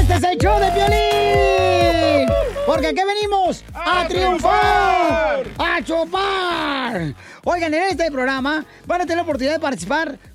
Este es el show de violín. Porque aquí venimos a, triunfar, a chupar. Oigan, en este programa van a tener la oportunidad de participar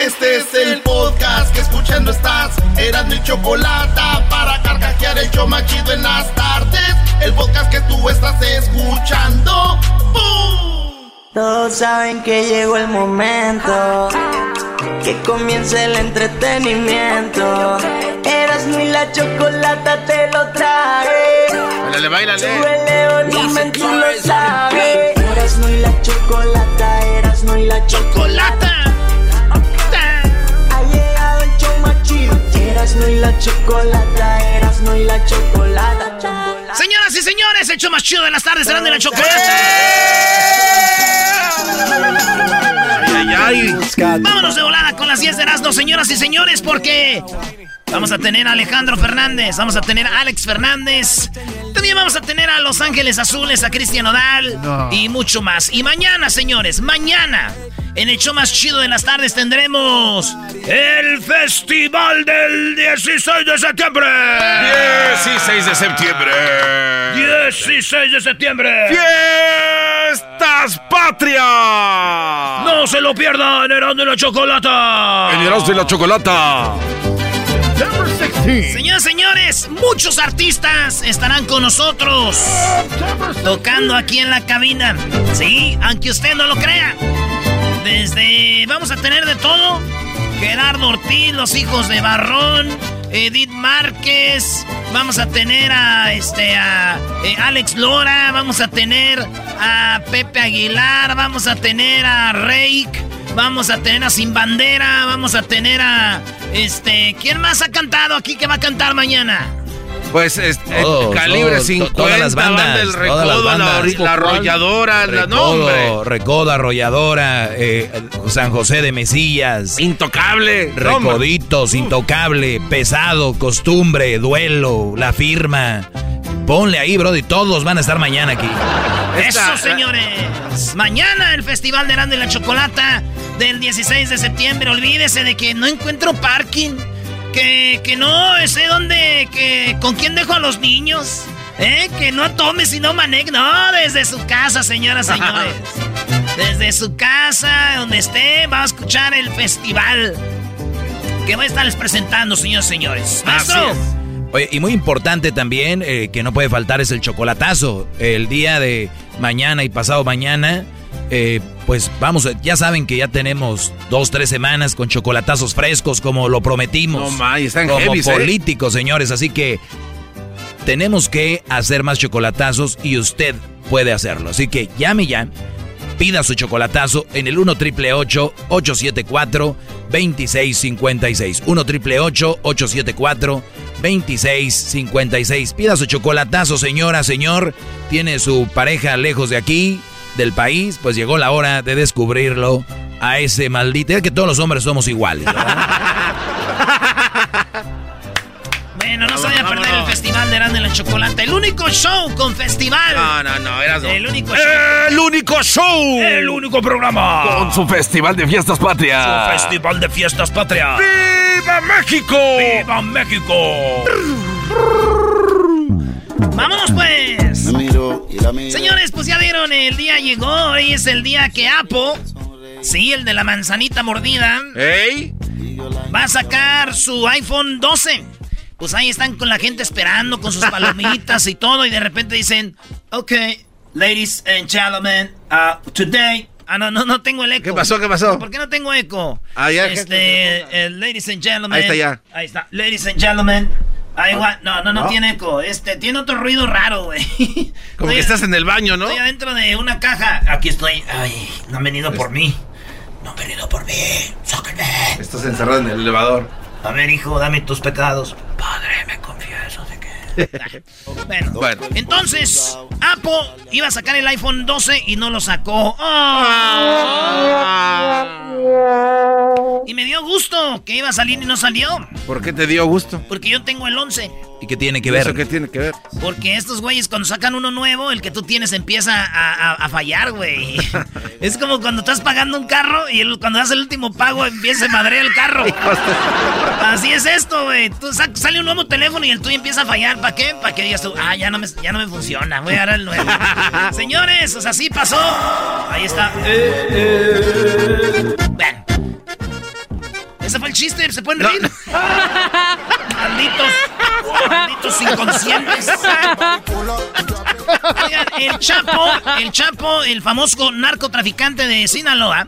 Este es el podcast que escuchando estás. Eran mi chocolate para carcajear el show machido en las tardes. El podcast que tú estás escuchando. ¡Bum! Todos saben que llegó el momento que comience el entretenimiento. Eras ni la chocolata te lo trae. Báilale, báilale. Súbele volumen, tú lo sabes. Eras no y la chocolata, eras no y la chocolata. Chido. Eras no y la chocolata, y la chocolata. chocolata. Señoras y señores, el show más chido de las tardes serán de la chocolate. Ay, ay, ay. Vámonos de volada con las 10 de Erasmo, señoras y señores, porque vamos a tener a Alejandro Fernández, vamos a tener a Alex Fernández, también vamos a tener a Los Ángeles Azules, a Cristian Odal y mucho más. Y mañana, señores, mañana, en el show más chido de las tardes tendremos el Festival del 16 de septiembre. 16 de septiembre. 16 de septiembre. ¡Fiestas Patria! No se lo pierdan, Erasmo y la Chocolata. En y la Chocolata. Señoras y señores, muchos artistas estarán con nosotros tocando aquí en la cabina. Sí, aunque usted no lo crea. Desde vamos a tener de todo. Gerardo Ortiz, los hijos de Barrón, Edith Márquez, vamos a tener a este a eh, Alex Lora, vamos a tener a Pepe Aguilar, vamos a tener a Reik, vamos a tener a Sin Bandera, vamos a tener a este, ¿quién más ha cantado aquí que va a cantar mañana? Pues Todos, calibre todos, 50, todas las bandas, banda del todas recodo, las la, bandas. ori- la arrolladora, la nombre. Recodo, Recodo, Arrolladora, eh, San José de Mesillas, Intocable. Recoditos, Intocable, Pesado, Costumbre, Duelo, La Firma. Ponle ahí, Brody, todos van a estar mañana aquí. Esta- Eso, señores. Mañana el Festival de Grande y la Chocolata del 16 de septiembre. Olvídese de que no encuentro parking. Que, que no sé dónde, que con quién dejo a los niños. ¿Eh? Que no tome si no maneje. No, desde su casa, señoras señores. Desde su casa, donde esté, va a escuchar el festival. Que va a estarles presentando, señores señores. Maestro. Oye, y muy importante también, eh, que no puede faltar, es el chocolatazo. El día de mañana y pasado mañana, eh, pues vamos, ya saben que ya tenemos dos, tres semanas con chocolatazos frescos, como lo prometimos. No, ma, y están como heavies, ¿eh? políticos, señores. Así que tenemos que hacer más chocolatazos y usted puede hacerlo. Así que llame ya. Pida su chocolatazo en el 1 triple 874 2656. 1 triple 874 2656. Pida su chocolatazo, señora, señor. Tiene su pareja lejos de aquí, del país. Pues llegó la hora de descubrirlo a ese maldito. Es que todos los hombres somos iguales. Bueno, no se vaya a perder el festival de Erasmo y la Chocolate. El único show con festival. No, no, no, eras El único show. ¡El único show! El único programa. Con su festival de fiestas patrias. Su festival de fiestas patrias. ¡Viva México! ¡Viva México! ¡Vámonos pues! Señores, pues ya vieron, el día llegó. Hoy es el día que Apo, sí, el de la manzanita mordida, ¿Ey? va a sacar su iPhone 12. Pues ahí están con la gente esperando con sus palomitas y todo. Y de repente dicen, ok, ladies and gentlemen, uh, today... Ah, no, no, no tengo el eco. ¿Qué pasó? ¿Qué pasó? ¿Por qué no tengo eco? Ah, ya, Este, eh, ladies and gentlemen. Ahí está ya. Ahí está. Ladies and gentlemen. Ahí va. No, no, no, ¿No? tiene eco. Este, tiene otro ruido raro, güey. Como que estás en el baño, ¿no? Estoy adentro de una caja. Aquí estoy. Ay, no han venido por mí. No han venido por mí. Sáquenme. Estás encerrado en el elevador. A ver, hijo, dame tus pecados. Padre, me confieso de que. Bueno, Bueno. entonces, Apple iba a sacar el iPhone 12 y no lo sacó. ¡Ah! Y me dio gusto que iba a salir y no salió. ¿Por qué te dio gusto? Porque yo tengo el 11. ¿Y qué tiene que ¿Y ver? ¿Eso qué tiene que ver? Porque estos güeyes cuando sacan uno nuevo, el que tú tienes empieza a, a- a fallar, güey. es como cuando estás pagando un carro y el- cuando das el último pago empieza a madrear el carro. Así es esto, güey. Sale un nuevo teléfono y el tuyo empieza a fallar. ¿Para qué? Para que digas tú, ah, ya no me, ya no me funciona. Voy a dar el nuevo. Señores, o sea, así pasó. Ahí está. Bueno. Ese fue el chiste, se pueden reír. Malditos, malditos inconscientes. Oigan, el Chapo, el Chapo, el famoso narcotraficante de Sinaloa,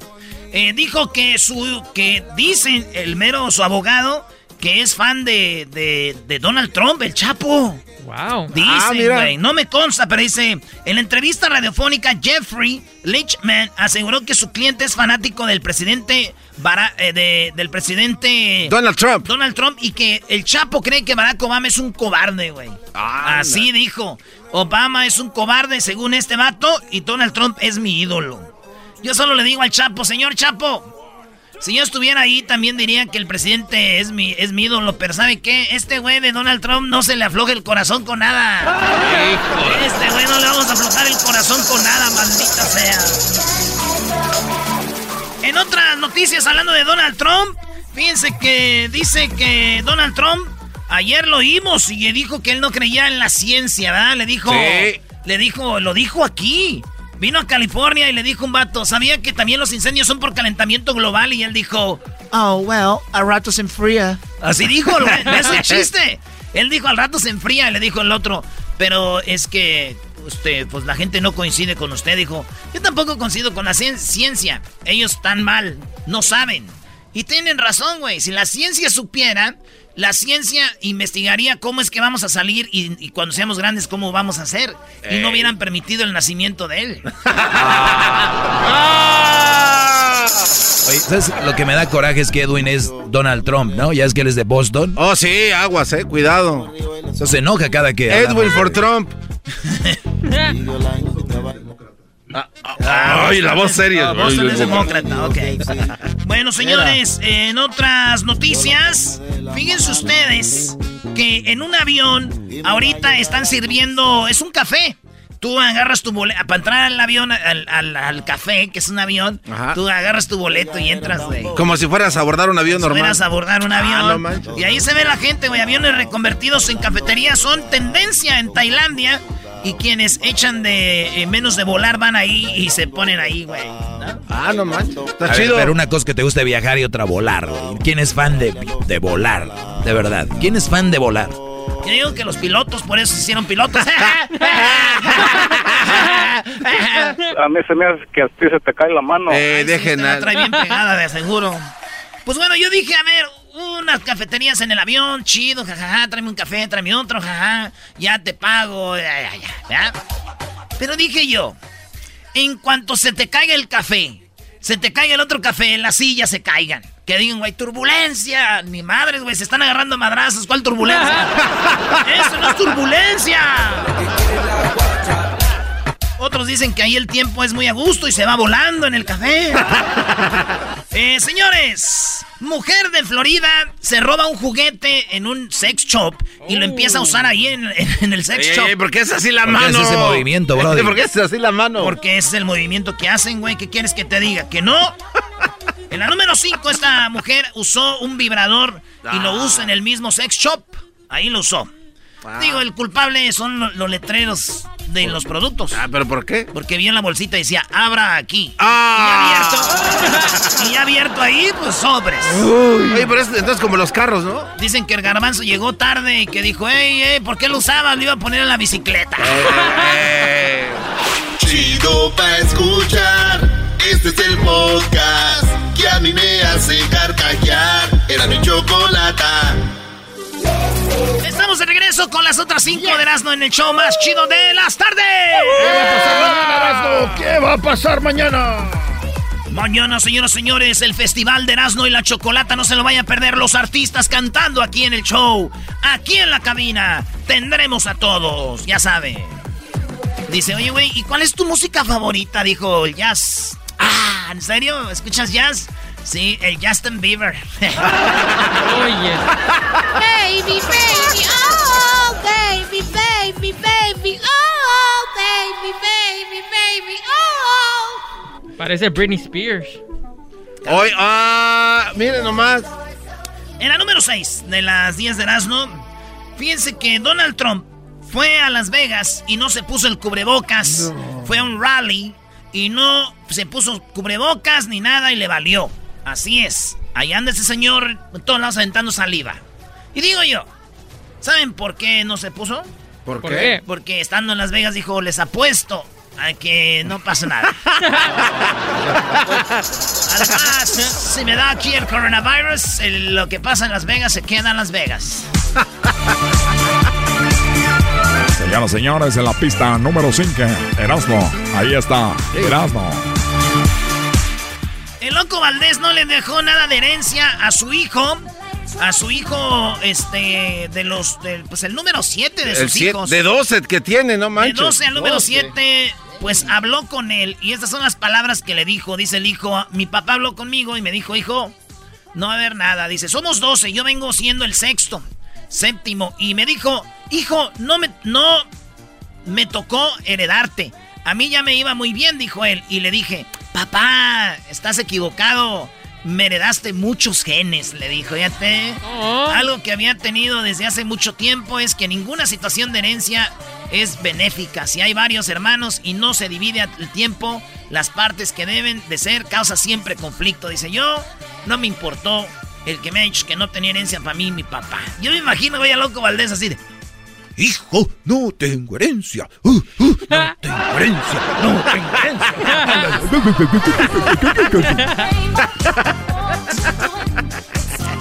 eh, dijo que su, que dicen el mero su abogado que es fan de, de, de Donald Trump, el Chapo. Wow. Dicen, Ah, mira. güey, no me consta, pero dice, en la entrevista radiofónica, Jeffrey Lichman aseguró que su cliente es fanático del presidente Bara- eh, de- del presidente Donald Trump. Donald Trump y que el Chapo cree que Barack Obama es un cobarde, güey. Ah, Así dijo. Obama es un cobarde según este vato y Donald Trump es mi ídolo. Yo solo le digo al Chapo, señor Chapo, si yo estuviera ahí también diría que el presidente es mi, es mi ídolo, pero ¿sabe qué? Este güey de Donald Trump no se le afloja el corazón con nada. Este güey no le vamos a aflojar el corazón con nada, maldita sea. En otras noticias, hablando de Donald Trump, fíjense que dice que Donald Trump ayer lo oímos y dijo que él no creía en la ciencia, ¿verdad? Le dijo, Sí. le dijo, lo dijo aquí. Vino a California y le dijo un vato, sabía que también los incendios son por calentamiento global y él dijo, oh, well, al rato se enfría. Así dijo, es un chiste. Él dijo, al rato se enfría, y le dijo el otro, pero es que usted, pues la gente no coincide con usted, dijo. Yo tampoco coincido con la cien- ciencia. Ellos están mal, no saben. Y tienen razón, güey. Si la ciencia supiera, la ciencia investigaría cómo es que vamos a salir y, y cuando seamos grandes cómo vamos a hacer. Y no Ey. hubieran permitido el nacimiento de él. Oye, ¿sabes? Lo que me da coraje es que Edwin es Donald Trump, ¿no? Ya es que él es de Boston. Oh, sí, aguas, eh, cuidado. Eso se enoja cada que... Edwin for Trump. Ay, la voz seria. Ah, Boston es demócrata, ok. Bueno, señores, en otras noticias, fíjense ustedes que en un avión ahorita están sirviendo, es un café. Tú agarras tu boleto, para entrar al avión, al, al- al café, que es un avión, Ajá. tú agarras tu boleto y entras, güey. Como si fueras a abordar un avión normal. Fueras a abordar un Ah, avión. no manches. y ahí se ve la gente, güey. Aviones reconvertidos en cafeterías son tendencia en Tailandia. Y quienes echan de eh, menos de volar van ahí y se ponen ahí, güey. ¿no? Ah, no manches. Está A ver, chido. pero una cosa que te gusta viajar y otra volar. güey. ¿Quién es fan de, de volar? De verdad. ¿Quién es fan de volar? Yo digo que los pilotos por eso se hicieron pilotos. A mí se me hace que a ti se te cae la mano. Eh, dejen Te la al- trae bien pegada, de seguro. Pues bueno, yo dije, a ver, unas cafeterías en el avión, chido, jajaja, tráeme un café, tráeme otro, jaja, ya te pago, ya, ya, ya, ¿ya? Pero dije yo, en cuanto se te caiga el café, se te caiga el otro café, las sillas se caigan. Que digan, güey, turbulencia. Ni madres, güey, se están agarrando madrazos. ¿Cuál turbulencia? Eso no es turbulencia. Otros dicen que ahí el tiempo es muy a gusto y se va volando en el café. Eh, señores, mujer de Florida se roba un juguete en un sex shop y lo empieza a usar ahí en, en el sex Ey, shop. ey, ¿Por qué es así la ¿Por qué mano? es ese movimiento, brody? ¿Por qué es así la mano? Porque ese es el movimiento que hacen, güey. ¿Qué quieres que te diga? ¿Que no? En la número 5, esta mujer usó un vibrador y lo usa en el mismo sex shop. Ahí lo usó. Digo, el culpable son lo- los letreros de los productos. Ah, ¿pero por qué? Porque vi en la bolsita y decía, abra aquí. Ah. Y ya abierto. y abierto ahí, pues sobres. Oye, pero es entonces como los carros, ¿no? Dicen que el garbanzo llegó tarde y que dijo, hey, hey, ¿por qué lo usaba? Lo iba a poner en la bicicleta. Chido pa' escuchar. Este es el podcast que a mí me hace carcajear. Era mi chocolata. Estamos de regreso con las otras cinco de Erasmo en el show más chido de las tardes. ¿Qué va a pasar mañana? Mañana, señoras y señores, el Festival de Erasmo y la Chocolata. No se lo vaya a perder los artistas cantando aquí en el show. Aquí en la cabina tendremos a todos, ya sabe. Dice, oye, güey, ¿y cuál es tu música favorita? Dijo el jazz. Ah, ¿en serio? ¿Escuchas jazz? Sí, el Justin Bieber. Oye. Baby, baby, oh, baby, baby, baby, oh, baby, baby, baby, oh. Parece Britney Spears. Hoy, ah, miren nomás. En la número 6 de las 10 de Erasmo, fíjense que Donald Trump fue a Las Vegas y no se puso el cubrebocas. Fue a un rally y no se puso cubrebocas ni nada y le valió. Así es. Ahí anda ese señor en todos lados aventando saliva. Y digo yo, ¿saben por qué no se puso? ¿Por, ¿Por qué? Porque estando en Las Vegas dijo, les apuesto a que no pasa nada. Además, si me da aquí el coronavirus, el- lo que pasa en Las Vegas se queda en Las Vegas. Señoras y señores, en la pista número 5, Erasmo. Ahí está, Erasmo. El loco Valdés no le dejó nada de herencia a su hijo. A su hijo, este, de los, del, pues el número 7 de El sus siete- hijos. de 12 que tiene, no De manches. 12 al número 12. 7, pues habló con él. Y estas son las palabras que le dijo. Dice el hijo, mi papá habló conmigo y me dijo, hijo, no va a haber nada. Dice, somos 12, yo vengo siendo el sexto, séptimo. Y me dijo, hijo, no me, no me tocó heredarte. A mí ya me iba muy bien, dijo él. Y le dije, papá, estás equivocado. Me heredaste muchos genes, le dijo. Ya te... Algo que había tenido desde hace mucho tiempo es que ninguna situación de herencia es benéfica. Si hay varios hermanos y no se divide el tiempo, las partes que deben de ser causa siempre conflicto. Dice yo, no me importó el que me ha dicho que no tenía herencia para mí mi papá. Yo me imagino, voy a loco Valdés así de... Hijo, no tengo herencia. Uh, uh, no tengo herencia. No tengo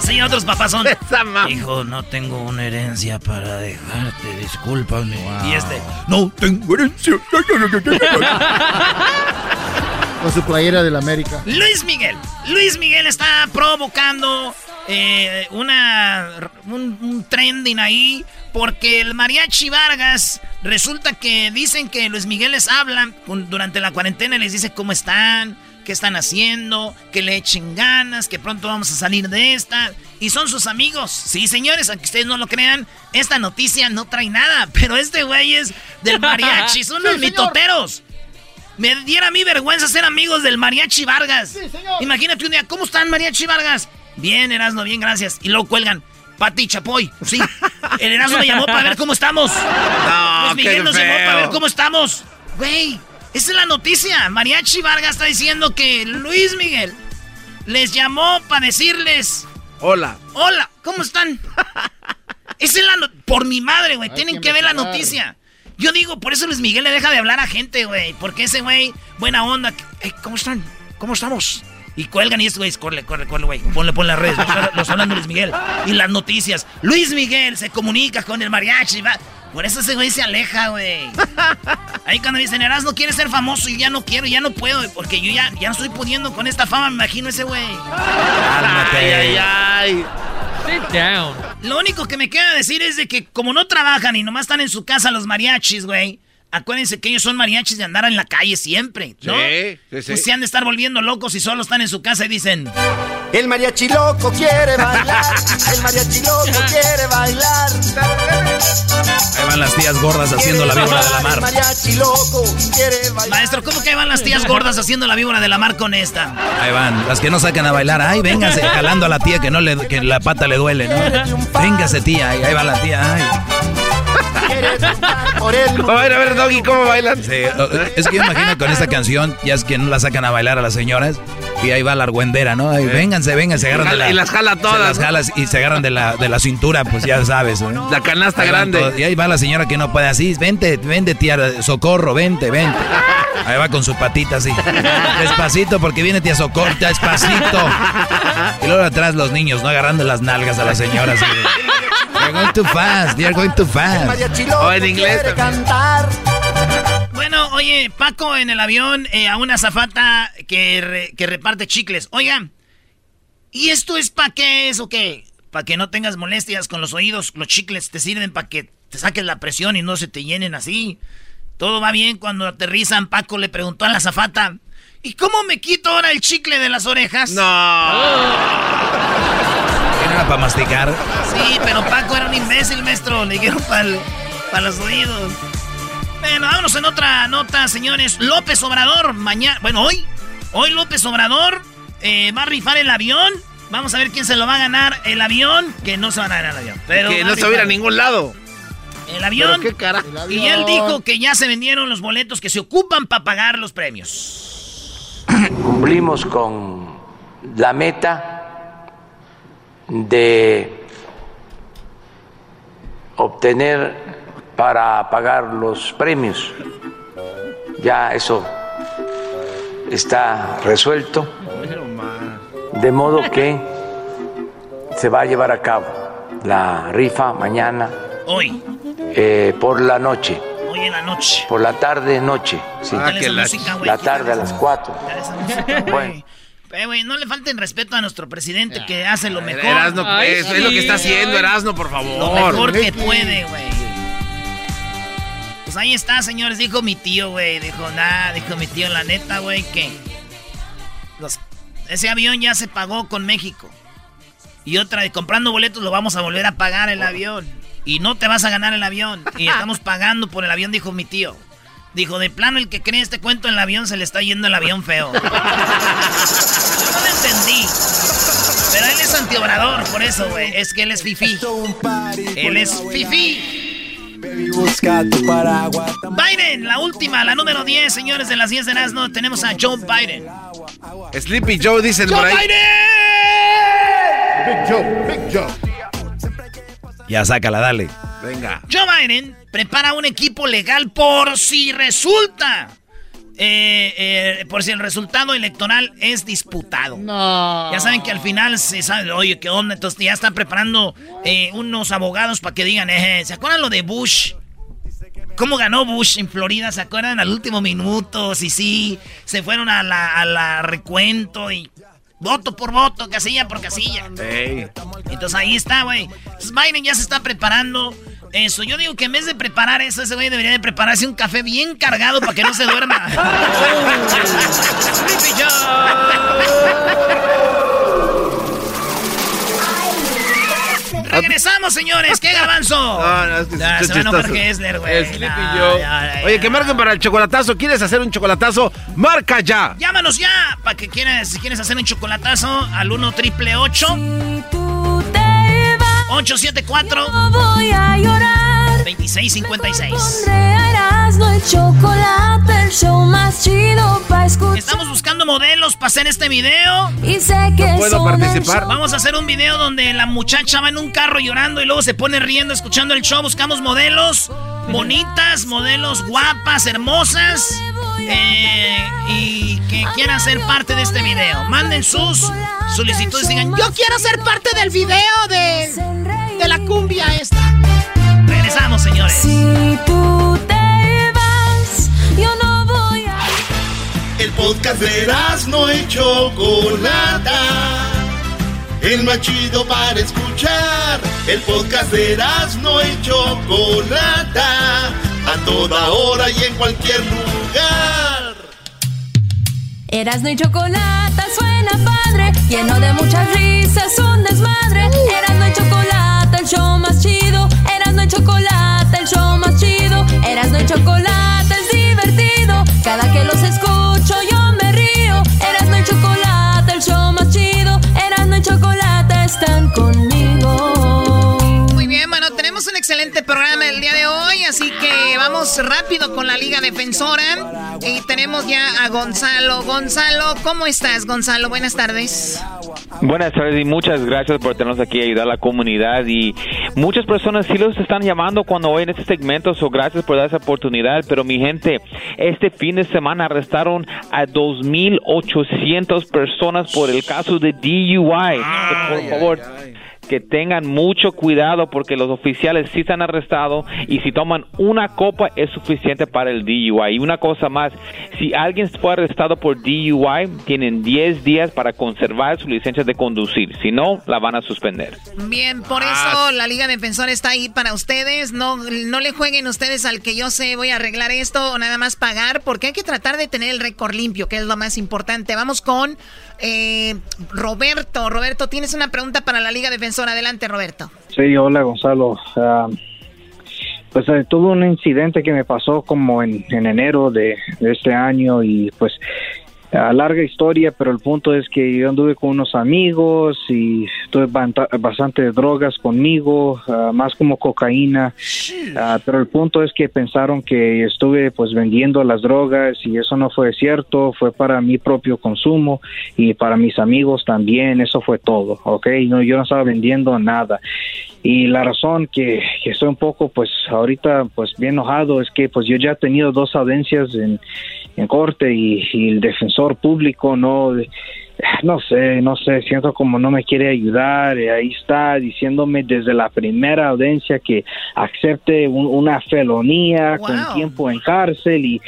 Sí, otros papás son. Hijo, no tengo una herencia para dejarte, discúlpame. Y este, No tengo herencia. Con su playera del América. Luis Miguel. Luis Miguel está provocando eh, una, un, un trending ahí porque el mariachi Vargas resulta que dicen que Luis Miguel les habla con- durante la cuarentena y les dice cómo están, qué están haciendo, que le echen ganas, que pronto vamos a salir de esta. Y son sus amigos. Sí, señores, aunque ustedes no lo crean, esta noticia no trae nada. Pero este güey es del mariachi, son los Sí, señor. mitoteros. Me diera a mí vergüenza ser amigos del Mariachi Vargas. Imagínate un día, ¿cómo están Mariachi Vargas? Bien, Erasmo, bien, gracias. Y luego cuelgan, Pati Chapoy. Sí, el Erasmo me llamó para ver cómo estamos. No, Luis Miguel nos llamó para ver cómo estamos. Güey, esa es la noticia. Mariachi Vargas está diciendo que Luis Miguel les llamó para decirles, Hola. hola, ¿cómo están? Esa es la no- Por mi madre, güey, tienen que que ver la noticia. Yo digo, por eso Luis Miguel le deja de hablar a gente, güey. Porque ese güey, buena onda. "Ey, ¿Cómo están? ¿Cómo estamos? Y cuelgan y este güey, corre, corre, corre, güey. Ponle, ponle las redes. Los, hablando Luis Miguel. Y las noticias. Luis Miguel se comunica con el mariachi. Va. Por eso ese güey se aleja, güey. Ahí cuando dicen, Eras, no quieres ser famoso, y ya no quiero, ya no puedo, porque yo ya, ya no estoy pudiendo con esta fama, me imagino ese güey. Ay, ay, ay. Sit down. Lo único que me queda decir es de que como no trabajan y nomás están en su casa los mariachis, güey. Acuérdense que ellos son mariachis de andar en la calle siempre, ¿no? Sí, sí, sí. Pues se han de estar volviendo locos y solo están en su casa y dicen... El mariachi loco quiere bailar. El mariachi loco quiere bailar. Ahí van las tías gordas haciendo la víbora de la El mar. mariachi loco quiere bailar. Maestro, ¿cómo que van las tías gordas haciendo la víbora de la mar con esta? Ahí van, las que no sacan a bailar. Ay, véngase, jalando a la tía que no le, que la pata le duele, ¿no? Véngase, tía. Ahí, ahí va la tía. Ay. Por él. A ver, a ver, Doggy, ¿cómo bailan? Sí, es que yo imagino con esta canción, ya es que no la sacan a bailar a las señoras. Y ahí va la argüendera, ¿no? Ahí, vénganse, vénganse, se agarran de la, Y las jala se todas, las jalas y se agarran de la, de la cintura, pues ya sabes. ¿no? La canasta grande. todos, y ahí va la señora que no puede así. Vente, vente, tía Socorro, vente, vente. Ahí va con su patita así. Despacito, porque viene tía Socorro, despacito. Y luego atrás los niños, ¿no? Agarrando las nalgas a la señora. You're going too fast, you're going too fast. O en inglés cantar. Bueno, oye, Paco en el avión eh, a una zafata que, re- que reparte chicles. Oiga, ¿y esto es para qué es o qué? Para que no tengas molestias con los oídos. Los chicles te sirven para que te saques la presión y no se te llenen así. Todo va bien cuando aterrizan. Paco le preguntó a la zafata, ¿y cómo me quito ahora el chicle de las orejas? No. ¿Quién era para masticar? Sí, pero Paco era un imbécil, maestro. Le dijeron para los oídos. Bueno, vámonos en otra nota, señores. López Obrador, mañana. Bueno, hoy. Hoy López Obrador eh, va a rifar el avión. Vamos a ver quién se lo va a ganar. El avión, que no se va a ganar el avión. Pero que no se va a ir a ningún lado. El avión. Pero qué cara. Y él dijo que ya se vendieron los boletos que se ocupan para pagar los premios. cumplimos con la meta de obtener para pagar los premios. Ya eso está resuelto, de modo que se va a llevar a cabo la rifa mañana Hoy. eh, por la noche, Hoy en la noche. por la tarde noche, sí. Esa música, güey, la quítale tarde a las 4. Quítale esa música, güey. Eh, güey, no le falten respeto a nuestro presidente que hace lo mejor. Erasno, pues, es lo que está haciendo, Erasno, por favor. Lo mejor que puede, güey. Pues ahí está, señores. Dijo mi tío, güey. Dijo, nada, dijo mi tío, la neta, güey, que los- ese avión ya se pagó con México. Y otra, de comprando boletos lo vamos a volver a pagar el avión. Y no te vas a ganar el avión. Y estamos pagando por el avión, dijo mi tío. Dijo, de plano, el que cree este cuento en el avión se le está yendo el avión feo. Yo no lo entendí. Pero él es antiobrador, por eso, güey. Es que él es fifi. Él es paraguas. Biden, la última, la número 10, señores de las 10 de Erasmo. Tenemos a Joe Biden. Sleepy Joe dicen por ahí. Big Joe, Big Joe. Ya sácala, dale. Venga. Joe Biden prepara un equipo legal por si resulta. eh, eh, por si el resultado electoral es disputado. No. Ya saben que al final se sabe, oye, ¿qué onda? Entonces ya están preparando eh, unos abogados para que digan, eh, ¿se acuerdan lo de Bush? ¿Cómo ganó Bush en Florida? ¿Se acuerdan al último minuto? Sí, sí, se fueron a la, a la recuento y voto por voto, casilla por casilla. Entonces ahí está, güey. Biden ya se está preparando eso. Yo digo que en vez de preparar eso, ese güey debería de prepararse un café bien cargado para que no se duerma. Regresamos, señores. ¿Qué garbanzo? No, no, es que Ah, está se va a. Kessler, güey. Oye, que marquen para el chocolatazo. ¿Quieres hacer un chocolatazo? ¡Marca ya! Llámanos ya para que quieras, si quieres hacer un chocolatazo al 1 triple 8 874 Voy a llorar. 2656. Erasmo el chocolate, el show más chido para escuchar. Estamos buscando modelos para hacer este video. Y sé que son el show. Vamos a hacer un video donde la muchacha va en un carro llorando y luego se pone riendo escuchando el show. Buscamos modelos bonitas, modelos guapas, hermosas. eh, y que quieran ser parte de este video. Manden sus solicitudes y digan, yo quiero ser parte del video de, de la cumbia esta. Regresamos, señores. Si tú te vas, yo no voy a. El podcast de no y Chocolata. El más chido para escuchar. El podcast de no y Chocolata. A toda hora y en cualquier lugar. Erasno y chocolate suena padre, lleno de muchas risas, un desmadre. Erasno y el show más chido. Erasno y chocolate, el show más chido. Erasno y chocolate es divertido. Cada que los escucho así que vamos rápido con la Liga Defensora. Y tenemos ya a Gonzalo. Gonzalo, ¿cómo estás, Gonzalo? Buenas tardes. Buenas tardes y muchas gracias por tenernos aquí a ayudar a la comunidad y muchas personas sí los están llamando cuando oyen este segmento, so gracias por dar esa oportunidad, pero mi gente, este fin de semana arrestaron a 2.800 personas por el caso de DUI. por favor, que tengan mucho cuidado porque los oficiales sí se han arrestado y si toman una copa es suficiente para el DUI. Y una cosa más, si alguien fue arrestado por DUI, tienen 10 días para conservar su licencia de conducir. Si no, la van a suspender. Bien, por eso la Liga Defensora está ahí para ustedes. No, no le jueguen ustedes al que yo sé voy a arreglar esto o nada más pagar, porque hay que tratar de tener el récord limpio, que es lo más importante. Vamos con eh, Roberto. Roberto, tienes una pregunta para la Liga Defensora. Adelante, Roberto. Sí, hola Gonzalo. Ah, pues eh, tuve un incidente que me pasó como en, en enero de este año y pues a larga historia, pero el punto es que yo anduve con unos amigos y tuve bastante drogas conmigo, ah, más como cocaína, Ah, pero el punto es que pensaron que estuve pues vendiendo las drogas y eso no fue cierto, fue para mi propio consumo y para mis amigos también, eso fue todo, ¿ok? No, yo no estaba vendiendo nada. Y la razón que, que estoy un poco, pues ahorita, pues bien enojado es que pues yo ya he tenido dos audiencias en, en corte y, y el defensor público no, no sé, no sé, siento como no me quiere ayudar. y ahí está diciéndome desde la primera audiencia que acepte un- una felonía con tiempo en cárcel y,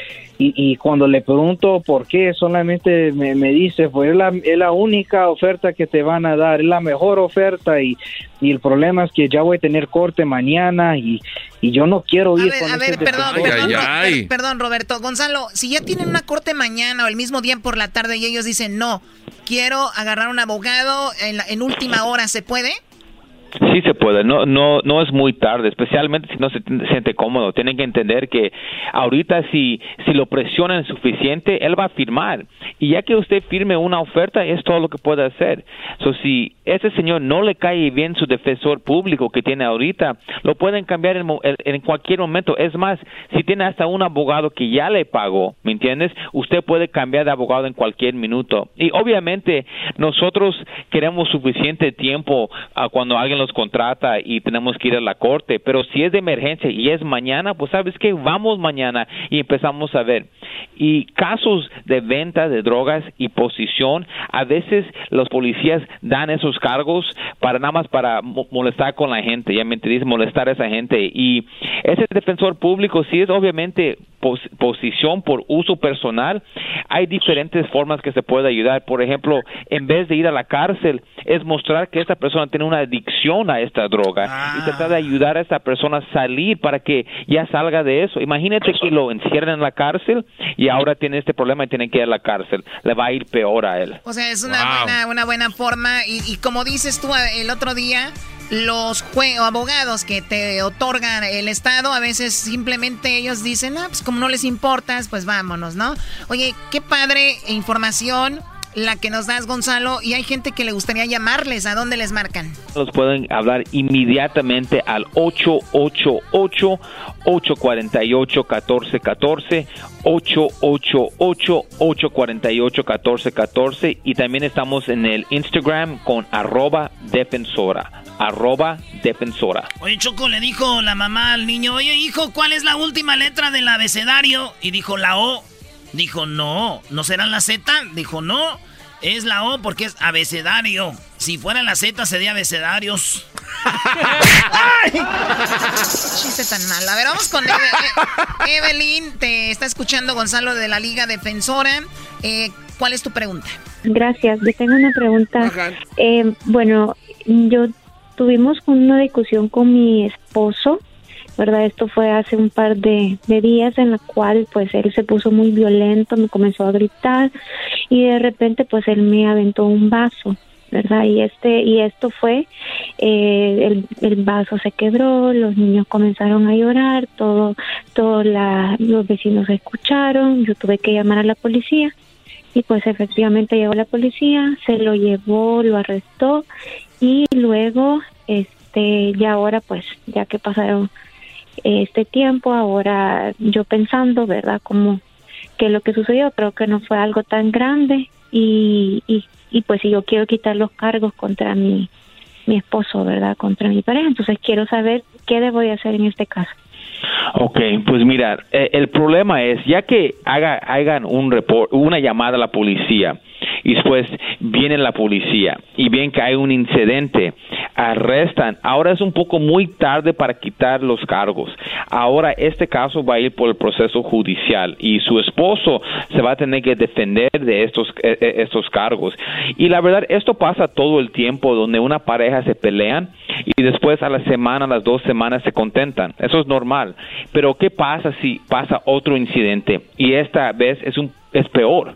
y, y cuando le pregunto por qué, solamente me, me dice, pues es la, es la única oferta que te van a dar, es la mejor oferta y, y el problema es que ya voy a tener corte mañana y, y yo no quiero ir con A ver, perdón, defensor. perdón, per- perdón, Roberto. Gonzalo, si ya tienen una corte mañana o el mismo día por la tarde y ellos dicen, no, quiero agarrar un abogado en, la- en última hora, ¿se puede? Sí se puede, no, no, no es muy tarde, especialmente si no se siente cómodo. Tienen que entender que ahorita si, si lo presionan suficiente, él va a firmar. Y ya que usted firme una oferta, es todo lo que puede hacer. So, si ese señor no le cae bien su defensor público que tiene ahorita, lo pueden cambiar en, en- cualquier momento. Es más, si tiene hasta un abogado que ya le pagó, ¿me entiendes? Usted puede cambiar de abogado en cualquier minuto. Y obviamente nosotros queremos suficiente tiempo ah, cuando alguien los contrata y tenemos que ir a la corte, pero si es de emergencia y es mañana, pues sabes que vamos mañana y empezamos a ver. Y casos de venta de drogas y posición, a veces los policías dan esos cargos para nada más para mo- molestar con la gente, ya me entiendes, molestar a esa gente. Y ese defensor público, si es obviamente pos- posición por uso personal, hay diferentes formas que se puede ayudar. Por ejemplo, en vez de ir a la cárcel, es mostrar que esta persona tiene una adicción a esta droga y tratar de ayudar a esta persona a salir para que ya salga de eso. Imagínate que lo encierran en la cárcel y ahora tiene este problema y tiene que ir a la cárcel. Le va a ir peor a él. O sea, es una, buena, una buena forma. Y, y como dices tú a- el otro día, los jue- o abogados que te otorgan el Estado, a veces simplemente ellos dicen, ah, pues como no les importas, pues vámonos, ¿no? Oye, qué padre información la que nos das, Gonzalo. Y hay gente que le gustaría llamarles. ¿A dónde les marcan? Los pueden hablar inmediatamente al 888-848-1414, 888-848-1414 y también estamos en el Instagram con arroba defensora, arroba defensora. Oye, Choco le dijo la mamá al niño, oye, hijo, ¿cuál es la última letra del abecedario? Y dijo la O. Dijo, no, ¿no será la Z? Dijo, no, es la O porque es abecedario. Si fuera la Z sería abecedarios. Chiste tan mal. A ver, vamos con Eve- Evelyn. Te está escuchando Gonzalo de la Liga Defensora. Eh, ¿Cuál es tu pregunta? Gracias. Yo tengo una pregunta. Eh, bueno, yo tuvimos una discusión con mi esposo, ¿verdad? Esto fue hace un par de, de días en la cual pues él se puso muy violento, me comenzó a gritar y de repente pues él me aventó un vaso. ¿verdad? Y este y esto fue eh, el, vaso se quebró, los niños comenzaron a llorar, todo todo la, los vecinos escucharon, yo tuve que llamar a la policía y pues efectivamente llegó la policía, se lo llevó, lo arrestó y luego este ya ahora pues ya que pasaron este tiempo ahora yo pensando verdad como que lo que sucedió creo que no fue algo tan grande y, y, y pues si yo quiero quitar los cargos contra mi mi esposo verdad contra mi pareja. Entonces quiero saber qué debo de hacer en este caso. Ok, pues mira, eh, el problema es, ya que haga, hagan un report, una llamada a la policía y después viene la policía y ven que hay un incidente, arrestan, ahora es un poco muy tarde para quitar los cargos. Ahora este caso va a ir por el proceso judicial y su esposo se va a tener que defender de estos, eh, eh, estos cargos. Y la verdad, esto pasa todo el tiempo donde una pareja se pelean y después a la semana, a las dos semanas se contentan. Eso es normal. Pero ¿qué pasa si pasa otro incidente? Y esta vez es, un, es peor.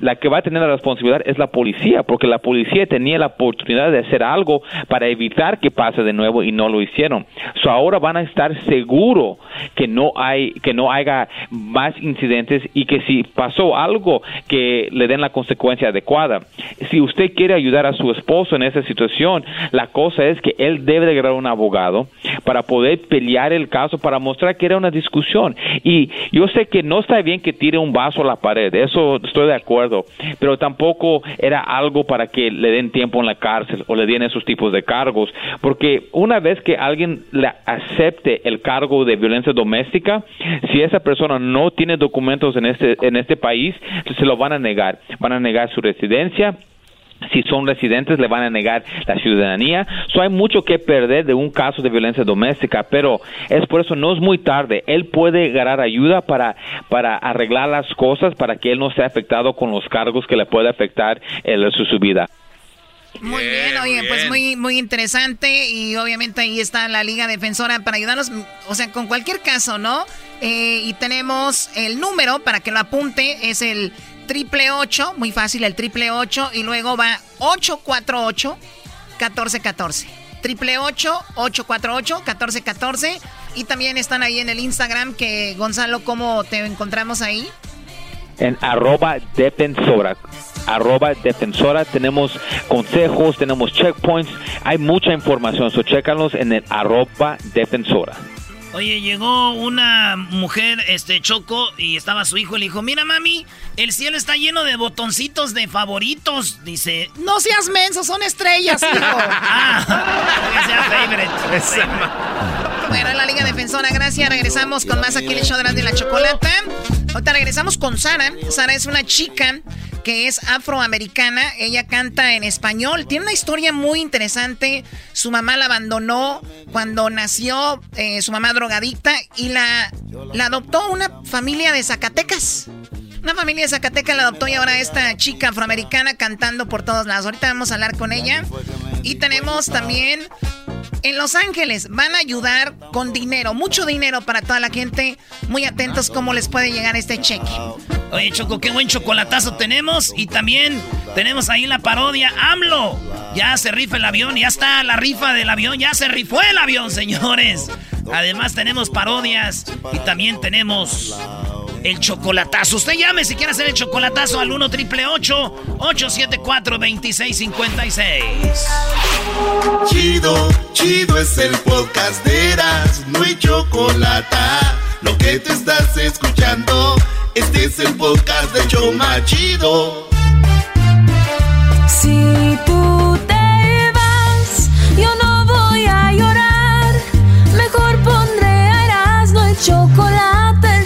La que va a tener la responsabilidad es la policía, porque la policía tenía la oportunidad de hacer algo para evitar que pase de nuevo y no lo hicieron. So ahora van a estar seguros que no hay que no haya más incidentes y que si pasó algo que le den la consecuencia adecuada. Si usted quiere ayudar a su esposo en esa situación, la cosa es que él debe de agarrar un abogado para poder pelear el caso para mostrar que era una discusión. Y yo sé que no está bien que tire un vaso a la pared, eso estoy de acuerdo, pero tampoco era algo para que le den tiempo en la cárcel o le den esos tipos de cargos, porque una vez que alguien le acepte el cargo de violencia doméstica, si esa persona no tiene documentos en este en este país, se lo van a negar, van a negar su residencia si son residentes le van a negar la ciudadanía. So, hay mucho que perder de un caso de violencia doméstica, pero es por eso no es muy tarde. Él puede ganar ayuda para, para arreglar las cosas para que él no sea afectado con los cargos que le puede afectar en su, su vida. Muy bien, oye, pues muy, muy interesante y obviamente ahí está la Liga Defensora para ayudarnos, o sea, con cualquier caso, ¿no? Eh, y tenemos el número para que lo apunte, es el triple 8, muy fácil, el triple 8 y luego va 848 1414. Triple 8 848 1414 y también están ahí en el Instagram que Gonzalo, ¿cómo te encontramos ahí? en arroba defensora. Arroba defensora, tenemos consejos, tenemos checkpoints, hay mucha información, so chécanos en el arroba defensora. Oye, llegó una mujer, este, Choco, y estaba su hijo y le dijo, mira mami, el cielo está lleno de botoncitos de favoritos. Dice, no seas menso, son estrellas, hijo. ah, que sea favorite. Bueno, la Liga Defensora, gracias. Regresamos con más aquí el show de la Chocolata. Ahorita regresamos con Sara. Sara es una chica que es afroamericana. Ella canta en español. Tiene una historia muy interesante. Su mamá la abandonó cuando nació, eh, su mamá drogadicta, y la, adoptó una familia de Zacatecas. Una familia de Zacatecas la adoptó y ahora esta chica afroamericana cantando por todos lados. Ahorita vamos a hablar con ella. Y tenemos también en Los Ángeles van a ayudar con dinero, mucho dinero para toda la gente. Muy atentos cómo les puede llegar este cheque. Oye, Choco, qué buen chocolatazo tenemos. Y también tenemos ahí la parodia AMLO. Ya se rifa el avión, ya está la rifa del avión, ya se rifó el avión, señores. Además tenemos parodias y también tenemos el chocolatazo. Usted llame si quiere hacer el chocolatazo al 1 triple 874 2656. Chido, chido es el podcast de Eras, no hay chocolate. Lo que te estás escuchando, este es el podcast de Choma Chido. Si tú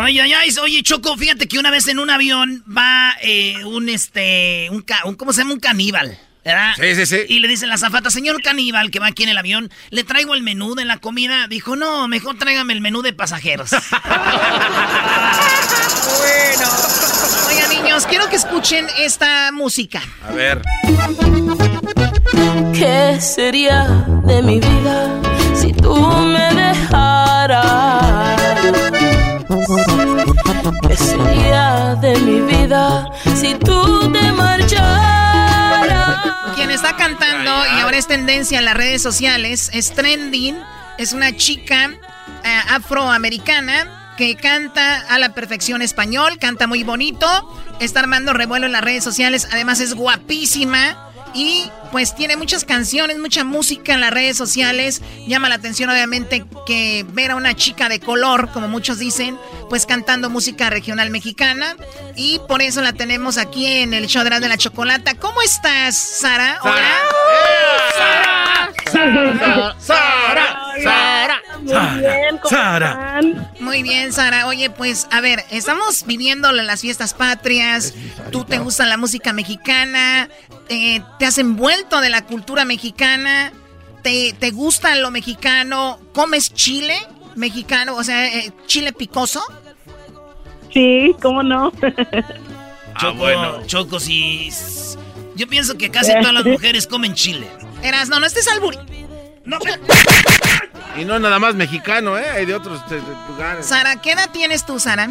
Ay, ay, ay, oye, Choco, fíjate que una vez en un avión va eh, un, este, un, ca- un- ¿cómo se llama? Un caníbal, ¿verdad? Sí, sí, sí. Y le dice la zafata, señor caníbal, que va aquí en el avión, ¿le traigo el menú de la comida? Dijo, no, mejor tráigame el menú de pasajeros. bueno. Oigan, niños, quiero que escuchen esta música. A ver. ¿Qué sería de mi vida si tú me dejaras? Quien está cantando y ahora es tendencia en las redes sociales es trending. Es una chica eh, afroamericana que canta a la perfección español, canta muy bonito, está armando revuelo en las redes sociales, además es guapísima y pues tiene muchas canciones, mucha música en las redes sociales. Llama la atención obviamente que ver a una chica de color, como muchos dicen, pues cantando música regional mexicana y por eso la tenemos aquí en el show de la, de la chocolata. ¿Cómo estás, Sara? Hola. Sara, Sara, Sara. Muy bien, Sara. Muy bien, Sara. Oye, pues, a ver, estamos viviendo las fiestas patrias. Tú te gusta la música mexicana. eh, te has envuelto de la cultura mexicana. Te, te gusta lo mexicano. ¿Comes chile mexicano? O sea, eh, chile picoso. Sí, ¿cómo no? Choco, bueno. Choco, sí. Yo pienso que casi todas las mujeres comen chile. Eras, no, no estés alburi. No, Y no nada más mexicano, ¿eh? Hay de otros lugares. Sara, ¿qué edad tienes tú, Sara?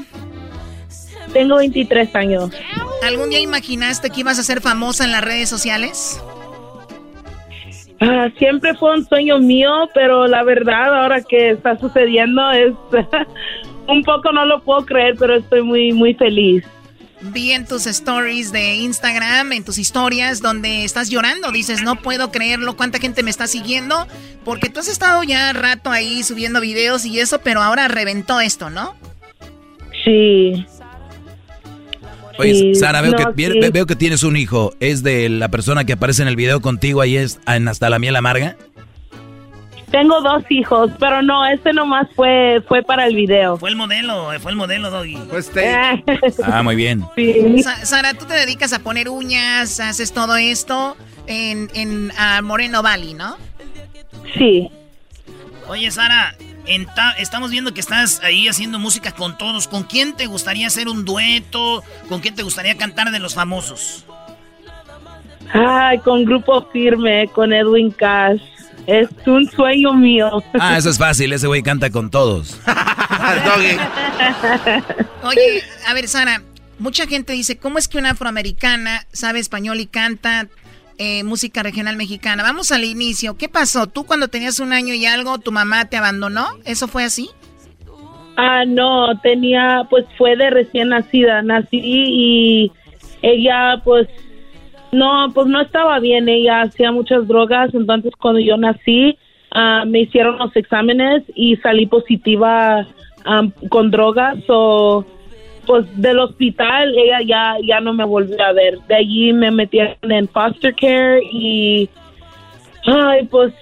Tengo 23 años. ¿Algún día imaginaste que ibas a ser famosa en las redes sociales? Ah, siempre fue un sueño mío, pero la verdad ahora que está sucediendo es un poco no lo puedo creer, pero estoy muy muy feliz. Vi en tus stories de Instagram, en tus historias, donde estás llorando. Dices, no puedo creerlo, cuánta gente me está siguiendo. Porque tú has estado ya rato ahí subiendo videos y eso, pero ahora reventó esto, ¿no? Sí. Oye, Sí, Sara, veo, no, que, sí. veo que tienes un hijo. ¿Es de la persona que aparece en el video contigo ahí es en Hasta la miel amarga? Tengo dos hijos, pero no, este nomás fue fue para el video. Fue el modelo, fue el modelo, Doggy. Pues Ah, muy bien. Sa- Sara, tú te dedicas a poner uñas, haces todo esto en, en ah, Moreno Valley, ¿no? Sí. Oye, Sara, en ta- estamos viendo que estás ahí haciendo música con todos. ¿Con quién te gustaría hacer un dueto? ¿Con quién te gustaría cantar de los famosos? Ay, con grupo firme, con Edwin Cash. Es un sueño mío. Ah, eso es fácil. Ese güey canta con todos. Oye, a ver, Sara, mucha gente dice, ¿cómo es que una afroamericana sabe español y canta eh, música regional mexicana? Vamos al inicio. ¿Qué pasó? ¿Tú cuando tenías un año y algo, tu mamá te abandonó? ¿Eso fue así? Ah, no, tenía, pues fue de recién nacida. Nací y ella, pues, no, pues no estaba bien. Ella hacía muchas drogas. Entonces, cuando yo nací, ah, me hicieron los exámenes y salí positiva ah, con drogas. O, pues del hospital, ella ya, ya no me volvió a ver. De allí me metieron en foster care y, ay, pues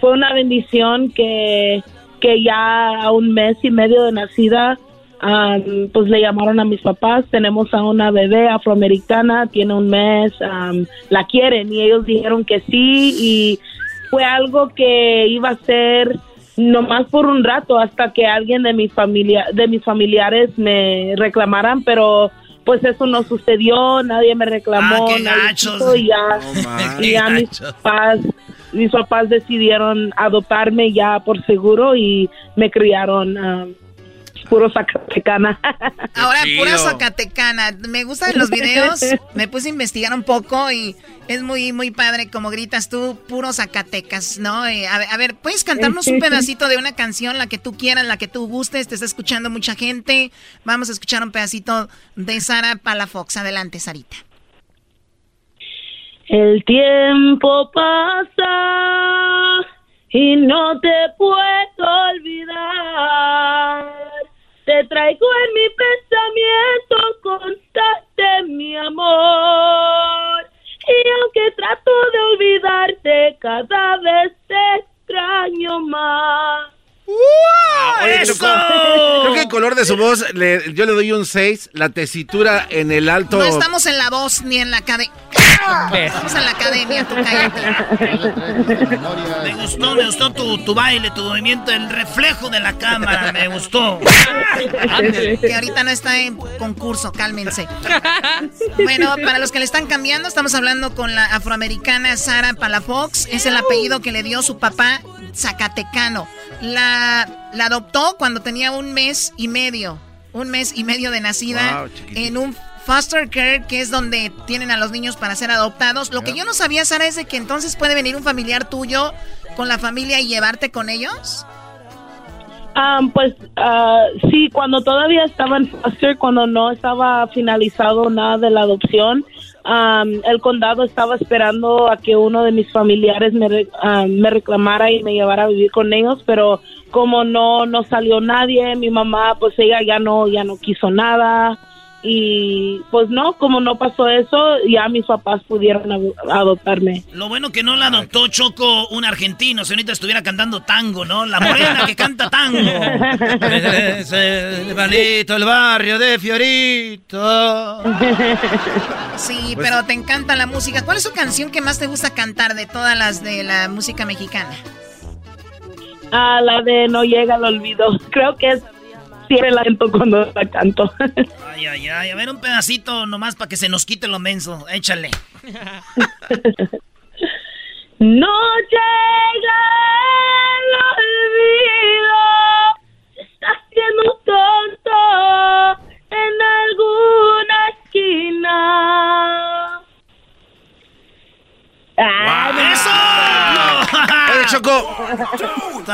fue una bendición que, que ya a un mes y medio de nacida, am, pues le llamaron a mis papás. Tenemos a una bebé afroamericana, tiene un mes, la quieren y ellos dijeron que sí y fue algo que iba a ser nomás por un rato hasta que alguien de mi familia, de mis familiares me reclamaran, pero pues eso no sucedió, nadie me reclamó, Ah, qué gachos. y ya, y ya Qué mis gachos. papás, mis papás decidieron adoptarme ya por seguro y me criaron um, puro Zacatecana. Ahora, chido. pura Zacatecana. Me gustan los videos. Me puse a investigar un poco y es muy, muy padre como gritas tú, puro Zacatecas, ¿no? Eh, a, ver, a ver, ¿puedes cantarnos un pedacito de una canción, la que tú quieras, la que tú gustes? Te está escuchando mucha gente. Vamos a escuchar un pedacito de Sara Palafox. Adelante, Sarita. El tiempo pasa y no te puedo olvidar. Te traigo en mi pensamiento constante, mi amor. Y aunque trato de olvidarte, cada vez te extraño más. Oye, Choco, creo que el color de su voz, le- yo le doy un 6. La tesitura en el alto. No estamos en la voz ni en la academia. Estamos en la academia, tú cállate. Me gustó, me gustó tu, tu baile, tu movimiento, el reflejo de la cámara, me gustó. Que ahorita no está en concurso, cálmense. Bueno, para los que le están cambiando, estamos hablando con la afroamericana Sara Palafox. Es el apellido que le dio su papá zacatecano. La, la adoptó cuando tenía un mes y medio. Un mes y medio de nacida Wow, en un foster care, que es donde tienen a los niños para ser adoptados. Lo que yo no sabía, Sara, es de que entonces puede venir un familiar tuyo con la familia y llevarte con ellos. Ah, pues ah, sí, cuando todavía estaba en foster, cuando no estaba finalizado nada de la adopción, am, el condado estaba esperando a que uno de mis familiares me, me reclamara y me llevara a vivir con ellos, pero como no no salió nadie, mi mamá pues ella ya no ya no quiso nada y pues no, como no pasó eso, ya mis papás pudieron ado- adoptarme. Lo bueno que no la adoptó Choco un argentino, si ahorita estuviera cantando tango, ¿no? La morena que canta tango. Es el balito, el barrio de Fiorito. Sí, Pues- pero te encanta la música. ¿Cuál es su canción que más te gusta cantar de todas las de la música mexicana? Ah, la de No llega al olvido. Creo que es siempre la cuando la canto. Ay, ay, ay. A ver, un pedacito nomás para que se nos quite lo menso. Échale. No llega el olvido, se está haciendo tonto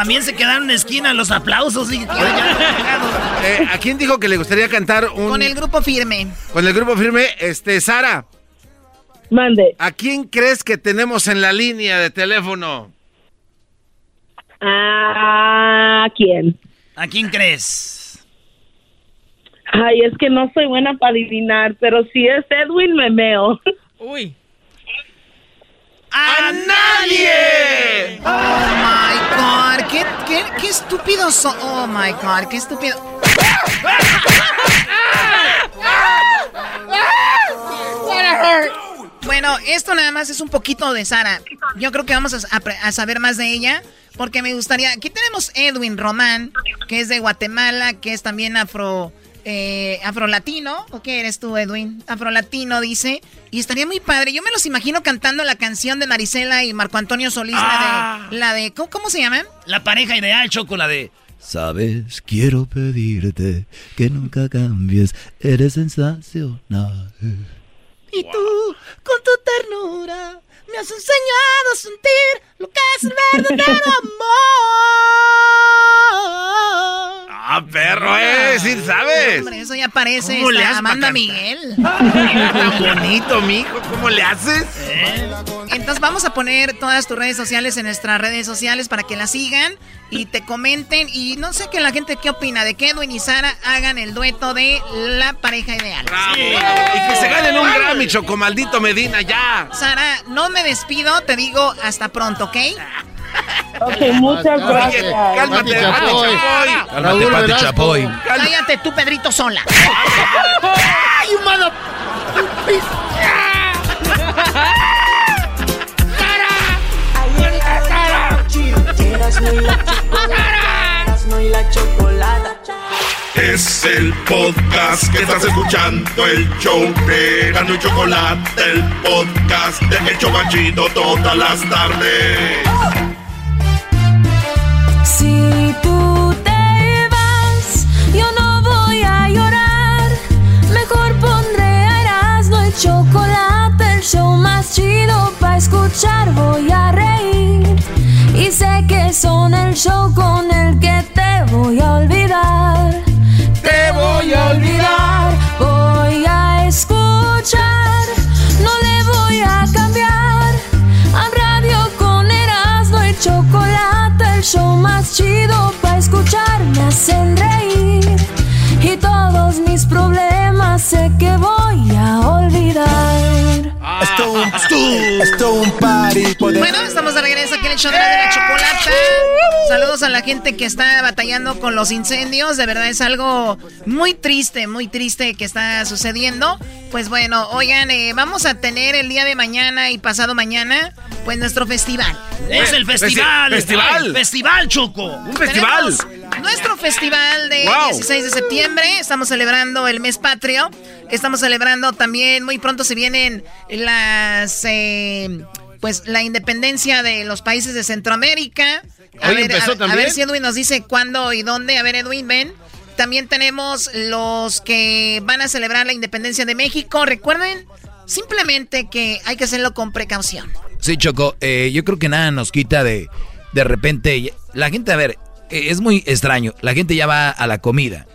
También se quedaron en esquina los aplausos. y- Eh, ¿A quién dijo que le gustaría cantar un... Con el grupo firme. Con el grupo firme, este, Sara. Mande. ¿A quién crees que tenemos en la línea de teléfono? ¿A quién? ¿A quién crees? Ay, es que no soy buena para adivinar, pero si es Edwin, me meo. Uy. ¡A nadie! Oh my god, qué, qué, qué estúpido so- Oh my god, qué estúpido. Bueno, esto nada más es un poquito de Sara. Yo creo que vamos a, a- a saber más de ella. Porque me gustaría. Aquí tenemos Edwin Román, que es de Guatemala, que es también afro. Eh, afrolatino, ¿o qué eres tú, Edwin? Afrolatino, dice. Y estaría muy padre. Yo me los imagino cantando la canción de Marisela y Marco Antonio Solís, la de. La de ¿cómo, cómo se llaman? La pareja ideal, Choco, la de... Sabes, quiero pedirte que nunca cambies, eres sensacional. Y tú, con tu ternura, me has enseñado a sentir lo que es el verdadero amor. Ah, perro, eh, sí sabes. Hombre, eso ya parece ¿Cómo le Amanda? Miguel. Tan bonito, mijo, ¿cómo le haces? Entonces vamos a poner todas tus redes sociales en nuestras redes sociales para que las sigan y te comenten. Y no sé que la gente qué opina de que Edwin y Sara hagan el dueto de la pareja ideal. Y que se ganen un Grammy, Choco, maldito Medina, ya. Sara, no me despido, te digo hasta pronto, ¿ok? Ok, muchas gracias. Cálmate, Pati Chapoy. Cálmate, Pati Chapoy. Cállate tú, Pedrito Sola. ¡Ay, humano! La chocolata. Erasmo y la chocolata. Es el podcast que estás escuchando, el show de Gano y Chocolate, el podcast de El Chobachito todas las tardes. Tú te vas, yo no voy a llorar. Mejor pondré a Erasmo el chocolate, el show más chido para escuchar. Voy a reír y sé que son el show con el que te voy a olvidar. Te voy a olvidar, voy show más chido para escuchar me hacen reír. Y todos mis problemas sé que voy a olvidar. Stone, Bueno, estamos de regreso aquí en el show de la, chocolata. Saludos a la gente que está batallando con los incendios. De verdad es algo muy triste, muy triste que está sucediendo. Pues bueno, oigan, eh, vamos a tener el día de mañana y pasado mañana, pues nuestro festival. Es el festival. Festival. Festival, Choco. Un festival. Tenemos nuestro festival de 16 de septiembre. Estamos celebrando el mes patrio. Estamos celebrando también, muy pronto se vienen las... Eh, pues la independencia de los países de Centroamérica. A, Hoy ver, empezó a- a también. ver si Edwin nos dice cuándo y dónde. A ver, Edwin, ven. También tenemos los que van a celebrar la independencia de México. Recuerden simplemente que hay que hacerlo con precaución. Sí, Choco, eh, yo creo que nada nos quita de de repente. La gente, a ver, es muy extraño. La gente ya va a la comida,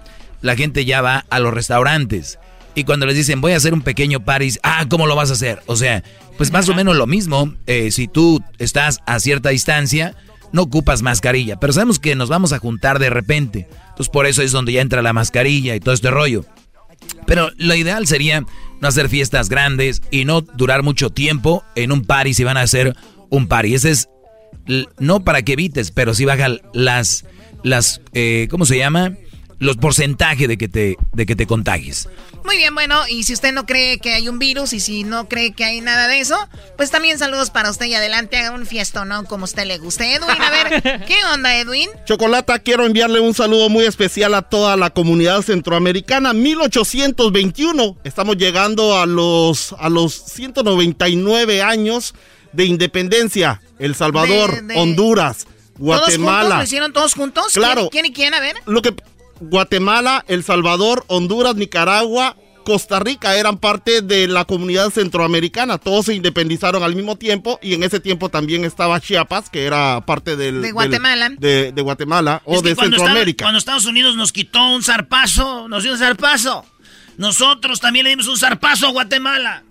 la gente ya va a los restaurantes. Y cuando les dicen, voy a hacer un pequeño party, ah, ¿cómo lo vas a hacer? O sea, pues más o menos lo mismo. eh, si tú estás a cierta distancia, no ocupas mascarilla. Pero sabemos que nos vamos a juntar de repente. Entonces, por eso es donde ya entra la mascarilla y todo este rollo. Pero lo ideal sería no hacer fiestas grandes y no durar mucho tiempo en un party si van a hacer un party. Ese es no para que evites, pero sí baja las las eh, ¿cómo se llama? Los porcentajes de que te de que te contagies. Muy bien, bueno, y si usted no cree que hay un virus y si no cree que hay nada de eso, pues también saludos para usted y adelante haga un fiesto, ¿no? Como usted le guste. Edwin, a ver, ¿qué onda, Edwin? Chocolata, quiero enviarle un saludo muy especial a toda la comunidad centroamericana. 1821, estamos llegando a los, a los 199 años de independencia. El Salvador, De- de- Honduras, ¿Todos juntos? ¿Lo Guatemala. hicieron todos juntos? Claro. ¿Quién, quién y quién? A ver. Lo que Guatemala, El Salvador, Honduras, Nicaragua, Costa Rica eran parte de la comunidad centroamericana. Todos se independizaron al mismo tiempo y en ese tiempo también estaba Chiapas, que era parte del, De del- Guatemala. de, de Guatemala o Es que de cuando Centroamérica. Estados- cuando Estados Unidos nos quitó un zarpazo, nos dio un zarpazo. Nosotros también le dimos un zarpazo a Guatemala.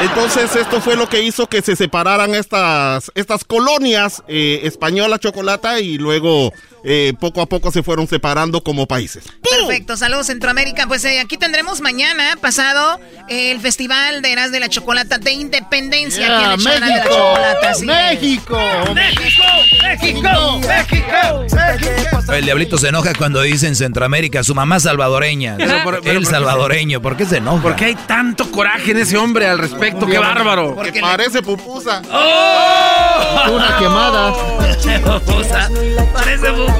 Entonces esto fue lo que hizo que se separaran estas, estas colonias eh, española, chocolata y luego eh, poco a poco se fueron separando como países. Perfecto, saludos Centroamérica. Pues eh, aquí tendremos mañana pasado eh, el Festival de Eras de la Chocolata de Independencia aquí en show de la México. México, México, México, México. El diablito se enoja cuando dicen Centroamérica, su mamá salvadoreña. Pero por- pero el salvadoreño, ¿por qué se enoja? ¿Por qué hay tanto coraje en ese hombre al respecto? ¡Qué bárbaro! Porque parece pupusa. ¡Oh! Una quemada. Pupusa. Parece pupusa.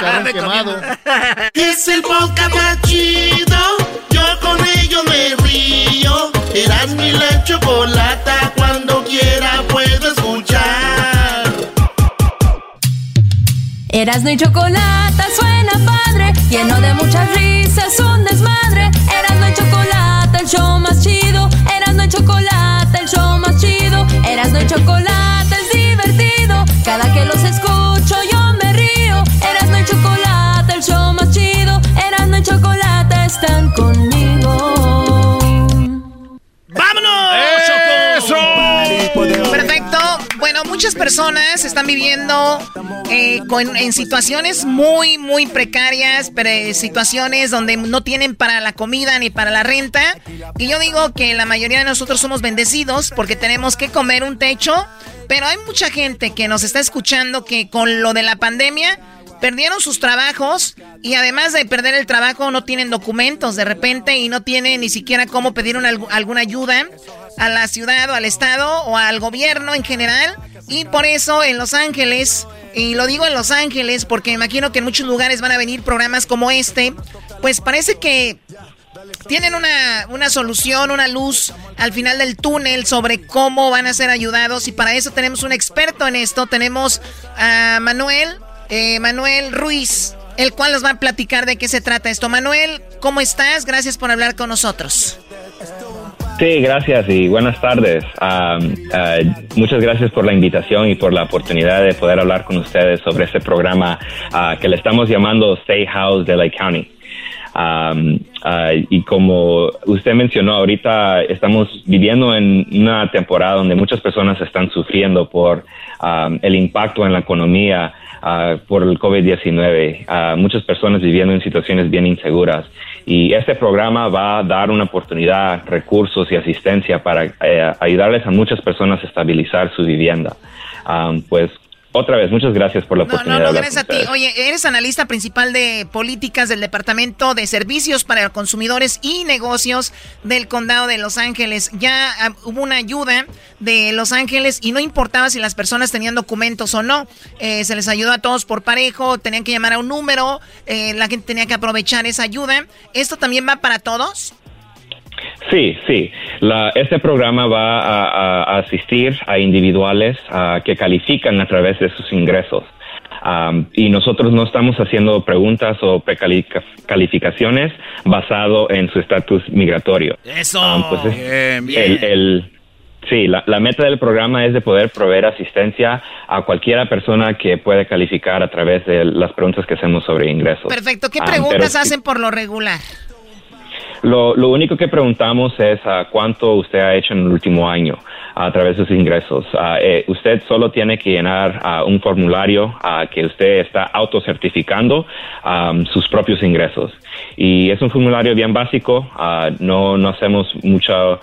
Carrón quemado. Es el podcast más chido. Yo con ello me río. Eras mi la chocolata. Cuando quiera puedo escuchar. Erasno y chocolate suena padre, lleno de muchas risas, un desmadre. Erasno y chocolate, el show más chido. Erasno y chocolate, el show más chido. Erasno y chocolate es divertido. Cada que los escucho están conmigo. ¡Vámonos, Choco! Perfecto. Bueno, muchas personas están viviendo eh, con- en situaciones muy, muy precarias, pero eh, situaciones donde no tienen para la comida ni para la renta. Y yo digo que la mayoría de nosotros somos bendecidos porque tenemos que comer un techo, pero hay mucha gente que nos está escuchando que con lo de la pandemia perdieron sus trabajos y además de perder el trabajo no tienen documentos de repente y no tienen ni siquiera cómo pedir una- alguna ayuda a la ciudad o al estado o al gobierno en general y por eso en Los Ángeles y lo digo en Los Ángeles porque imagino que en muchos lugares van a venir programas como este pues parece que tienen una, una solución, una luz al final del túnel sobre cómo van a ser ayudados y para eso tenemos un experto en esto. Tenemos a Manuel, eh, Manuel Ruiz, el cual nos va a platicar de qué se trata esto. Manuel, ¿cómo estás? Gracias por hablar con nosotros. Sí, gracias y buenas tardes. Uh, muchas gracias por la invitación y por la oportunidad de poder hablar con ustedes sobre este programa uh, que le estamos llamando Stay House de Lake County. Uh, y como usted mencionó, ahorita estamos viviendo en una temporada donde muchas personas están sufriendo por el impacto en la economía uh, por el COVID-19. Uh, muchas personas viviendo en situaciones bien inseguras. Y este programa va a dar una oportunidad, recursos y asistencia para eh, ayudarles a muchas personas a estabilizar su vivienda. Um, pues otra vez, muchas gracias por la oportunidad. No, no, gracias a ti. Oye, eres analista principal de políticas del Departamento de Servicios para Consumidores y Negocios del Condado de Los Ángeles. Ya ah, hubo una ayuda de Los Ángeles y no importaba si las personas tenían documentos o no. Eh, se les ayudó a todos por parejo, tenían que llamar a un número, eh, la gente tenía que aprovechar esa ayuda. ¿Esto también va para todos? Sí, sí. La- este programa va a, a- a asistir a individuales ah, que califican a través de sus ingresos. Am, y nosotros no estamos haciendo preguntas o precalificaciones basado en su estatus migratorio. Eso. Pues es- Bien, bien. el- el- sí, la, la meta del programa es de poder proveer asistencia a cualquiera persona que puede calificar a través de las preguntas que hacemos sobre ingresos. Perfecto. ¿Qué pero preguntas hacen por lo regular? Lo, lo único que preguntamos es ah, cuánto usted ha hecho en el último año a través de sus ingresos. Ah, eh, usted solo tiene que llenar ah, un formulario ah, que usted está autocertificando am, sus propios ingresos. Y es un formulario bien básico, no, no hacemos mucho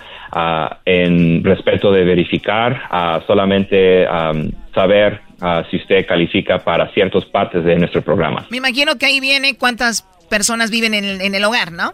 en respecto de verificar, solamente am, saber si usted califica para ciertas partes de nuestro programa. Me imagino que ahí viene cuántas personas viven en el, en el hogar, ¿no?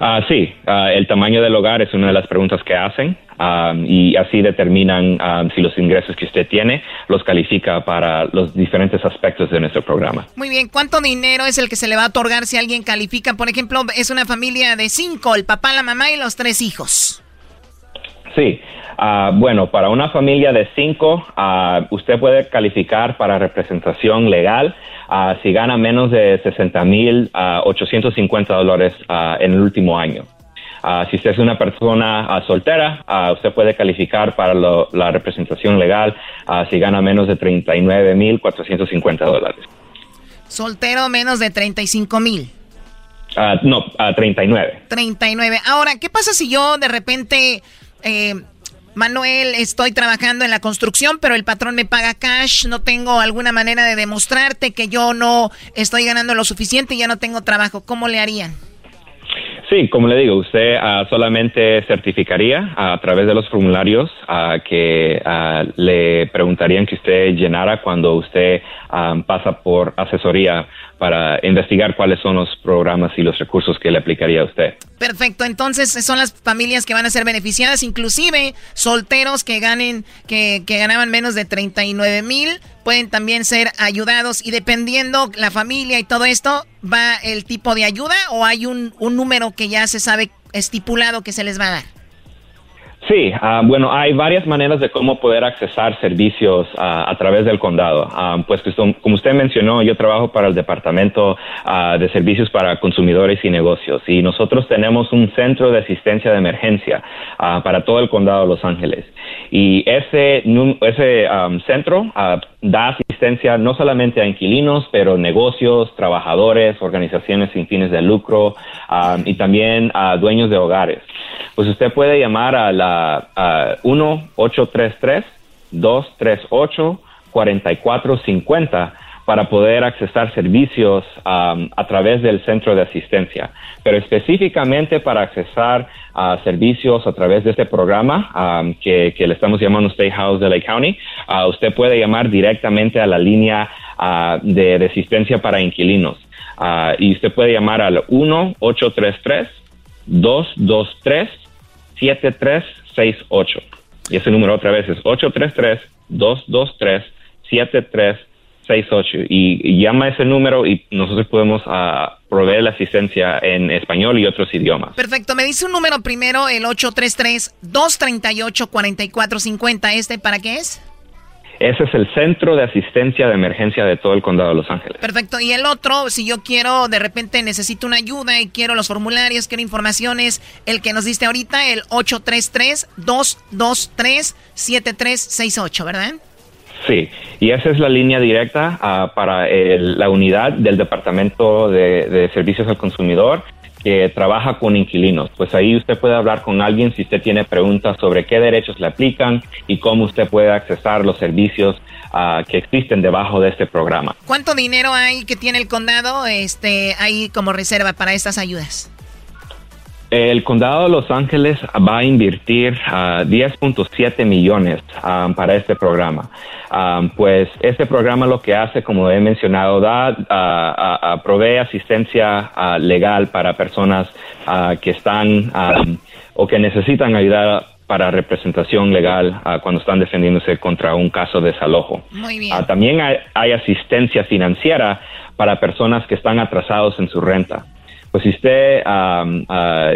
Ah, sí, ah, el tamaño del hogar es una de las preguntas que hacen ah, y así determinan ah, si los ingresos que usted tiene los califica para los diferentes aspectos de nuestro programa. Muy bien, ¿cuánto dinero es el que se le va a otorgar si alguien califica? Por ejemplo, es una familia de cinco, el papá, la mamá y los tres hijos. Sí, ah, bueno, para una familia de cinco, ah, usted puede calificar para representación legal ah, si gana menos de 60 mil 850 dólares en el último año. Si usted es una persona soltera, usted puede calificar para lo- la representación legal si gana menos de 39 mil 450 dólares. Soltero menos de 35 mil. No, a 39. 39. Ahora, ¿qué pasa si yo de repente, eh, Manuel, estoy trabajando en la construcción, pero el patrón me paga cash, no tengo alguna manera de demostrarte que yo no estoy ganando lo suficiente y ya no tengo trabajo? ¿Cómo le harían? Sí, como le digo, usted ah, solamente certificaría a través de los formularios ah, que ah, le preguntarían que usted llenara cuando usted pasa por asesoría para investigar cuáles son los programas y los recursos que le aplicaría a usted. Perfecto, entonces son las familias que van a ser beneficiadas, inclusive solteros que ganen, que, ganaban menos de 39 mil, pueden también ser ayudados y dependiendo la familia y todo esto, ¿va el tipo de ayuda o hay un número que ya se sabe estipulado que se les va a dar? Sí, ah, bueno, hay varias maneras de cómo poder accesar servicios ah, a través del condado. Ah, pues que son- como usted mencionó, yo trabajo para el Departamento de Servicios para Consumidores y Negocios y nosotros tenemos un centro de asistencia de emergencia para todo el condado de Los Ángeles. Y ese, ese am, centro da asistencia no solamente a inquilinos, pero negocios, trabajadores, organizaciones sin fines de lucro am, y también a dueños de hogares. Pues usted puede llamar a la a 1-833-238-4450 para poder accesar servicios a través del centro de asistencia. Pero específicamente para accesar a servicios a través de este programa am, que, le estamos llamando State House de Lake County, usted puede llamar directamente a la línea ah, de, de asistencia para inquilinos. Ah, y usted puede llamar al 1-833-223-7368. Y ese número otra vez es 833-223-7368. Y, llama ese número y nosotros podemos ah, proveer la asistencia en español y otros idiomas. Perfecto, me dice un número primero, el 833-238-4450. ¿Este para qué es? Ese es el centro de asistencia de emergencia de todo el condado de Los Ángeles. Perfecto. Y el otro, si yo quiero, de repente necesito una ayuda y quiero los formularios, quiero informaciones, el que nos diste ahorita, el 833-223-7368, ¿verdad? Sí, y esa es la línea directa ah, para el- la unidad del Departamento de, de Servicios al Consumidor que trabaja con inquilinos. Pues ahí usted puede hablar con alguien si usted tiene preguntas sobre qué derechos le aplican y cómo usted puede accesar los servicios ah, que existen debajo de este programa. ¿Cuánto dinero hay que tiene el condado este, ahí como reserva para estas ayudas? El condado de Los Ángeles va a invertir ah, 10.7 millones ah, para este programa. Ah, pues este programa lo que hace, como he mencionado, da, ah, ah, provee asistencia legal para personas que están ah, o que necesitan ayuda para representación legal ah, cuando están defendiéndose contra un caso de desalojo. Muy bien. Ah, también hay, hay asistencia financiera para personas que están atrasados en su renta. Pues si usted am, ah,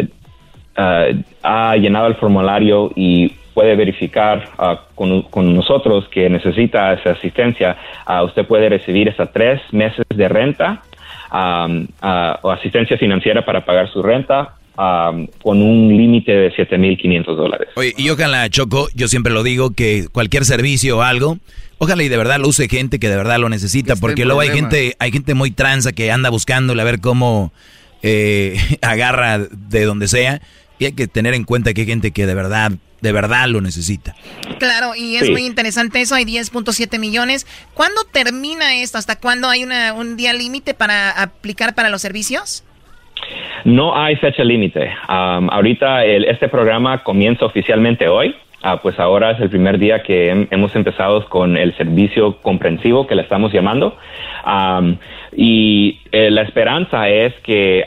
ah, ha llenado el formulario y puede verificar ah, con, con nosotros que necesita esa asistencia, ah, usted puede recibir hasta tres meses de renta ah, o asistencia financiera para pagar su renta am, con un límite de 7.500 dólares. Oye, y ojalá, Choco, yo siempre lo digo, que cualquier servicio o algo, ojalá y de verdad lo use gente que de verdad lo necesita, porque luego hay gente, hay gente muy tranza que anda buscándole a ver cómo eh, agarra de donde sea, y hay que tener en cuenta que hay gente que de verdad, de verdad lo necesita. Claro, y es Sí. muy interesante eso, hay 10.7 millones. ¿Cuándo termina esto? ¿Hasta cuándo hay una, un día límite para aplicar para los servicios? No hay fecha límite. Am, ahorita el- este programa comienza oficialmente hoy. Ah, pues ahora es el primer día que hem- hemos empezado con el servicio comprensivo que le estamos llamando. Am, y eh, la esperanza es que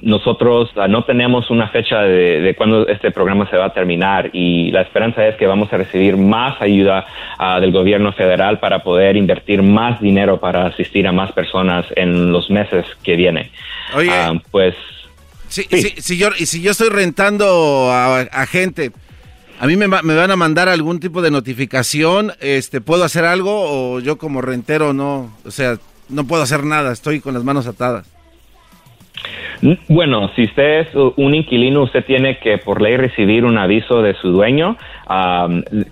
nosotros ah, no tenemos una fecha de, de cuándo este programa se va a terminar y la esperanza es que vamos a recibir más ayuda ah, del gobierno federal para poder invertir más dinero para asistir a más personas en los meses que vienen. Oye. Am, pues Si, si- si yo, y si yo estoy rentando a, a gente, ¿a mí me, me van a mandar algún tipo de notificación? Este, ¿Puedo hacer algo o yo como rentero no? O sea, no puedo hacer nada, estoy con las manos atadas. Bueno, si usted es un inquilino, usted tiene que por ley recibir un aviso de su dueño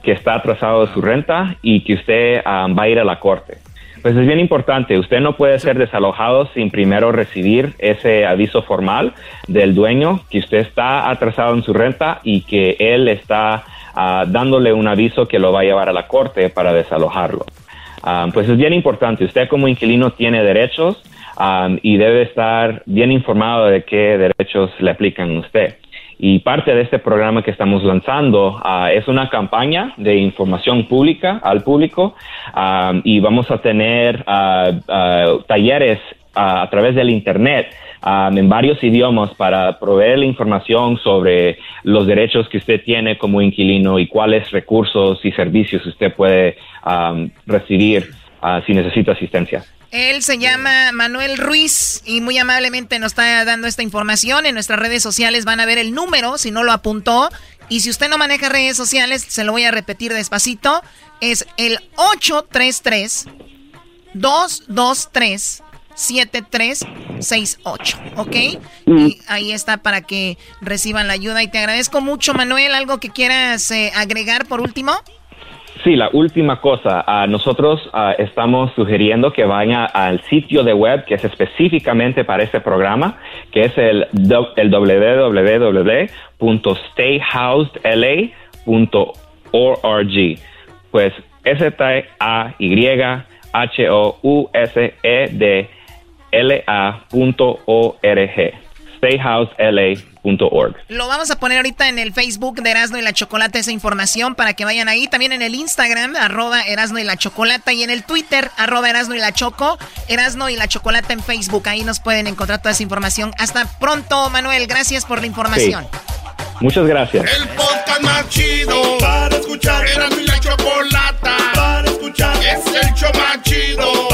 que está atrasado de su renta y que usted va a ir a la corte. Pues es bien importante, usted no puede ser desalojado sin primero recibir ese aviso formal del dueño que usted está atrasado en su renta y que él está ah, dándole un aviso que lo va a llevar a la corte para desalojarlo. Ah, pues es bien importante. Usted como inquilino tiene derechos um, y debe estar bien informado de qué derechos le aplican a usted. Y parte de este programa que estamos lanzando ah, es una campaña de información pública al público um, y vamos a tener ah, ah, talleres ah, a través del Internet um, en varios idiomas para proveer la información sobre los derechos que usted tiene como inquilino y cuáles recursos y servicios usted puede um, recibir ah, si necesita asistencia. Él se llama Manuel Ruiz y muy amablemente nos está dando esta información. En nuestras redes sociales van a ver el número, si no lo apuntó. Y si usted no maneja redes sociales, se lo voy a repetir despacito. Es el 833 223 7368, ¿ok? Y ahí está para que reciban la ayuda. Y te agradezco mucho, Manuel. ¿Algo que quieras eh, agregar por último? Sí, la última cosa. ah, nosotros ah, estamos sugiriendo que vayan al sitio de web que es específicamente para este programa, que es el, el www.stayhousedla.org. Pues S-T-A-Y-H-O-U-S-E-D-L-A.org. Stayhousedla.org. Lo vamos a poner ahorita en el Facebook de Erasno y la Chocolata esa información para que vayan ahí. También en el Instagram, arroba Erasno y la Chocolata. Y en el Twitter, arroba Erasno y la Choco. Erasno y la Chocolata en Facebook. Ahí nos pueden encontrar toda esa información. Hasta pronto, Manuel. Gracias por la información. Muchas gracias. El podcast más chido para escuchar. Era mi la chocolata para escuchar. Es el show más chido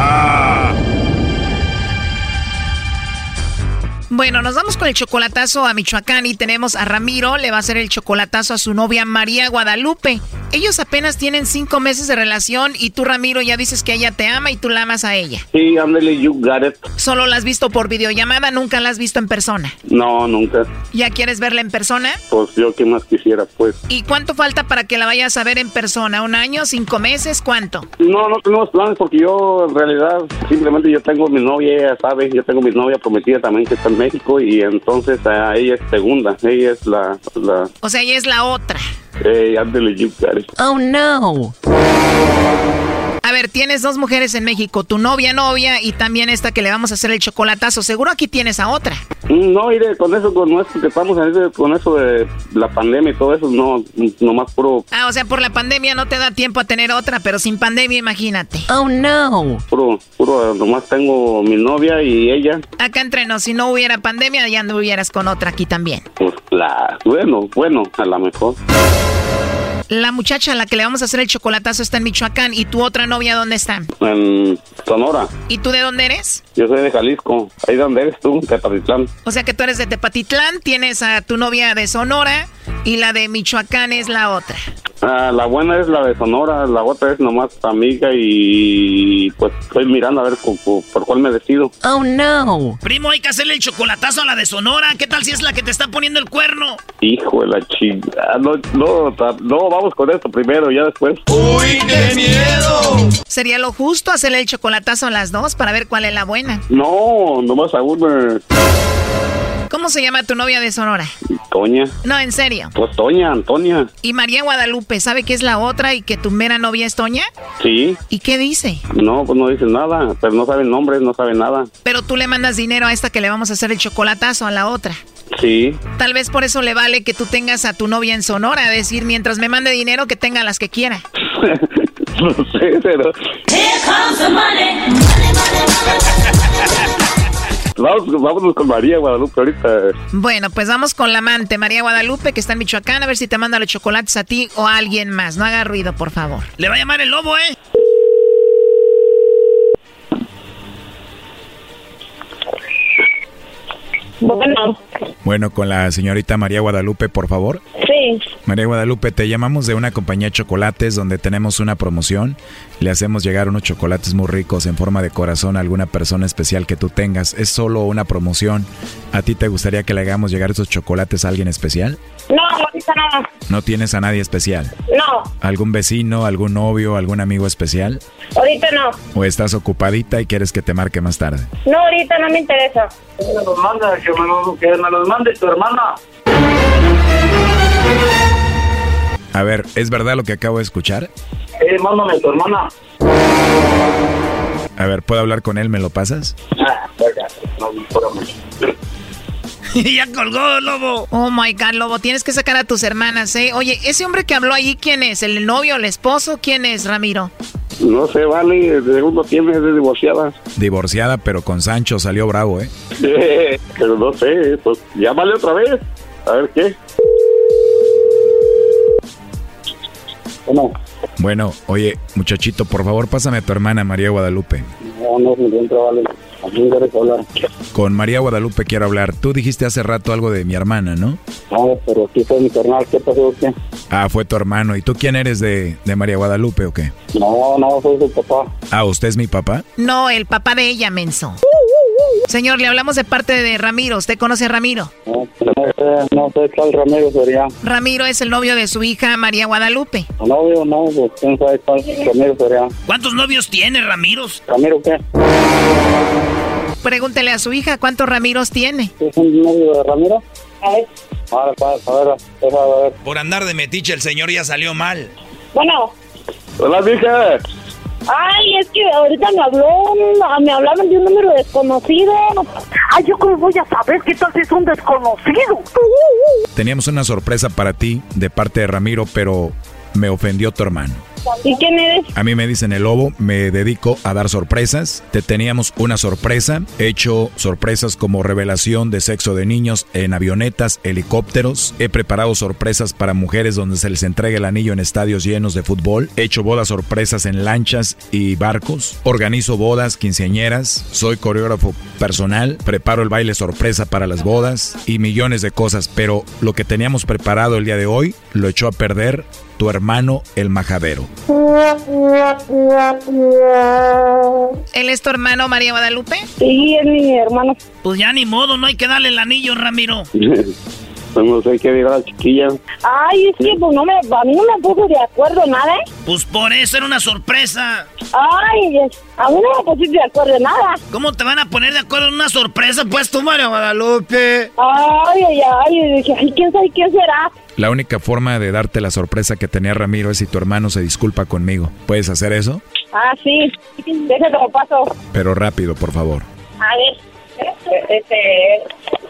Bueno, nos vamos con el chocolatazo a Michoacán y tenemos a Ramiro, le va a hacer el chocolatazo a su novia María Guadalupe. Ellos apenas tienen cinco meses de relación y tú, Ramiro, ya dices que ella te ama y tú la amas a ella. Sí, ándale, you got it. ¿Solo la has visto por videollamada? ¿Nunca la has visto en persona? No, nunca. ¿Ya quieres verla en persona? Pues yo qué más quisiera, pues. ¿Y cuánto falta para que la vayas a ver en persona? ¿Un año? ¿Cinco meses? ¿Cuánto? No, no tenemos planes porque yo en realidad simplemente yo tengo mi novia, ella sabe, yo tengo mi novia prometida también que está en México y entonces a ella es segunda, ella es la... la O sea, ella es la otra. eh, ándale, you got it. Oh, no. A ver, tienes dos mujeres en México, tu novia, novia y también esta que le vamos a hacer el chocolatazo. Seguro aquí tienes a otra. No, mire, con eso, con esto que estamos en ese- con eso de la pandemia y todo eso, no, nomás puro, Ah, o sea, por la pandemia no te da tiempo a tener otra, pero sin pandemia, imagínate. Oh, no. puro, puro, nomás tengo mi novia y ella, Acá entre nos, si no hubiera pandemia, ya no hubieras con otra aquí también. pues la, bueno, bueno, a lo mejor. La muchacha a la que le vamos a hacer el chocolatazo está en Michoacán y tu otra novia, ¿dónde está? En Sonora, ¿Y tú de dónde eres? yo soy de Jalisco, ahí donde eres tú, de Patitlán. O sea que tú eres de Tepatitlán, tienes a tu novia de Sonora y la de Michoacán es la otra. Ah, la buena es la de Sonora, la otra es nomás amiga y pues estoy mirando a ver cu- cu- por cuál me decido. Oh no. Primo, hay que hacerle el chocolatazo a la de Sonora. ¿Qué tal si es la que te está poniendo el cuerno? Hijo de la chingada, no, no, ta- no, vamos con esto primero, ya después. ¡Uy, qué miedo! ¿Sería lo justo hacerle el chocolatazo a las dos para ver cuál es la buena? No, nomás a una. ¿Cómo se llama tu novia de Sonora? Toña. No, en serio. Pues Toña, Antonia. ¿Y María Guadalupe sabe que es la otra y que tu mera novia es Toña? Sí. ¿Y qué dice? No, pues no dice nada, pero no sabe nombres, no sabe nada. Pero tú le mandas dinero a esta que le vamos a hacer el chocolatazo a la otra. Sí. Tal vez por eso le vale que tú tengas a tu novia en Sonora, decir, mientras me mande dinero, que tenga las que quiera. no sé, pero. Vamos, vámonos con María Guadalupe ahorita. Bueno, pues vamos con la amante, María Guadalupe, que está en Michoacán, a ver si te manda los chocolates a ti o a alguien más. No haga ruido, por favor. Le va a llamar el lobo, ¿eh? Bueno, Bueno, con la señorita María Guadalupe, por favor. sí. María Guadalupe, te llamamos de una compañía de chocolates donde tenemos una promoción. Le hacemos llegar unos chocolates muy ricos en forma de corazón a alguna persona especial que tú tengas. Es solo una promoción. ¿A ti te gustaría que le hagamos llegar esos chocolates a alguien especial? No, ahorita no. ¿No tienes a nadie especial? No, ¿Algún vecino, algún novio, algún amigo especial? Ahorita no. ¿O estás ocupadita y quieres que te marque más tarde? No, ahorita no me interesa. Que me los manda, que me los, que me los mande tu hermana. A ver, ¿es verdad lo que acabo de escuchar? Eh, mándame tu hermana. A ver, ¿puedo hablar con él? ¿Me lo pasas? Ah, venga, no, espérame. ya colgó, lobo. Oh my God, Lobo, tienes que sacar a tus hermanas, ¿eh? Oye, ese hombre que habló allí, ¿quién es? ¿El novio, el esposo? ¿Quién es, Ramiro? No sé, vale, de segundo tiene, es de divorciada. Divorciada, pero con Sancho salió bravo, ¿eh? Eh, pero no sé, pues llámale otra vez. A ver qué. Bueno, Bueno, oye, muchachito, por favor, pásame a tu hermana María Guadalupe. no, no se encuentra, vale. ¿A quién quieres hablar? Con María Guadalupe quiero hablar. Tú dijiste hace rato algo de mi hermana, ¿no? No, pero aquí fue mi carnal, ¿qué pasó qué? Ah, fue tu hermano. ¿Y tú quién eres de, de María Guadalupe o qué? No, no, soy su papá. Ah, ¿usted es mi papá? No, el papá de ella, menso. Señor, le hablamos de parte de Ramiro. ¿Usted conoce a Ramiro? No, no sé, no sé cuál Ramiro sería. Ramiro es el novio de su hija María Guadalupe. Novio, no, pues quién sabe cuál Ramiro sería. ¿Cuántos novios tiene, Ramiros? ¿Ramiro qué? Pregúntele a su hija cuántos Ramiros tiene. ¿Es un novio de Ramiro? A ver. A ver, a ver, a ver. Por andar de metiche el señor ya salió mal. Bueno, Hola, mija. Ay, es que ahorita me habló, un- me hablaron de un número desconocido. Ay, ¿yo cómo voy a saber qué tal si es un desconocido? Teníamos una sorpresa para ti de parte de Ramiro, pero me ofendió tu hermano. A mí me dicen el lobo, me dedico a dar sorpresas. Te teníamos una sorpresa. He hecho sorpresas como revelación de sexo de niños en avionetas, helicópteros. He preparado sorpresas para mujeres donde se les entrega el anillo en estadios llenos de fútbol. He hecho bodas sorpresas en lanchas y barcos. Organizo bodas, quinceañeras. Soy coreógrafo personal. Preparo el baile sorpresa para las bodas y millones de cosas. Pero lo que teníamos preparado el día de hoy lo echó a perder tu hermano el majadero. ¿Él es tu hermano María Guadalupe? Sí, es mi hermano. Pues ya ni modo, no hay que darle el anillo, Ramiro. Pues no sé qué dirá la chiquilla. Ay, es que pues no me, a mí no me puso de acuerdo nada, ¿eh? Pues por eso era una sorpresa. Ay, a mí no me pusiste de acuerdo en nada. ¿Cómo te van a poner de acuerdo en una sorpresa, pues tú, María Guadalupe? Ay, ay, ay, y dije, ay, quién sabe quién será. La única forma de darte la sorpresa que tenía Ramiro es si tu hermano se disculpa conmigo. ¿Puedes hacer eso? Ah, sí, déjate lo paso. Pero rápido, por favor. A ver, este, este,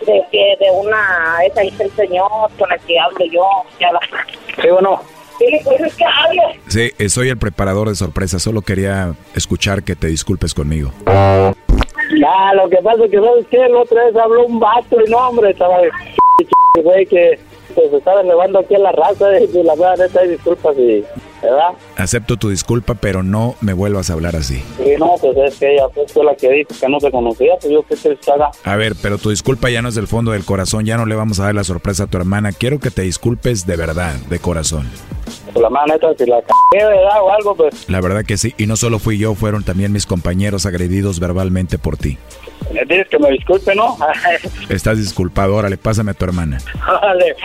de que de una, esa es el señor con el que hablo yo, que habla. Sí, bueno. Sí, pues es que hablo. Sí, soy el preparador de sorpresas. Solo quería escuchar que te disculpes conmigo. Ah, lo que pasa es que, ¿sabes qué? La otra vez habló un vato y no, hombre, estaba de güey que pues estaba elevando aquí a la raza y la verdad, neta, disculpas y, ¿verdad? Acepto tu disculpa, pero no me vuelvas a hablar así. Y no, pues es que ella pues, fue la que dijo que no se conocía, pues yo qué quieres que haga. A ver, pero tu disculpa ya no es del fondo del corazón. Ya no le vamos a dar la sorpresa a tu hermana. Quiero que te disculpes de verdad, de corazón. Pues la mano si la cagué, ¿verdad? O algo, pues, La verdad que sí. Y no solo fui yo, fueron también mis compañeros agredidos verbalmente por ti. Me tienes que me disculpe, ¿no? Estás disculpado. Órale, pásame a tu hermana. Vale.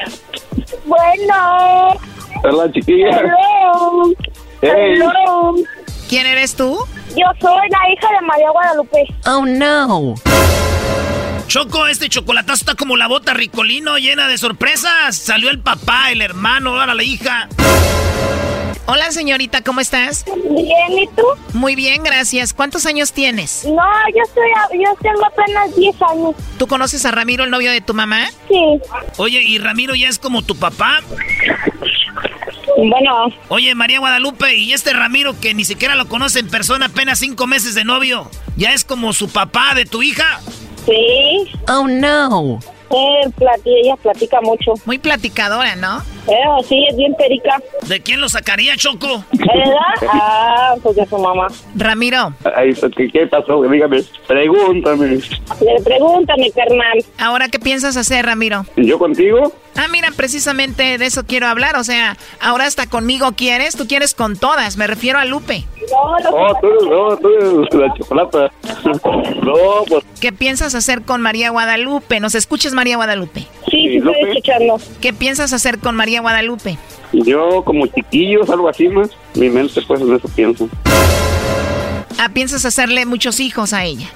Bueno. Hola, chiquilla. Hello. Hey. Hello. ¿Quién eres tú? Yo soy la hija de María Guadalupe. Oh, no. Choco, este chocolatazo está como la bota ricolino llena de sorpresas. Salió el papá, el hermano, ahora la hija. Hola, señorita, ¿cómo estás? Bien, ¿y tú? Muy bien, gracias. ¿Cuántos años tienes? No, yo soy, yo tengo apenas 10 años. ¿Tú conoces a Ramiro, el novio de tu mamá? Sí. Oye, ¿y Ramiro ya es como tu papá? Bueno. Oye, María Guadalupe, ¿y este Ramiro que ni siquiera lo conoce en persona, apenas cinco meses de novio, ya es como su papá de tu hija? Sí. Oh, no. Eh, plati- ella platica mucho. Muy platicadora, ¿no? Eh, sí, es bien perica. ¿De quién lo sacaría, Choco? ¿Verdad? Ah, pues de su mamá. Ramiro. Ahí, ¿qué, ¿Qué pasó? Dígame, pregúntame. Le pregúntame, carnal. ¿Ahora qué piensas hacer, Ramiro? ¿Yo contigo? Ah, mira, precisamente de eso quiero hablar. O sea, ahora hasta conmigo quieres, tú quieres con todas. Me refiero a Lupe. No, No, tú, no, tú eres la chocolata. no, pues, ¿Qué piensas hacer con María Guadalupe? ¿Nos escuches, María Guadalupe? Sí, sí, estoy escuchando. ¿Qué piensas hacer con María Guadalupe? yo como chiquillos, algo así más. Mi mente, pues, en eso pienso. Ah, piensas hacerle muchos hijos a ella.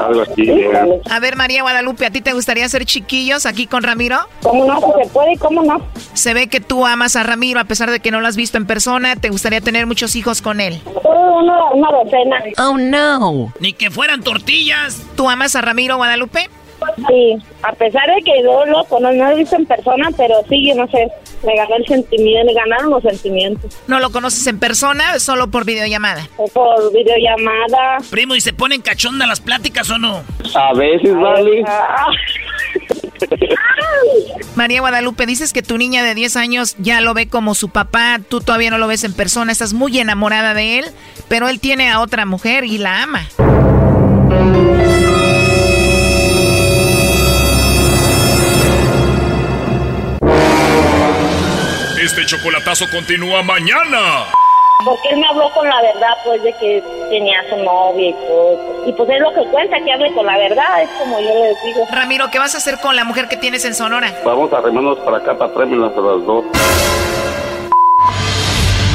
Algo así. eh. A ver, María Guadalupe, ¿a ti te gustaría ser chiquillos aquí con Ramiro? ¿Cómo no? Si se puede, ¿cómo no? Se ve que tú amas a Ramiro a pesar de que no lo has visto en persona. ¿Te gustaría tener muchos hijos con él? Una, una docena. Oh, no. Ni que fueran tortillas. ¿Tú amas a Ramiro Guadalupe? Sí, a pesar de que yo lo no, no lo he visto en persona, pero sí, yo no sé, me ganó el sentimiento, me ganaron los sentimientos. ¿No lo conoces en persona solo por videollamada? O por videollamada. Primo, ¿y se ponen cachonda las pláticas o no? A veces, vale. Ah, María Guadalupe, dices que tu niña de 10 años ya lo ve como su papá, tú todavía no lo ves en persona, estás muy enamorada de él, pero él tiene a otra mujer y la ama. Este chocolatazo continúa mañana. Porque él me habló con la verdad, pues, de que tenía a su novia y todo. Y pues es lo que cuenta, que hable con la verdad, es como yo les digo. Ramiro, ¿qué vas a hacer con la mujer que tienes en Sonora? Vamos a remarnos para acá, para tráemelas a las dos.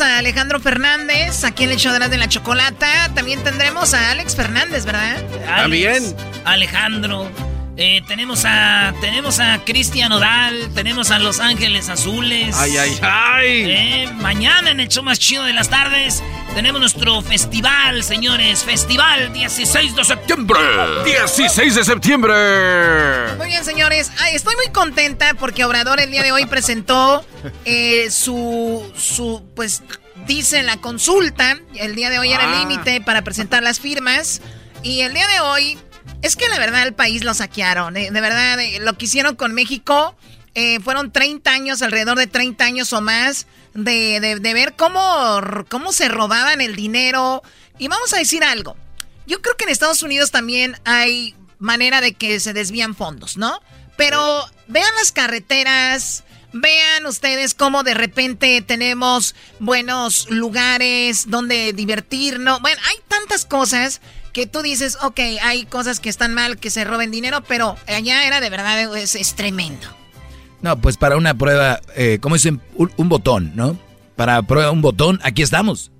A Alejandro Fernández aquí en el show de la chocolata. También tendremos a Alex Fernández, ¿verdad? También. Alejandro. Eh, tenemos a tenemos a Cristian Odal, tenemos a Los Ángeles Azules. Ay, ay, ay. Eh, mañana en el show más chido de las tardes tenemos nuestro festival, señores. Festival 16 de septiembre. 16 de septiembre. Muy bien, señores. Ay, estoy muy contenta porque Obrador el día de hoy presentó eh, su, su, pues, dice la consulta. El día de hoy era el Ah. límite para presentar las firmas. Y el día de hoy, es que la verdad el país lo saquearon. eh, De verdad, eh, lo que hicieron con México eh, fueron 30 años, alrededor de 30 años o más, de, de- de ver cómo, cómo se robaban el dinero. Y vamos a decir algo. Yo creo que en Estados Unidos también hay manera de que se desvían fondos, ¿no? Pero vean las carreteras, vean ustedes cómo de repente tenemos buenos lugares donde divertirnos. Bueno, hay tantas cosas que tú dices, ok, hay cosas que están mal, que se roben dinero, pero allá era de verdad, es, es tremendo. No, pues para una prueba, eh, ¿cómo dicen? Un, un botón, ¿no? Para prueba un botón, aquí estamos.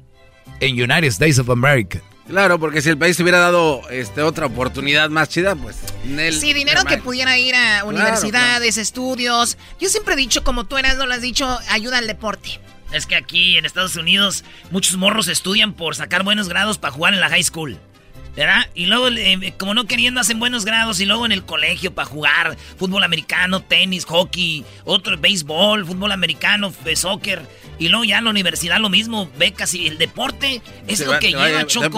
En United States of America. Claro, porque si el país hubiera dado este, otra oportunidad más chida, pues... Nel, Sí, dinero que pudiera ir a universidades, estudios. Yo siempre he dicho, como tú eras, no lo has dicho, ayuda al deporte. Es que aquí en Estados Unidos muchos morros estudian por sacar buenos grados para jugar en la high school. ¿Verdad? Y luego, eh, como no queriendo, hacen buenos grados y luego en el colegio para jugar fútbol americano, tenis, hockey, otro béisbol, fútbol americano, f- soccer. Y luego ya en la universidad lo mismo, becas y el deporte es Se lo va- que va- lleva Choco.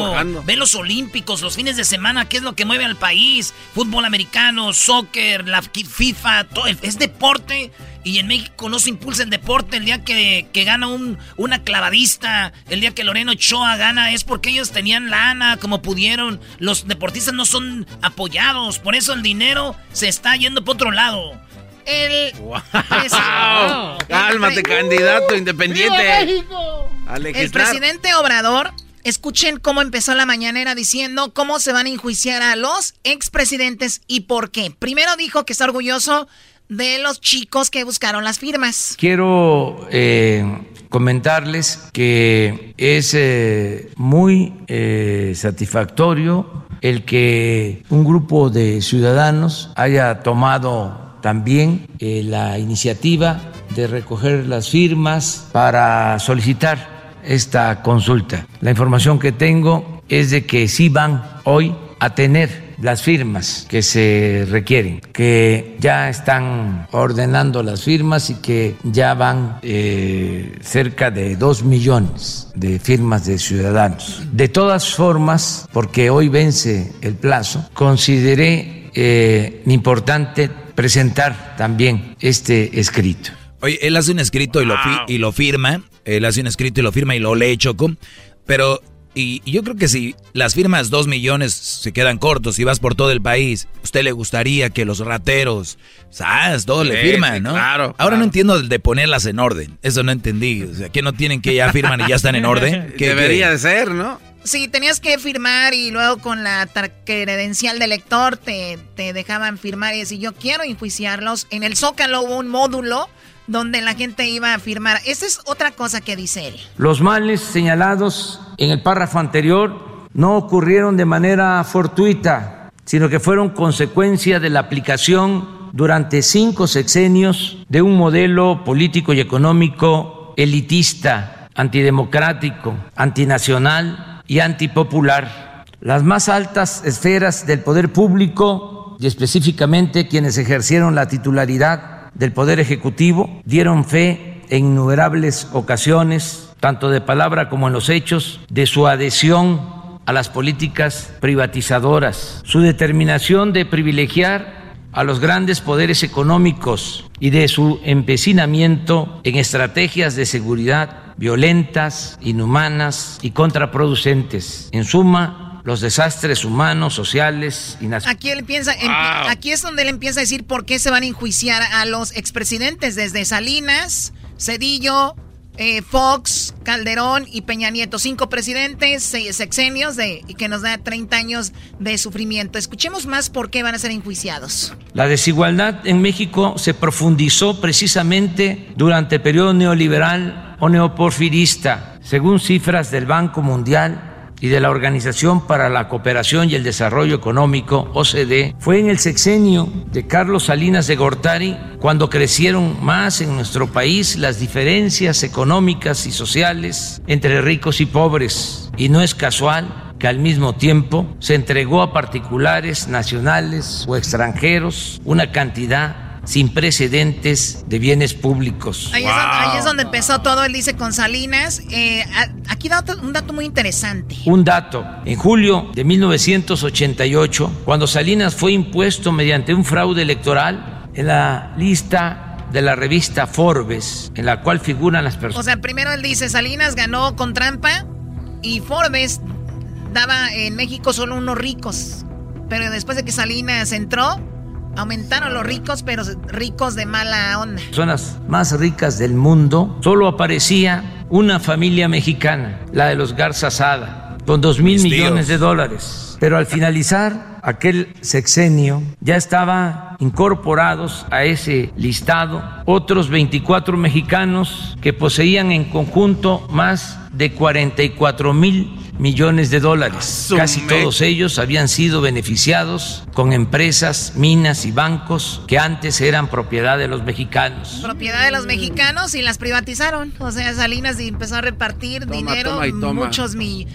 Ve los olímpicos, los fines de semana, ¿qué es lo que mueve al país? Fútbol americano, soccer, la fi- FIFA, todo, es deporte. Y en México no se impulsa el deporte. El día que, que gana un, una clavadista, el día que Loreno Ochoa gana, es porque ellos tenían lana, como pudieron. Los deportistas no son apoyados. Por eso el dinero se está yendo por otro lado. El. ¡Wow! Cálmate, candidato independiente. El presidente Obrador, escuchen cómo empezó la mañanera diciendo cómo se van a enjuiciar a los expresidentes y por qué. Primero dijo que está orgulloso de los chicos que buscaron las firmas. Quiero eh, comentarles que es eh, muy eh, satisfactorio el que un grupo de ciudadanos haya tomado también eh, la iniciativa de recoger las firmas para solicitar esta consulta. La información que tengo es de que sí van hoy a tener las firmas que se requieren, que ya están ordenando las firmas y que ya van eh, cerca de dos millones de firmas de ciudadanos. De todas formas, porque hoy vence el plazo, consideré eh, importante presentar también este escrito. Oye, él hace un escrito y, lo fi- y lo firma. Él hace un escrito y lo firma y lo lee Choco. Pero, y, y yo creo que si las firmas dos millones se quedan cortos y vas por todo el país, ¿usted le gustaría que los rateros, ¿sabes? Todo le Sí, firman, sí, ¿no? claro, Ahora claro. no entiendo el de ponerlas en orden. Eso no entendí. O sea, que no tienen que ya firman y ya están en orden. ¿Qué- Debería qué? de ser, ¿no? Sí, tenías que firmar y luego con la credencial de lector te, te dejaban firmar y decir yo quiero enjuiciarlos. En el Zócalo hubo un módulo donde la gente iba a firmar. Esa es otra cosa que dice él. Los males señalados en el párrafo anterior no ocurrieron de manera fortuita, sino que fueron consecuencia de la aplicación durante cinco sexenios de un modelo político y económico elitista, antidemocrático, antinacional y antipopular. Las más altas esferas del poder público y específicamente quienes ejercieron la titularidad del Poder Ejecutivo dieron fe en innumerables ocasiones, tanto de palabra como en los hechos, de su adhesión a las políticas privatizadoras, su determinación de privilegiar a los grandes poderes económicos y de su empecinamiento en estrategias de seguridad violentas, inhumanas y contraproducentes. En suma, los desastres humanos, sociales y nacionales. Aquí, él piensa, aquí es donde él empieza a decir por qué se van a enjuiciar a los expresidentes desde Salinas, Cedillo, eh, Fox, Calderón y Peña Nieto. Cinco presidentes, seis sexenios de, y que nos da 30 años de sufrimiento. Escuchemos más por qué van a ser enjuiciados. La desigualdad en México se profundizó precisamente durante el periodo neoliberal o neoporfirista. Según cifras del Banco Mundial, y de la Organización para la Cooperación y el Desarrollo Económico, OCDE, fue en el sexenio de Carlos Salinas de Gortari cuando crecieron más en nuestro país las diferencias económicas y sociales entre ricos y pobres. Y no es casual que al mismo tiempo se entregó a particulares nacionales o extranjeros una cantidad sin precedentes de bienes públicos. Ahí, es, donde, empezó todo, él dice con Salinas. Eh, aquí da un dato muy interesante. Un dato. En julio de 1988, cuando Salinas fue impuesto mediante un fraude electoral en la lista de la revista Forbes, en la cual figuran las personas. O sea, primero él dice, Salinas ganó con trampa y Forbes daba en México solo unos ricos. Pero después de que Salinas entró, Aumentaron los ricos, pero ricos de mala onda. Personas más ricas del mundo, solo aparecía una familia mexicana, la de los Garza Sada, con dos mil millones de dólares. Pero al finalizar aquel sexenio, ya estaban incorporados a ese listado otros 24 mexicanos que poseían en conjunto más de 44 mil millones de dólares. Casi todos ellos habían sido beneficiados con empresas, minas y bancos que antes eran propiedad de los mexicanos. Propiedad de los mexicanos y las privatizaron. O sea, Salinas empezó a repartir dinero, muchos mil.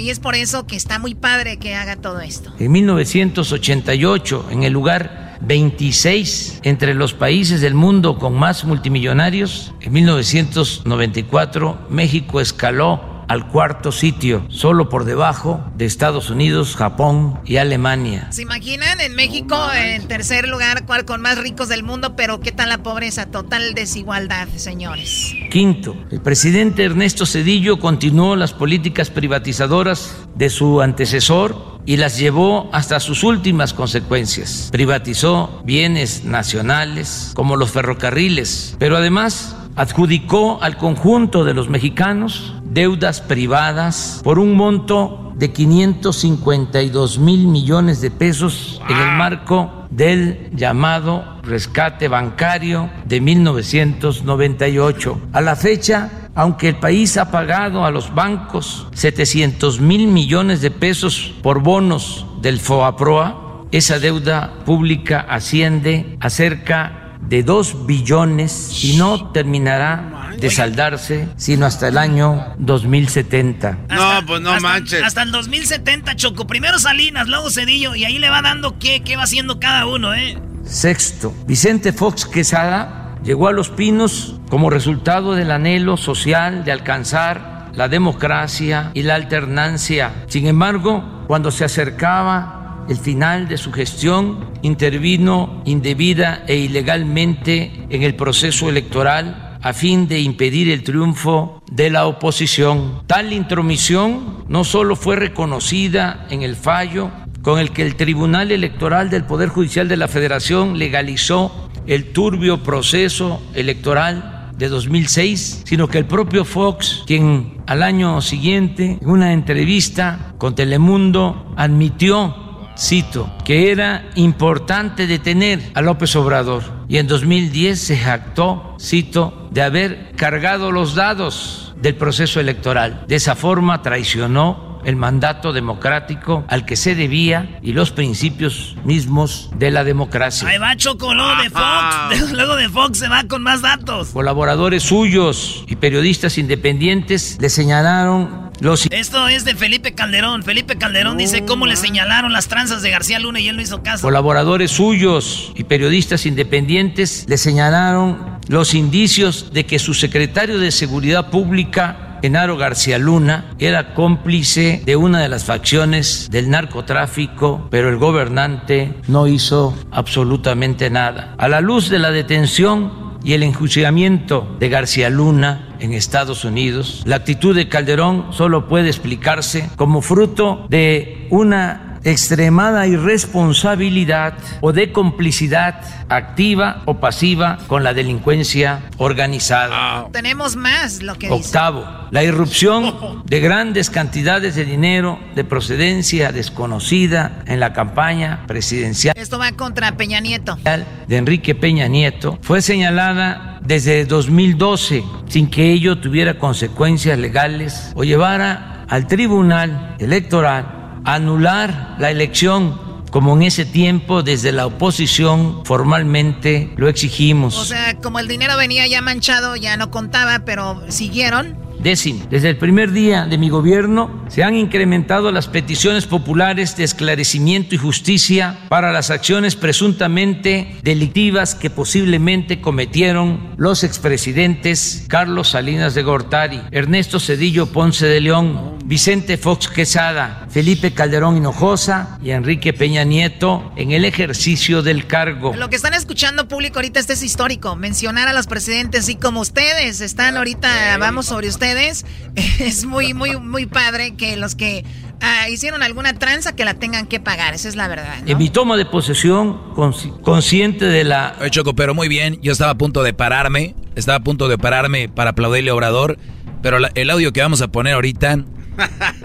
Y es por eso que está muy padre que haga todo esto. En 1988, en el lugar 26 entre los países del mundo con más multimillonarios, en 1994 México escaló al cuarto sitio, solo por debajo de Estados Unidos, Japón y Alemania. ¿Se imaginan en México en tercer lugar con más ricos del mundo, pero qué tal la pobreza? Total desigualdad, señores. Quinto, el presidente Ernesto Cedillo continuó las políticas privatizadoras de su antecesor y las llevó hasta sus últimas consecuencias. Privatizó bienes nacionales como los ferrocarriles, pero además adjudicó al conjunto de los mexicanos deudas privadas por un monto de 552 mil millones de pesos en el marco del llamado rescate bancario de 1998. A la fecha, aunque el país ha pagado a los bancos 700 mil millones de pesos por bonos del FOAPROA, esa deuda pública asciende a cerca de 2 billones y no terminará de saldarse sino hasta el año 2070. no, pues no manches. Hasta el 2070, Choco. Primero Salinas, luego Cedillo y ahí le va dando qué, qué va haciendo cada uno, ¿eh? Sexto, Vicente Fox Quesada llegó a Los Pinos como resultado del anhelo social de alcanzar la democracia y la alternancia. Sin embargo, cuando se acercaba el final de su gestión, intervino indebida e ilegalmente en el proceso electoral a fin de impedir el triunfo de la oposición. Tal intromisión no solo fue reconocida en el fallo con el que el Tribunal Electoral del Poder Judicial de la Federación legalizó el turbio proceso electoral de 2006, sino que el propio Fox, quien al año siguiente, en una entrevista con Telemundo, admitió cito, que era importante detener a López Obrador y en 2010 se jactó, cito, de haber cargado los dados del proceso electoral. De esa forma traicionó el mandato democrático al que se debía y los principios mismos de la democracia. Ahí va Choco, de Fox. Luego de Fox se va con más datos. Colaboradores suyos y periodistas independientes le señalaron esto es de Felipe Calderón. Felipe Calderón dice cómo le señalaron las tranzas de García Luna y él no hizo caso. Colaboradores suyos y periodistas independientes le señalaron los indicios de que su secretario de Seguridad Pública Genaro García Luna era cómplice de una de las facciones del narcotráfico, pero el gobernante no hizo absolutamente nada. A la luz de la detención y el enjuiciamiento de García Luna en Estados Unidos, la actitud de Calderón solo puede explicarse como fruto de una extremada irresponsabilidad o de complicidad activa o pasiva con la delincuencia organizada. Tenemos más lo que dice. Octavo, la irrupción de grandes cantidades de dinero de procedencia desconocida en la campaña presidencial Esto va contra Peña Nieto. de Enrique Peña Nieto fue señalada desde 2012 sin que ello tuviera consecuencias legales o llevara al Tribunal Electoral anular la elección como en ese tiempo desde la oposición formalmente lo exigimos. O sea, como el dinero venía ya manchado, ya no contaba, pero siguieron. Décimo, desde el primer día de mi gobierno se han incrementado las peticiones populares de esclarecimiento y justicia para las acciones presuntamente delictivas que posiblemente cometieron los expresidentes Carlos Salinas de Gortari, Ernesto Cedillo Ponce de León, Vicente Fox Quesada, Felipe Calderón Hinojosa y Enrique Peña Nieto en el ejercicio del cargo. Lo que están escuchando público ahorita este es histórico. Mencionar a los presidentes así como ustedes están ahorita, vamos sobre ustedes. Es muy, muy, muy padre que los que ah, hicieron alguna tranza que la tengan que pagar. Esa es la verdad. ¿no? En mi toma de posesión, consci- consciente de la Oye, Choco, pero muy bien. Yo estaba a punto de pararme. Estaba a punto de pararme para aplaudirle a Obrador. Pero la- el audio que vamos a poner ahorita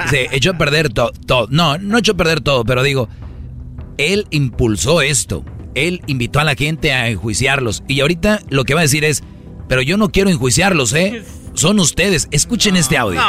se echó a perder todo. No, no echó a perder todo, pero digo, él impulsó esto. Él invitó a la gente a enjuiciarlos. Y ahorita lo que va a decir es, pero yo no quiero enjuiciarlos, ¿eh? Son ustedes. Escuchen este audio.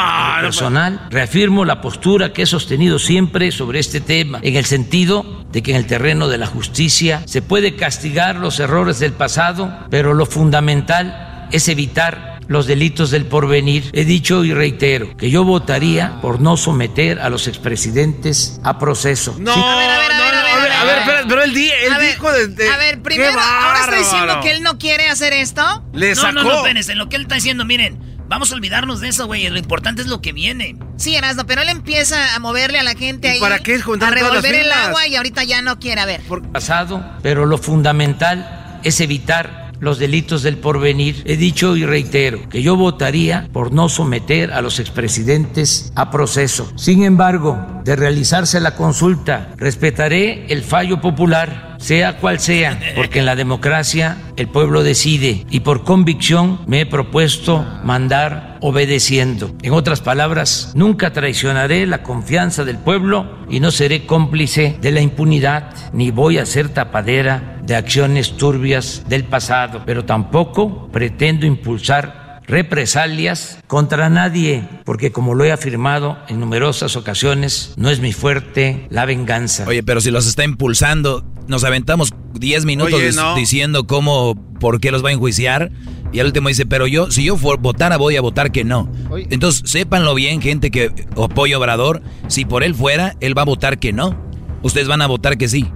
personal, reafirmo la postura que he sostenido siempre sobre este tema, en el sentido de que en el terreno de la justicia se puede castigar los errores del pasado, pero lo fundamental es evitar los delitos del porvenir. He dicho y reitero que yo votaría por no someter a los expresidentes a proceso. No, Sí. no, no, a ver, a ver, pero, pero él, di- él A ver, dijo de, de- A ver, primero, ¡Qué ahora está diciendo que él no quiere hacer esto. Le No, no, sacó. no, espérense. Lo que él está diciendo, miren, vamos a olvidarnos de eso, güey. Lo importante es lo que viene. Sí, Erasmo, pero él empieza a moverle a la gente ¿Y ahí. para qué A revolver el agua y ahorita ya no quiere. A ver. pasado, pero lo fundamental es evitar los delitos del porvenir. He dicho y reitero que yo votaría por no someter a los expresidentes a proceso. Sin embargo, de realizarse la consulta, respetaré el fallo popular, sea cual sea, porque en la democracia el pueblo decide y por convicción me he propuesto mandar obedeciendo. En otras palabras, nunca traicionaré la confianza del pueblo y no seré cómplice de la impunidad, ni voy a ser tapadera de acciones turbias del pasado, pero tampoco pretendo impulsar represalias contra nadie, porque como lo he afirmado en numerosas ocasiones, no es mi fuerte la venganza. Oye, pero si los está impulsando, nos aventamos 10 minutos Oye, dis- no. diciendo cómo, por qué los va a enjuiciar. Y al último dice, pero yo, si yo fu- votara, voy a votar que no. Entonces, sépanlo bien, gente que apoya a Obrador. Si por él fuera, él va a votar que no. Ustedes van a votar que sí.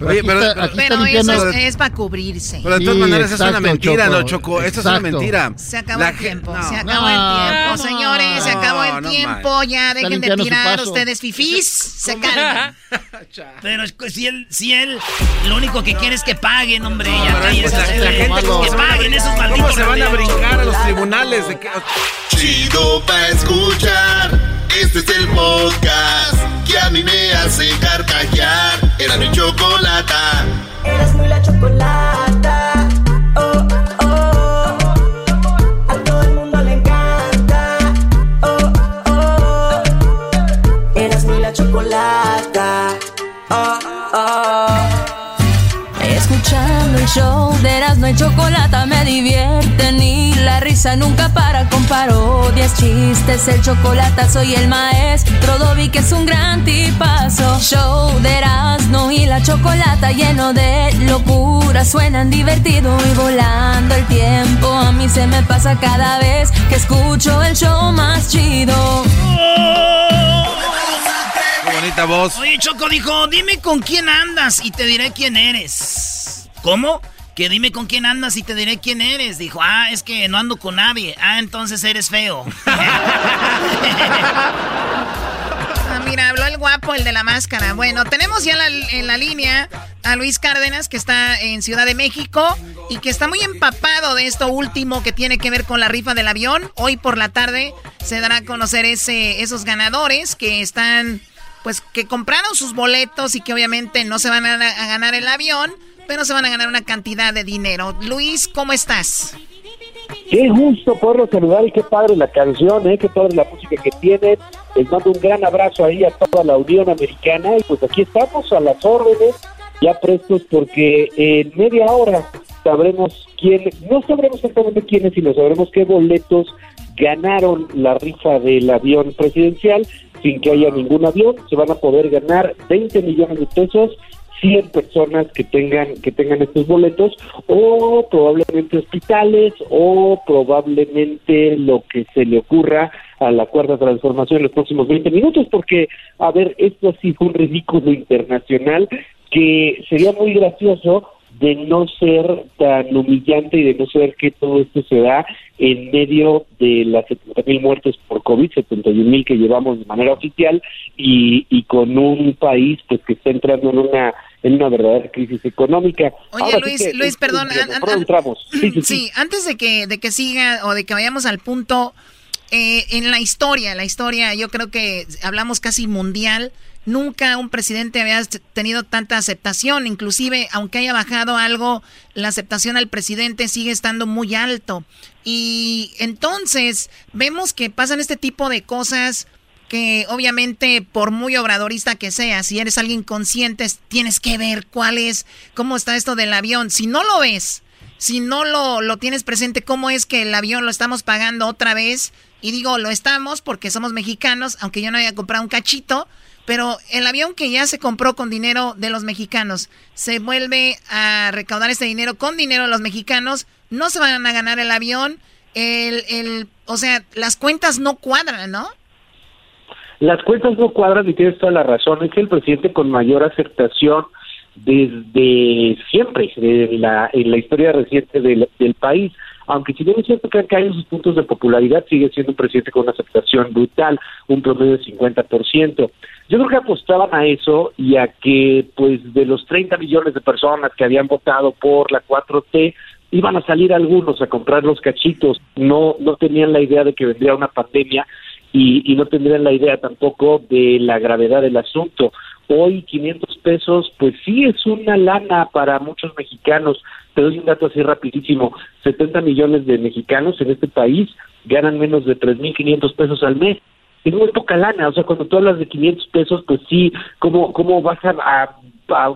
Oye, pero, pero- Pero eso es, para cubrirse. pero de todas Sí, maneras es una exacto, mentira, Choco, no, Choco. Esto es una exacto. mentira. Se acabó La el tiempo, no. se acabó No, el tiempo, no, señores, se acabó el no tiempo, ya Está dejen de tirar ustedes fifís, se calman. Pero es que si él, si él, lo único que quiere es que paguen, hombre. ya Pero, pues, la, la gente, ¿cómo que paguen esos ¿Cómo malditos se van a brincar a los tribunales? Chido pa' escuchar. Este es el podcast que a mí me hace carcajear. Era mi chocolata. Eras muy la chocolata. Oh, oh. A todo el mundo le encanta. Oh, oh. Eras muy la chocolata. Oh, oh. Escuchando el show de Erasmo y Chocolata me divierten y la risa nunca para con parodias, chistes, el chocolate soy el maestro Dobby que es un gran tipazo. Show de Erasmo y la Chocolata lleno de locura, suenan divertido y volando el tiempo. A mí se me pasa cada vez que escucho el show más chido. Qué bonita voz. Oye, Choco dijo, dime con quién andas y te diré quién eres. ¿Cómo? Que dime con quién andas y te diré quién eres. Dijo, ah, es que no ando con nadie. Ah, entonces eres feo. Ah, mira, habló el guapo, el de la máscara. Bueno, tenemos ya en la línea a Luis Cárdenas, que está en Ciudad de México y que está muy empapado de esto último que tiene que ver con la rifa del avión. Hoy por la tarde se dará a conocer ese, esos ganadores que están, pues, que compraron sus boletos y que obviamente no se van a, a ganar el avión, pero se van a ganar una cantidad de dinero. Luis, ¿cómo estás? Qué gusto poderlo saludar y qué padre la canción, ¿eh? qué padre la música que tienen. Les mando un gran abrazo ahí a toda la Unión Americana y pues aquí estamos a las órdenes, ya prestos porque en media hora sabremos quién, no sabremos exactamente quiénes, sino sabremos qué boletos ganaron la rifa del avión presidencial sin que haya ningún avión. Se van a poder ganar 20 millones de pesos 100 personas que tengan que tengan estos boletos o probablemente hospitales o probablemente lo que se le ocurra a la cuarta transformación en los próximos 20 minutos porque a ver esto sí fue un ridículo internacional que sería muy gracioso de no ser tan humillante y de no ser que todo esto se da en medio de las 70 mil muertes por COVID, 71 mil que llevamos de manera oficial y, y con un país pues que está entrando en una en una verdadera crisis económica. Oye, Luis, Luis, perdón, sí, antes de que, de que siga o de que vayamos al punto, eh, en la historia, la historia, yo creo que hablamos casi mundial, nunca un presidente había tenido tanta aceptación, inclusive aunque haya bajado algo, la aceptación al presidente sigue estando muy alto. Y entonces vemos que pasan este tipo de cosas que obviamente por muy obradorista que sea, si eres alguien consciente, tienes que ver cuál es, cómo está esto del avión. Si no lo ves, si no lo, lo tienes presente, cómo es que el avión lo estamos pagando otra vez, y digo, lo estamos porque somos mexicanos, aunque yo no haya comprado un cachito, pero el avión que ya se compró con dinero de los mexicanos, se vuelve a recaudar ese dinero con dinero de los mexicanos, no se van a ganar el avión, el, el, o sea, las cuentas no cuadran, ¿no? Las cuentas no cuadran y tienes toda la razón. Es el presidente con mayor aceptación desde siempre en la, en la historia reciente del, país. Aunque si bien es cierto que han caído sus puntos de popularidad, sigue siendo un presidente con una aceptación brutal, un promedio de 50%. Yo creo que apostaban a eso y a que, pues, de los 30 millones de personas que habían votado por la 4T, iban a salir algunos a comprar los cachitos. No, no tenían la idea de que vendría una pandemia y, no tendrían la idea tampoco de la gravedad del asunto. Hoy 500 pesos, pues sí es una lana para muchos mexicanos. Te doy un dato así rapidísimo. 70 millones de mexicanos en este país ganan menos de 3.500 pesos al mes. Es muy poca lana, o sea, cuando tú hablas de 500 pesos, pues sí, ¿cómo, cómo vas a a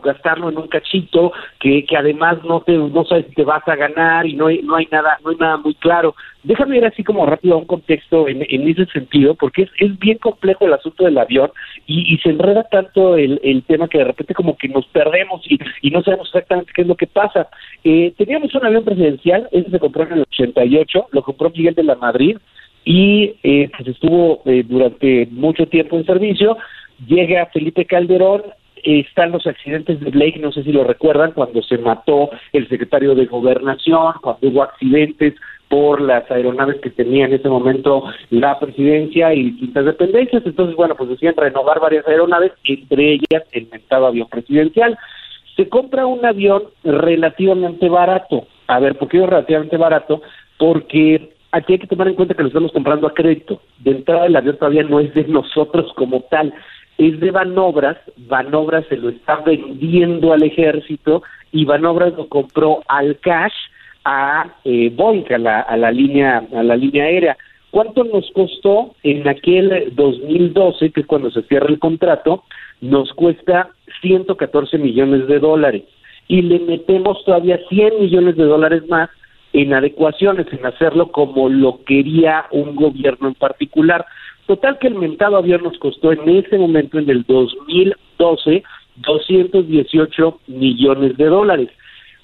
gastarlo en un cachito que, que además no te no sabes si te vas a ganar y no hay, no hay nada no hay nada muy claro. Déjame ir así como rápido a un contexto en, en ese sentido porque es, es bien complejo el asunto del avión y, y se enreda tanto el, el tema que de repente como que nos perdemos y, y no sabemos exactamente qué es lo que pasa. Eh, teníamos un avión presidencial ese se compró en el 88 lo compró Miguel de la Madrid y eh, pues estuvo eh, durante mucho tiempo en servicio. Llega Felipe Calderón están los accidentes de Blake, no sé si lo recuerdan, cuando se mató el secretario de Gobernación, cuando hubo accidentes por las aeronaves que tenía en ese momento la presidencia y distintas dependencias. Entonces, bueno, pues decían renovar varias aeronaves, entre ellas el mentado avión presidencial. Se compra un avión relativamente barato. A ver, ¿por qué es relativamente barato? Porque aquí hay que tomar en cuenta que lo estamos comprando a crédito. De entrada, el avión todavía no es de nosotros como tal es de Banobras, Banobras se lo está vendiendo al ejército y Banobras lo compró al cash a eh, Boeing, a la, a la línea a la línea aérea. ¿Cuánto nos costó en aquel 2012, que es cuando se cierra el contrato? Nos cuesta 114 millones de dólares y le metemos todavía 100 millones de dólares más en adecuaciones, en hacerlo como lo quería un gobierno en particular. Total que el mentado avión nos costó en ese momento, en el 2012, 218 millones de dólares.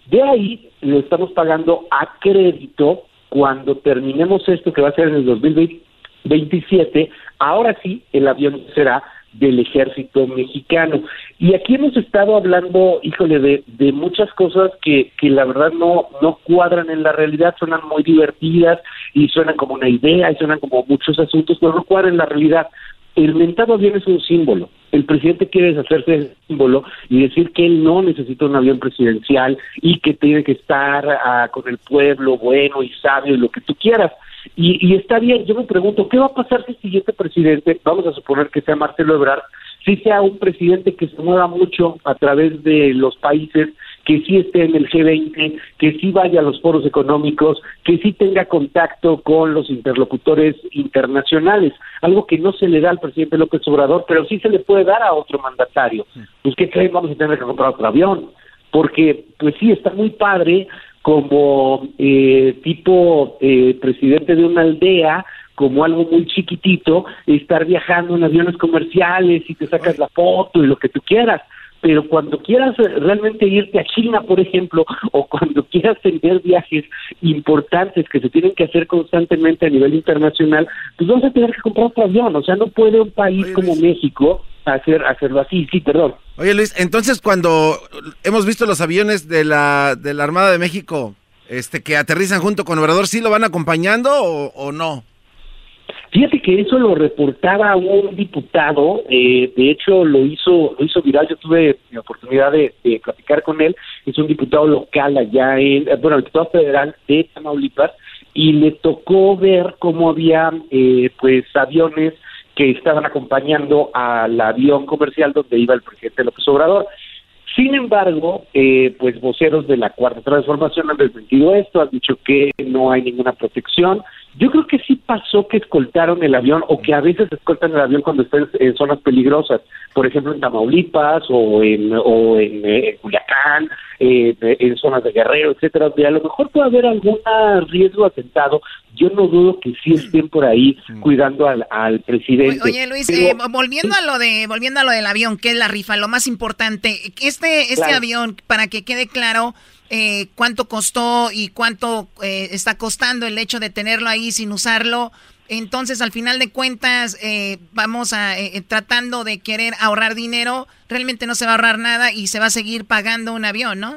De ahí lo estamos pagando a crédito cuando terminemos esto que va a ser en el 2027. Ahora sí, el avión será del ejército mexicano. Y aquí hemos estado hablando, híjole, de, de muchas cosas que, que la verdad no, no cuadran en la realidad, suenan muy divertidas y suenan como una idea y suenan como muchos asuntos, pero no cuadran en la realidad. El mentado avión es un símbolo. El presidente quiere deshacerse del símbolo y decir que él no necesita un avión presidencial y que tiene que estar ah, con el pueblo bueno y sabio y lo que tú quieras. Y, y está bien, yo me pregunto, ¿qué va a pasar si el siguiente presidente, vamos a suponer que sea Marcelo Ebrard, si sea un presidente que se mueva mucho a través de los países, que sí esté en el G20, que sí vaya a los foros económicos, que sí tenga contacto con los interlocutores internacionales, algo que no se le da al presidente López Obrador, pero sí se le puede dar a otro mandatario. Pues ¿qué creen? Vamos a tener que comprar otro avión, porque pues sí, está muy padre como eh, tipo eh, presidente de una aldea, como algo muy chiquitito, estar viajando en aviones comerciales y te sacas la foto y lo que tú quieras. Pero cuando quieras realmente irte a China, por ejemplo, o cuando quieras tener viajes importantes que se tienen que hacer constantemente a nivel internacional, pues vas a tener que comprar otro avión. O sea, no puede un país como México hacer hacerlo así. Sí, perdón. Oye Luis, entonces cuando hemos visto los aviones de la, de la Armada de México este, que aterrizan junto con Obrador, ¿sí lo van acompañando o, o no? Fíjate que eso lo reportaba un diputado, eh, de hecho lo hizo lo hizo viral, yo tuve la oportunidad de, de platicar con él, es un diputado local allá en, eh, bueno, el diputado federal de Tamaulipas, y le tocó ver cómo había eh, pues aviones que estaban acompañando al avión comercial donde iba el presidente López Obrador. Sin embargo, eh, pues voceros de la Cuarta Transformación han desmentido esto, han dicho que no hay ninguna protección. Yo creo que sí pasó que escoltaron el avión o que a veces escoltan el avión cuando están en zonas peligrosas, por ejemplo en Tamaulipas o en, o en, eh, en Culiacán, eh, en zonas de Guerrero, etcétera, donde a lo mejor puede haber algún riesgo atentado. Yo no dudo que sí estén por ahí cuidando al, al presidente. Oye Luis, Pero- eh, volviendo a lo de volviendo a lo del avión, que es la rifa, lo más importante, este este Claro. avión para que quede claro eh, cuánto costó y cuánto eh, está costando el hecho de tenerlo ahí sin usarlo. Entonces, al final de cuentas, eh, vamos a eh, eh, tratando de querer ahorrar dinero. Realmente no se va a ahorrar nada y se va a seguir pagando un avión, ¿no?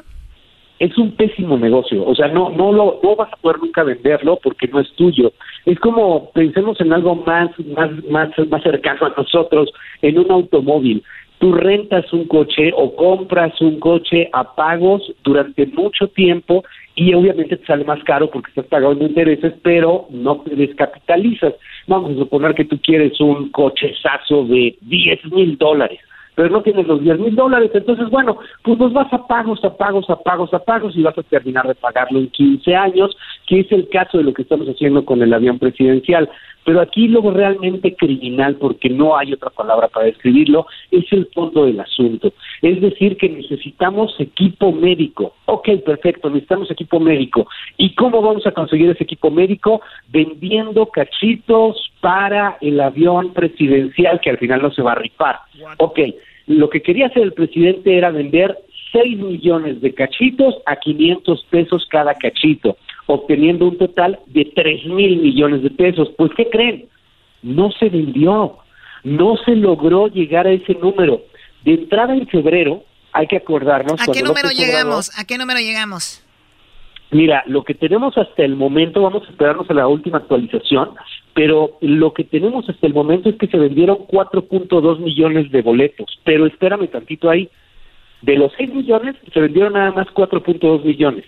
es un pésimo negocio, o sea, no no lo no vas a poder nunca venderlo porque no es tuyo. Es como pensemos en algo más más más más cercano a nosotros, en un automóvil. Tú rentas un coche o compras un coche a pagos durante mucho tiempo y obviamente te sale más caro porque estás pagando intereses, pero no te descapitalizas. Vamos a suponer que tú quieres un cochezazo de 10 mil dólares pero no tienes los 10 mil dólares, entonces bueno, pues los vas a pagos, a pagos, a pagos, a pagos y vas a terminar de pagarlo en 15 años, que es el caso de lo que estamos haciendo con el avión presidencial. Pero aquí lo realmente criminal, porque no hay otra palabra para describirlo, es el fondo del asunto. Es decir, que necesitamos equipo médico. Ok, perfecto, necesitamos equipo médico. ¿Y cómo vamos a conseguir ese equipo médico? Vendiendo cachitos para el avión presidencial que al final no se va a rifar. Ok, lo que quería hacer el presidente era vender 6 millones de cachitos a 500 pesos cada cachito, obteniendo un total de 3 mil millones de pesos. Pues, ¿qué creen? No se vendió, no se logró llegar a ese número. De entrada en febrero, hay que acordarnos... ¿A qué número llegamos? ¿A qué número llegamos? Mira, lo que tenemos hasta el momento, vamos a esperarnos a la última actualización, pero lo que tenemos hasta el momento es que se vendieron 4.2 millones de boletos. Pero espérame tantito ahí. De los 6 millones, se vendieron nada más 4.2 millones.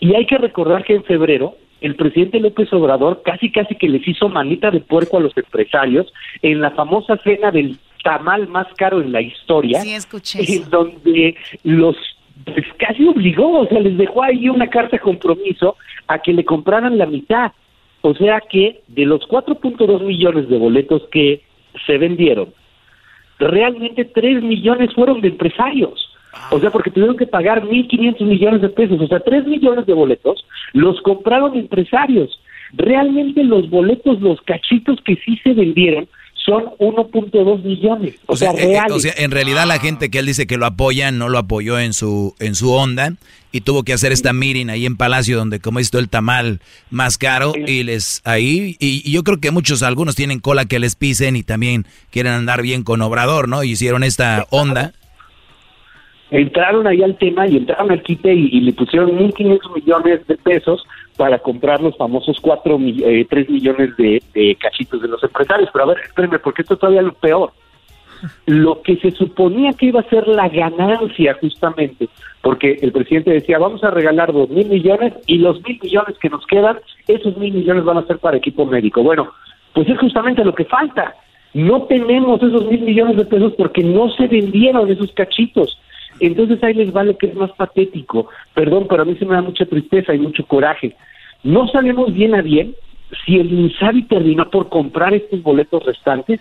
Y hay que recordar que en febrero, el presidente López Obrador casi casi que les hizo manita de puerco a los empresarios en la famosa cena del tamal más caro en la historia. Sí, escuché eso. en donde los pues, casi obligó, o sea, les dejó ahí una carta de compromiso a que le compraran la mitad. O sea que de los 4.2 millones de boletos que se vendieron, realmente 3 millones fueron de empresarios. O sea, porque tuvieron que pagar 1.500 millones de pesos. O sea, 3 millones de boletos los compraron empresarios. Realmente los boletos, los cachitos que sí se vendieron, son 1.2 millones. O, sea, eh, eh, reales. o sea, en realidad la gente que él dice que lo apoya no lo apoyó en su en su onda y tuvo que hacer esta meeting ahí en Palacio donde como visto el tamal más caro y les ahí y, y yo creo que muchos algunos tienen cola que les pisen y también quieren andar bien con Obrador, ¿no? Y hicieron esta onda. Entraron ahí al tema y entraron al quite y, le pusieron 1.500 millones de pesos para comprar los famosos 4, mi- eh, 3 millones de, cachitos de los empresarios. Pero a ver, espérenme, porque esto es todavía lo peor. Lo que se suponía que iba a ser la ganancia justamente, porque el presidente decía, vamos a regalar dos mil millones y los mil millones que nos quedan, esos mil millones van a ser para equipo médico. Bueno, pues es justamente lo que falta. No tenemos esos mil millones de pesos porque no se vendieron esos cachitos. Entonces ahí les va lo que es más patético. Perdón, pero a mí se me da mucha tristeza y mucho coraje. No sabemos bien a bien si el Insabi terminó por comprar estos boletos restantes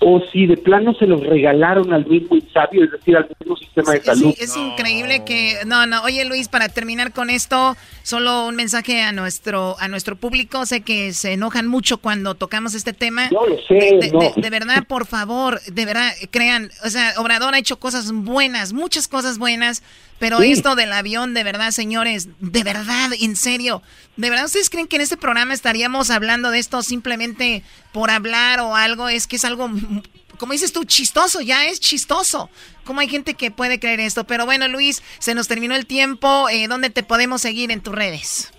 o si de plano se los regalaron al mismo Insabi, es decir, al mismo sistema de Es, salud. es increíble que no no oye Luis para terminar con esto solo un mensaje a nuestro a nuestro público sé que se enojan mucho cuando tocamos este tema Yo lo sé, de, de- no. de- de verdad por favor de verdad crean o sea Obrador ha hecho cosas buenas muchas cosas buenas pero Sí. esto del avión de verdad señores de verdad en serio de verdad ustedes creen que en este programa estaríamos hablando de esto simplemente por hablar o algo es que es algo como dices tú, chistoso, ya es chistoso. ¿Cómo hay gente que puede creer esto? Pero bueno, Luis, se nos terminó el tiempo. Eh, ¿Dónde te podemos seguir en tus redes?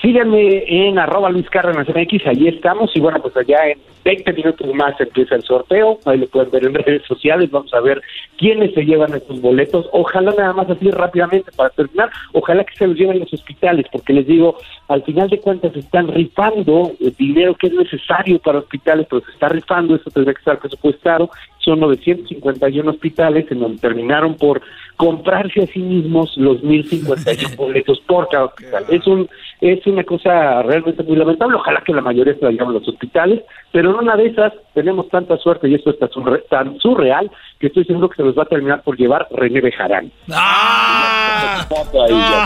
Síganme en arroba Luis Cárdenas MX, allí estamos y bueno, pues allá en 20 minutos más empieza el sorteo, ahí lo pueden ver en redes sociales, vamos a ver quiénes se llevan estos boletos, ojalá nada más así rápidamente para terminar, ojalá que se los lleven los hospitales, porque les digo, al final de cuentas están rifando el dinero que es necesario para hospitales, pero se está rifando, eso tendría que estar presupuestado, son 951 hospitales en donde terminaron por comprarse a sí mismos los 1051 boletos por cada hospital. Es un es una cosa realmente muy lamentable. Ojalá que la mayoría se la lleven a los hospitales, pero en una de esas tenemos tanta suerte y esto está surre- tan surreal que estoy seguro que se los va a terminar por llevar René Bejarán. ¡Ah!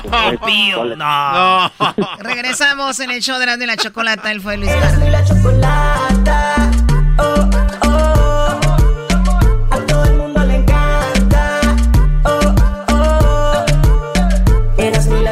Vale. no. Regresamos en el show de la, de la chocolata. Él fue Luis Carlos.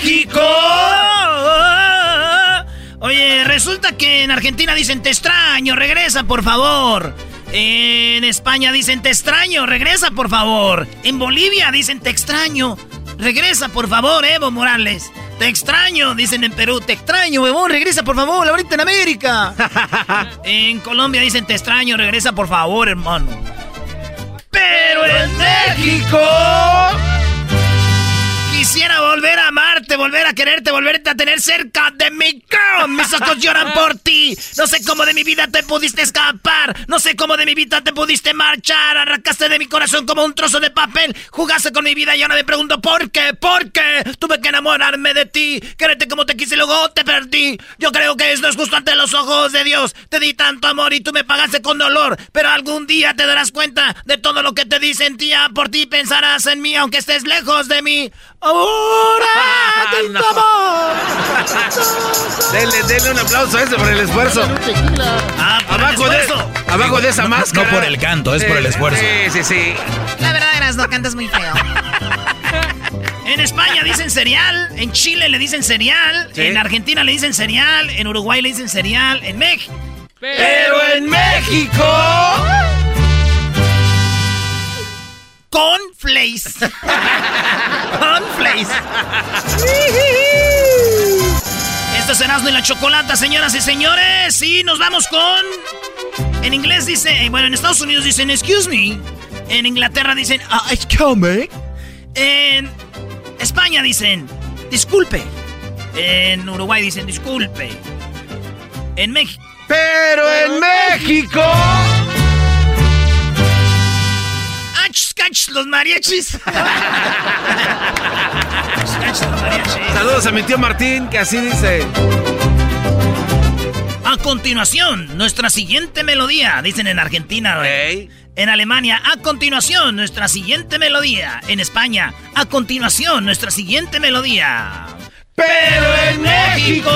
México. Oye, resulta que en Argentina dicen te extraño, regresa por favor. En España dicen te extraño, regresa por favor. En Bolivia dicen te extraño, regresa por favor, Evo Morales. Te extraño, dicen en Perú, te extraño, huevón, regresa por favor, ahorita en América. en Colombia dicen te extraño, regresa por favor, hermano. Pero en México quisiera volver a amarte, volver a quererte, volverte a tener cerca de mí. ¡Cam! Mis ojos lloran por ti. No sé cómo de mi vida te pudiste escapar. No sé cómo de mi vida te pudiste marchar. Arrancaste de mi corazón como un trozo de papel. Jugaste con mi vida y ahora me pregunto por qué, por qué. Tuve que enamorarme de ti. Quererte como te quise y luego te perdí. Yo creo que esto es justo ante los ojos de Dios. Te di tanto amor y tú me pagaste con dolor. Pero algún día te darás cuenta de todo lo que te di. Sentía por ti. Pensarás en mí aunque estés lejos de mí. Ahora tanto amor. Denle, denle un aplauso a ese por el esfuerzo. Ah, por el abajo, de, esfuerzo. abajo de esa No- máscara. No por el canto, es por el esfuerzo. Sí, sí, sí. La verdad, Eras, no cantas muy feo. En España dicen cereal, en Chile le dicen cereal, Sí. en Argentina le dicen cereal, en Uruguay le dicen cereal, en México. Pero en México. Cornflakes. Cornflakes. Esto es Erasmo y la Chocolata, señoras y señores. Y nos vamos con... En inglés dice... eh, Bueno, en Estados Unidos dicen excuse me. En Inglaterra dicen "Ah, excuse me. En España dicen disculpe. En Uruguay dicen disculpe. En México... Pero en México. ¡Ach, cach, los mariachis! ¡Ach, cach, los mariachis! Saludos a mi tío Martín, que así dice. A continuación, nuestra siguiente melodía, dicen en Argentina. En Alemania, a continuación, nuestra siguiente melodía. En España, a continuación, nuestra siguiente melodía. Pero en México.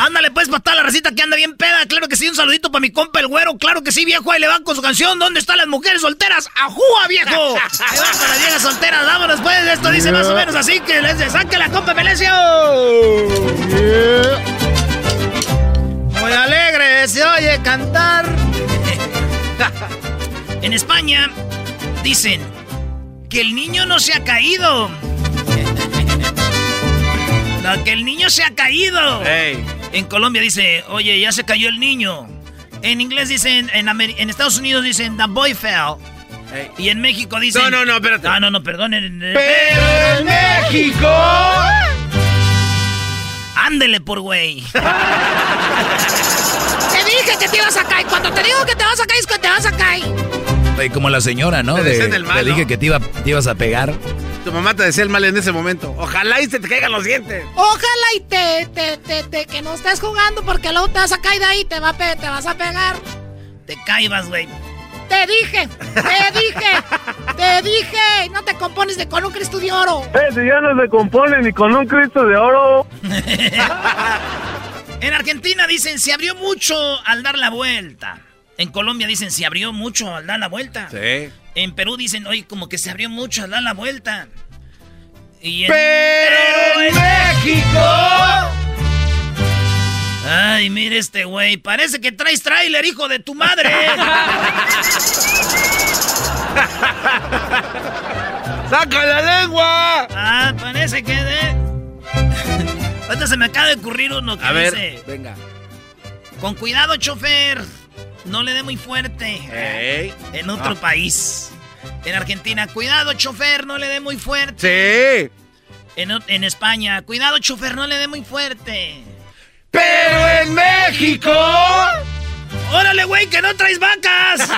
Ándale pues para la recita que anda bien peda. Claro que sí, un saludito para mi compa el güero. Claro que sí, viejo. Ahí le van con su canción. ¿Dónde están las mujeres solteras? ¡Ajúa, viejo! Ahí van con las viejas solteras. Vámonos pues. Esto dice más o menos así que les saque la compa Melesio. Muy alegre se oye cantar. en España dicen que el niño no se ha caído. No, que el niño se ha caído. En Colombia dice, oye, ya se cayó el niño. En inglés dicen, en, en Estados Unidos dicen, the boy fell. Y en México dicen... No, no, no, espérate. No, no, no, perdón. en- Pero en México. Ándele por güey. Te dije que te ibas a caer. Cuando te digo que te vas a caer, es que te vas a caer. Como la señora, ¿no? Te De- te dije que te, iba, te ibas a pegar. Tu mamá te decía el mal en ese momento. Ojalá y se te caigan los dientes. Ojalá y te, te, te, te- que no estés jugando porque luego te vas a caer de ahí, te, va a pe- te vas a pegar. Te caibas, güey. Te dije, te dije, te dije. No te compones de con un Cristo de oro. Ese ya no se compone ni con un Cristo de oro. En Argentina dicen, se abrió mucho al dar la vuelta. En Colombia dicen, se abrió mucho al dar la vuelta. Sí. En Perú dicen, oye, como que se abrió mucho dar la vuelta. Y en... Pero en México. Ay, mire este güey, parece que traes tráiler, hijo de tu madre. ¡Saca la lengua! ah, parece que de... Ahorita se me acaba de ocurrir uno que A ver, venga. Con cuidado, chofer. No le dé muy fuerte. En otro Ah. país. En Argentina, cuidado, chofer, no le dé muy fuerte. Sí. En, en España, cuidado, chofer, no le dé muy fuerte. Pero en México. ¡Órale, güey, que no traes vacas!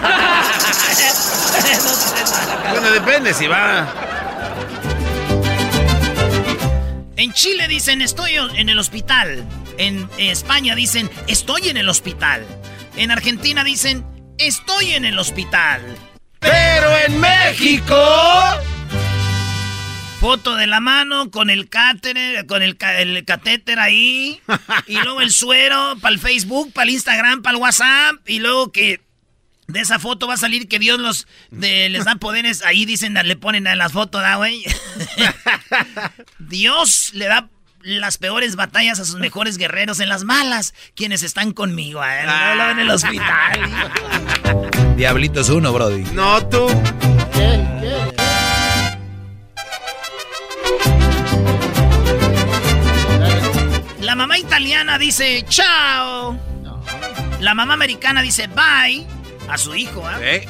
Bueno, depende si va. En Chile dicen, estoy en el hospital. En España dicen, estoy en el hospital. En Argentina dicen, estoy en el hospital. Pero en México. Foto de la mano con el cáter, con el, ca- el catéter ahí. y luego el suero para el Facebook, para el Instagram, para el WhatsApp. Y luego que de esa foto va a salir que Dios los de- les da poderes. Ahí dicen, le ponen en las fotos, ¿da, güey? Dios le da las peores batallas a sus mejores guerreros en las malas, quienes están conmigo, ¿eh? No, no, en el hospital. Diablito es uno, Brody. No, tú. La mamá italiana dice chao. La mamá americana dice bye a su hijo. ¿ah? ¿Eh?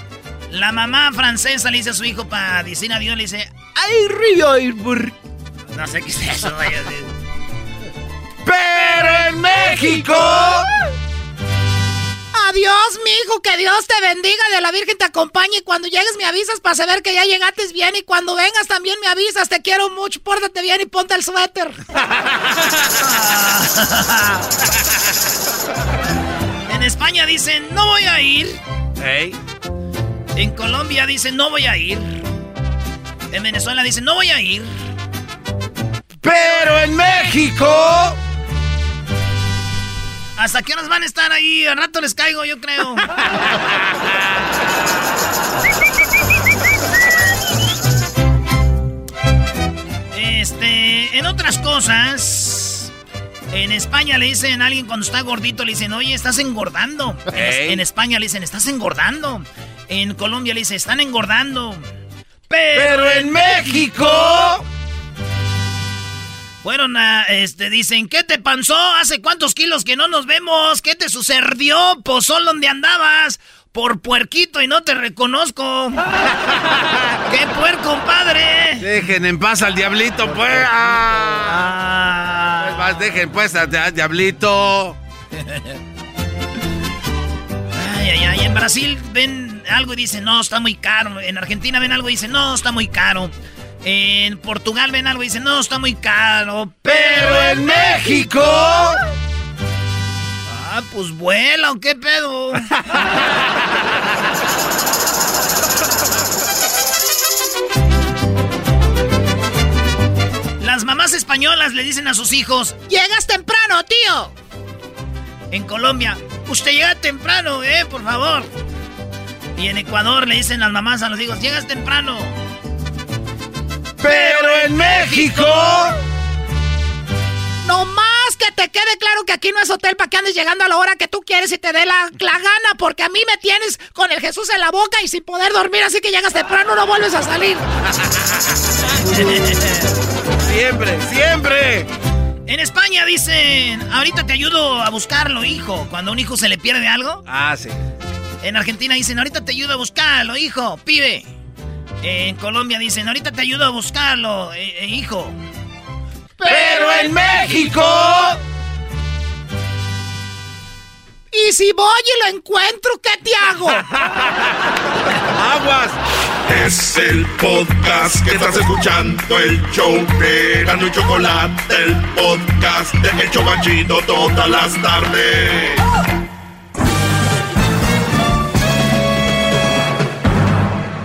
La mamá francesa le dice a su hijo para decir adiós, le dice ¡Ay, río! No sé qué es eso. vaya. Pero en México. Adiós, mijo, que Dios te bendiga, de la Virgen te acompañe y cuando llegues me avisas para saber que ya llegaste bien y cuando vengas también me avisas, te quiero mucho, pórtate bien y ponte el suéter. En España dicen no voy a ir. En Colombia dicen no voy a ir. En Venezuela dicen no voy a ir. Pero en México. ¿Hasta qué horas van a estar ahí? Al rato les caigo, yo creo. este, en otras cosas, en España le dicen a alguien cuando está gordito, le dicen, oye, estás engordando. En, España le dicen, estás engordando. En Colombia le dicen, están engordando. Pero en México... Fueron a, este, dicen, ¿qué te pasó? ¿Hace cuántos kilos que no nos vemos? ¿Qué te sucedió? Pozol, ¿dónde andabas? Por puerquito y no te reconozco. ¡Qué puerco, padre! Dejen en paz al diablito, pues. Ah. Pues más, dejen pues al al diablito. Ay, ay, ay. En Brasil ven algo y dicen, no, está muy caro. En Argentina ven algo y dicen, no, está muy caro. En Portugal ven algo y dicen, no, está muy caro. Pero en México. Ah, pues vuela, ¿o qué pedo? Las mamás españolas le dicen a sus hijos, llegas temprano, tío. En Colombia, usted llega temprano, eh, por favor. Y en Ecuador le dicen las mamás a los hijos, llegas temprano. Pero en México. No más que te quede claro que aquí no es hotel para que andes llegando a la hora que tú quieres y te dé la, la gana, porque a mí me tienes con el Jesús en la boca y sin poder dormir, así que llegas temprano, no vuelves a salir. Siempre, siempre. En España dicen, ahorita te ayudo a buscarlo, hijo. Cuando a un hijo se le pierde algo. Ah, sí. En Argentina dicen, ahorita te ayudo a buscarlo, hijo, pibe. En Colombia dicen, ahorita te ayudo a buscarlo, eh, eh, hijo. Pero en México. Y si voy y lo encuentro, ¿qué te hago? Aguas. Es el podcast que estás escuchando, el show de Gano y Chocolate, el podcast de El Chobachito todas las tardes.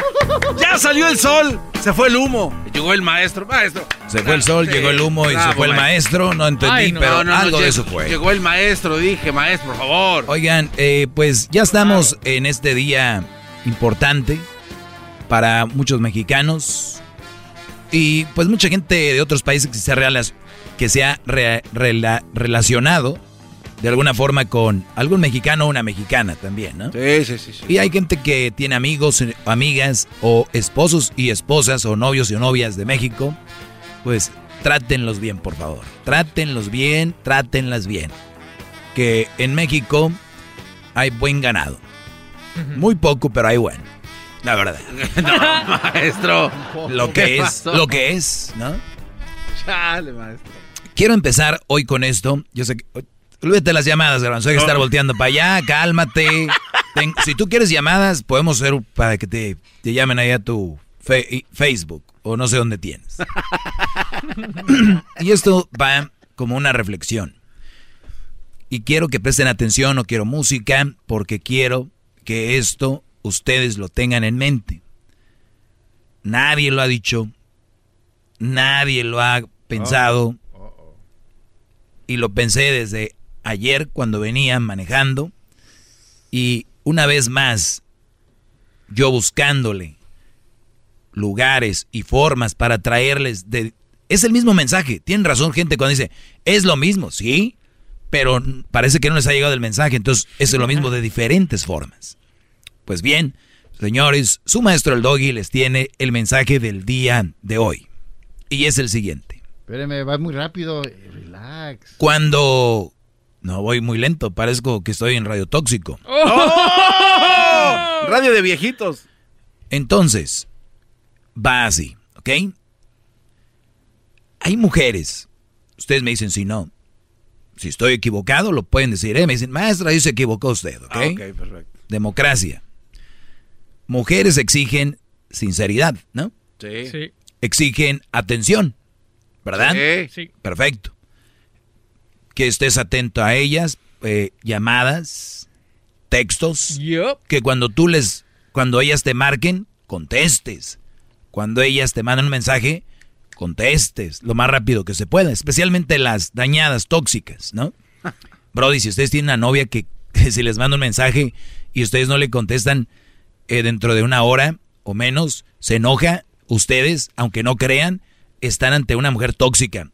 Ya salió el sol. Se fue el humo. Llegó el maestro. Maestro. Se fue el sol, Sí. llegó el humo y se fue el maestro. No entendí, Ay, no. pero No, no, no, algo de eso fue. Llegó el maestro, dije, maestro, por favor. Oigan, eh, pues ya estamos en este día importante para muchos mexicanos y pues mucha gente de otros países que se ha, que se ha re- rela- relacionado de alguna forma con algún mexicano o una mexicana también, ¿no? Sí, sí, sí. sí. Y hay gente que tiene amigos, amigas o esposos y esposas o novios y novias de México. Pues trátenlos bien, por favor. Trátenlos bien, trátenlas bien. Que en México hay buen ganado. Muy poco, pero hay bueno. La verdad. No, maestro. Lo ¿Qué que es, pasó? lo que es, ¿no? Chale, maestro. Quiero empezar hoy con esto. Yo sé que. Olvídate las llamadas, Garbanzo. Hay que estar volteando para allá, cálmate. Ten- si tú quieres llamadas, podemos hacer para que te, te llamen ahí a tu fe- Facebook o no sé dónde tienes. y esto va como una reflexión. Y quiero que presten atención, no quiero música, porque quiero que esto ustedes lo tengan en mente. Nadie lo ha dicho, nadie lo ha pensado. Y lo pensé desde ayer cuando venía manejando. Y una vez más, yo buscándole lugares y formas para traerles de... Es el mismo mensaje. Tienen razón gente cuando dice, es lo mismo, sí, pero parece que no les ha llegado el mensaje. Entonces, es lo mismo de diferentes formas. Pues bien, señores, su maestro el doggy les tiene el mensaje del día de hoy. Y es el siguiente. Espéreme, va muy rápido. Relax. Cuando... No, voy muy lento, parezco que estoy en radio tóxico. ¡Oh! Radio de viejitos. Entonces, va así, ¿ok? Hay mujeres, ustedes me dicen si no, si estoy equivocado lo pueden decir, ¿eh? Me dicen, maestra, ahí se equivocó usted, ¿ok? Ah, ok, perfecto. Democracia. Mujeres exigen sinceridad, ¿no? Sí. Exigen atención, ¿verdad? Sí. Sí. Perfecto. Que estés atento a ellas, eh, llamadas, textos. Que cuando tú les, cuando ellas te marquen, contestes. Cuando ellas te mandan un mensaje, contestes lo más rápido que se pueda. Especialmente las dañadas, tóxicas, ¿no? Brody, si ustedes tienen una novia que, que si les manda un mensaje y ustedes no le contestan eh, dentro de una hora o menos, se enoja, ustedes, aunque no crean, están ante una mujer tóxica.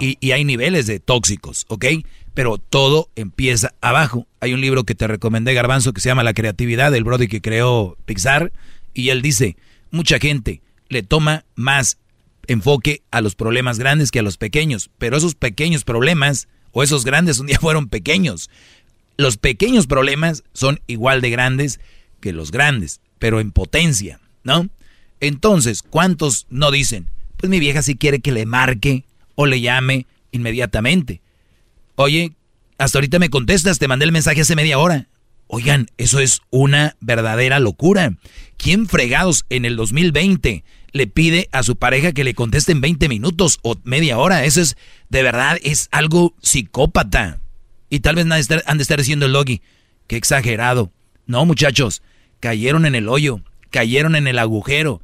Y, y, hay niveles de tóxicos, ¿ok? Pero todo empieza abajo. Hay un libro que te recomendé, Garbanzo, que se llama La creatividad, del Brody que creó Pixar, y él dice, mucha gente le toma más enfoque a los problemas grandes que a los pequeños, pero esos pequeños problemas o esos grandes un día fueron pequeños. Los pequeños problemas son igual de grandes que los grandes, pero en potencia, ¿no? Entonces, ¿cuántos no dicen? Pues mi vieja sí quiere que le marque le llame inmediatamente. Oye, hasta ahorita me contestas, te mandé el mensaje hace media hora. Oigan, eso es una verdadera locura. ¿Quién fregados en el 2020 le pide a su pareja que le conteste en 20 minutos o media hora? Eso es, de verdad, es algo psicópata. Y tal vez han de estar diciendo el logi, qué exagerado. No, muchachos, cayeron en el hoyo, cayeron en el agujero.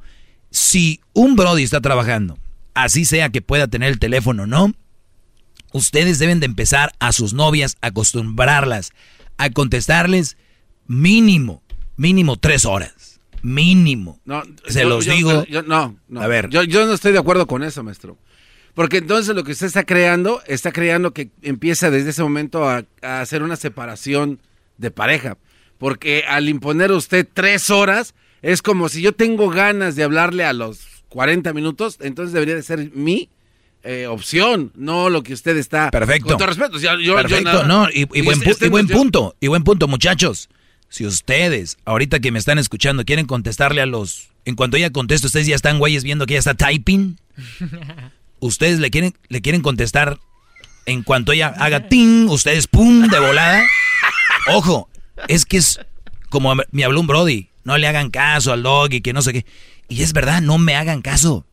Si un Brody está trabajando, así sea que pueda tener el teléfono, ¿no? Ustedes deben de empezar a sus novias, acostumbrarlas a contestarles mínimo, mínimo tres horas. Mínimo. No, Se yo- los yo- digo. yo- no, no. A ver. Yo, yo no estoy de acuerdo con eso, maestro. Porque entonces lo que usted está creando, está creando que empieza desde ese momento a, a hacer una separación de pareja. Porque al imponer usted tres horas, es como si yo tengo ganas de hablarle a los 40 minutos, entonces debería de ser mi eh, opción, no lo que usted está... Perfecto. Con todo respeto. yo- yo- yo Perfecto, nada- no, y, y buen, y buen punto, y buen punto, muchachos. Si ustedes, ahorita que me están escuchando, quieren contestarle a los... En cuanto ella conteste, ustedes ya están güeyes viendo que ella está typing. Ustedes le quieren, le quieren contestar en cuanto ella haga ting, ustedes pum, de volada. Ojo, es que es como me habló un Brody, no le hagan caso al dog y que no sé qué. Y es verdad, no me hagan caso.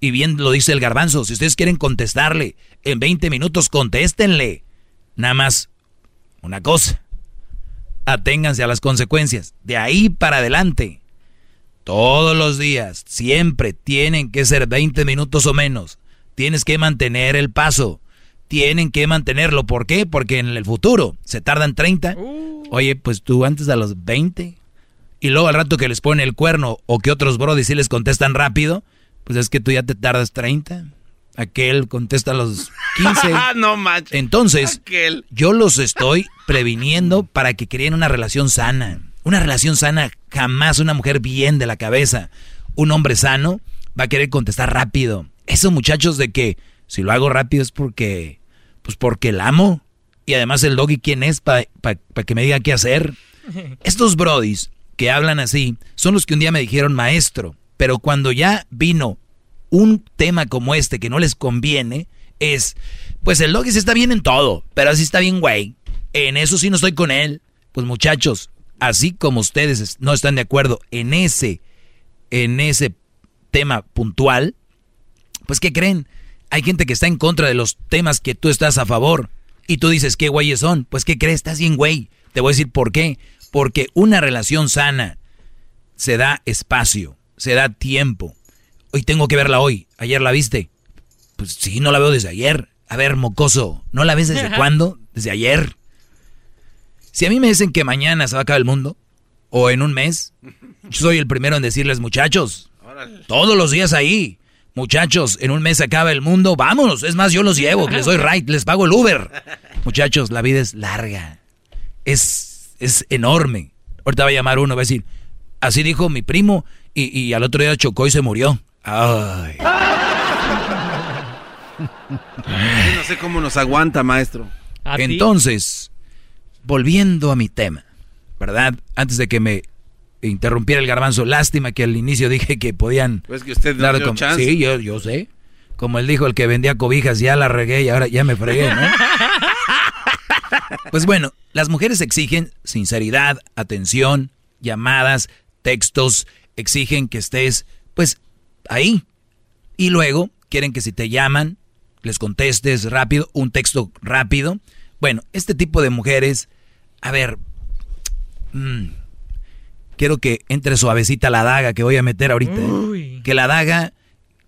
Y bien lo dice el garbanzo, si ustedes quieren contestarle en 20 minutos, contéstenle. Nada más una cosa, aténganse a las consecuencias. De ahí para adelante, todos los días, siempre tienen que ser 20 minutos o menos. Tienes que mantener el paso. Tienen que mantenerlo. ¿Por qué? Porque en el futuro se tardan 30. Oye, pues tú antes a los 20. Y luego al rato que les pone el cuerno o que otros brodis sí les contestan rápido, pues es que tú ya te tardas 30. Aquel contesta a los 15. no manches. Entonces, Aquel. yo los estoy previniendo para que creen una relación sana. Una relación sana, jamás una mujer bien de la cabeza. Un hombre sano va a querer contestar rápido. Esos muchachos de que si lo hago rápido es porque, pues porque el amo. Y además el doggy, ¿quién es para que me diga qué hacer? Estos brodis que hablan así son los que un día me dijeron maestro, pero cuando ya vino un tema como este que no les conviene, es, pues el doggy está bien en todo, pero así está bien güey. En eso sí no estoy con él. Pues muchachos, así como ustedes no están de acuerdo en ese, en ese tema puntual, pues ¿qué creen? Hay gente que está en contra de los temas que tú estás a favor. Y tú dices, ¿qué güeyes son? Pues ¿qué crees? Estás bien güey. Te voy a decir por qué. Porque una relación sana se da espacio, se da tiempo. Hoy tengo que verla hoy. ¿Ayer la viste? Pues sí, no la veo desde ayer. A ver, mocoso, ¿no la ves desde cuándo? Desde ayer. Si a mí me dicen que mañana se va a acabar el mundo, o en un mes, yo soy el primero en decirles, muchachos, todos los días ahí, muchachos, en un mes se acaba el mundo, vámonos. Es más, yo los llevo, les doy right, les pago el Uber. Muchachos, la vida es larga, es, es enorme. Ahorita va a llamar uno, va a decir, así dijo mi primo, y, y al otro día chocó y se murió. Ay. Yo no sé cómo nos aguanta, maestro. Entonces, volviendo a mi tema, ¿verdad? Antes de que me interrumpiera el garbanzo, lástima que al inicio dije que podían Pues que usted dio com- chance. Sí, yo, yo sé. Como él dijo, el que vendía cobijas, ya la regué y ahora ya me fregué, ¿no? Pues bueno, las mujeres exigen sinceridad, atención, llamadas, textos, exigen que estés, pues, ahí. Y luego quieren que si te llaman, les contestes rápido, un texto rápido. Bueno, este tipo de mujeres, a ver, mm, quiero que entre suavecita la daga que voy a meter ahorita. Que la daga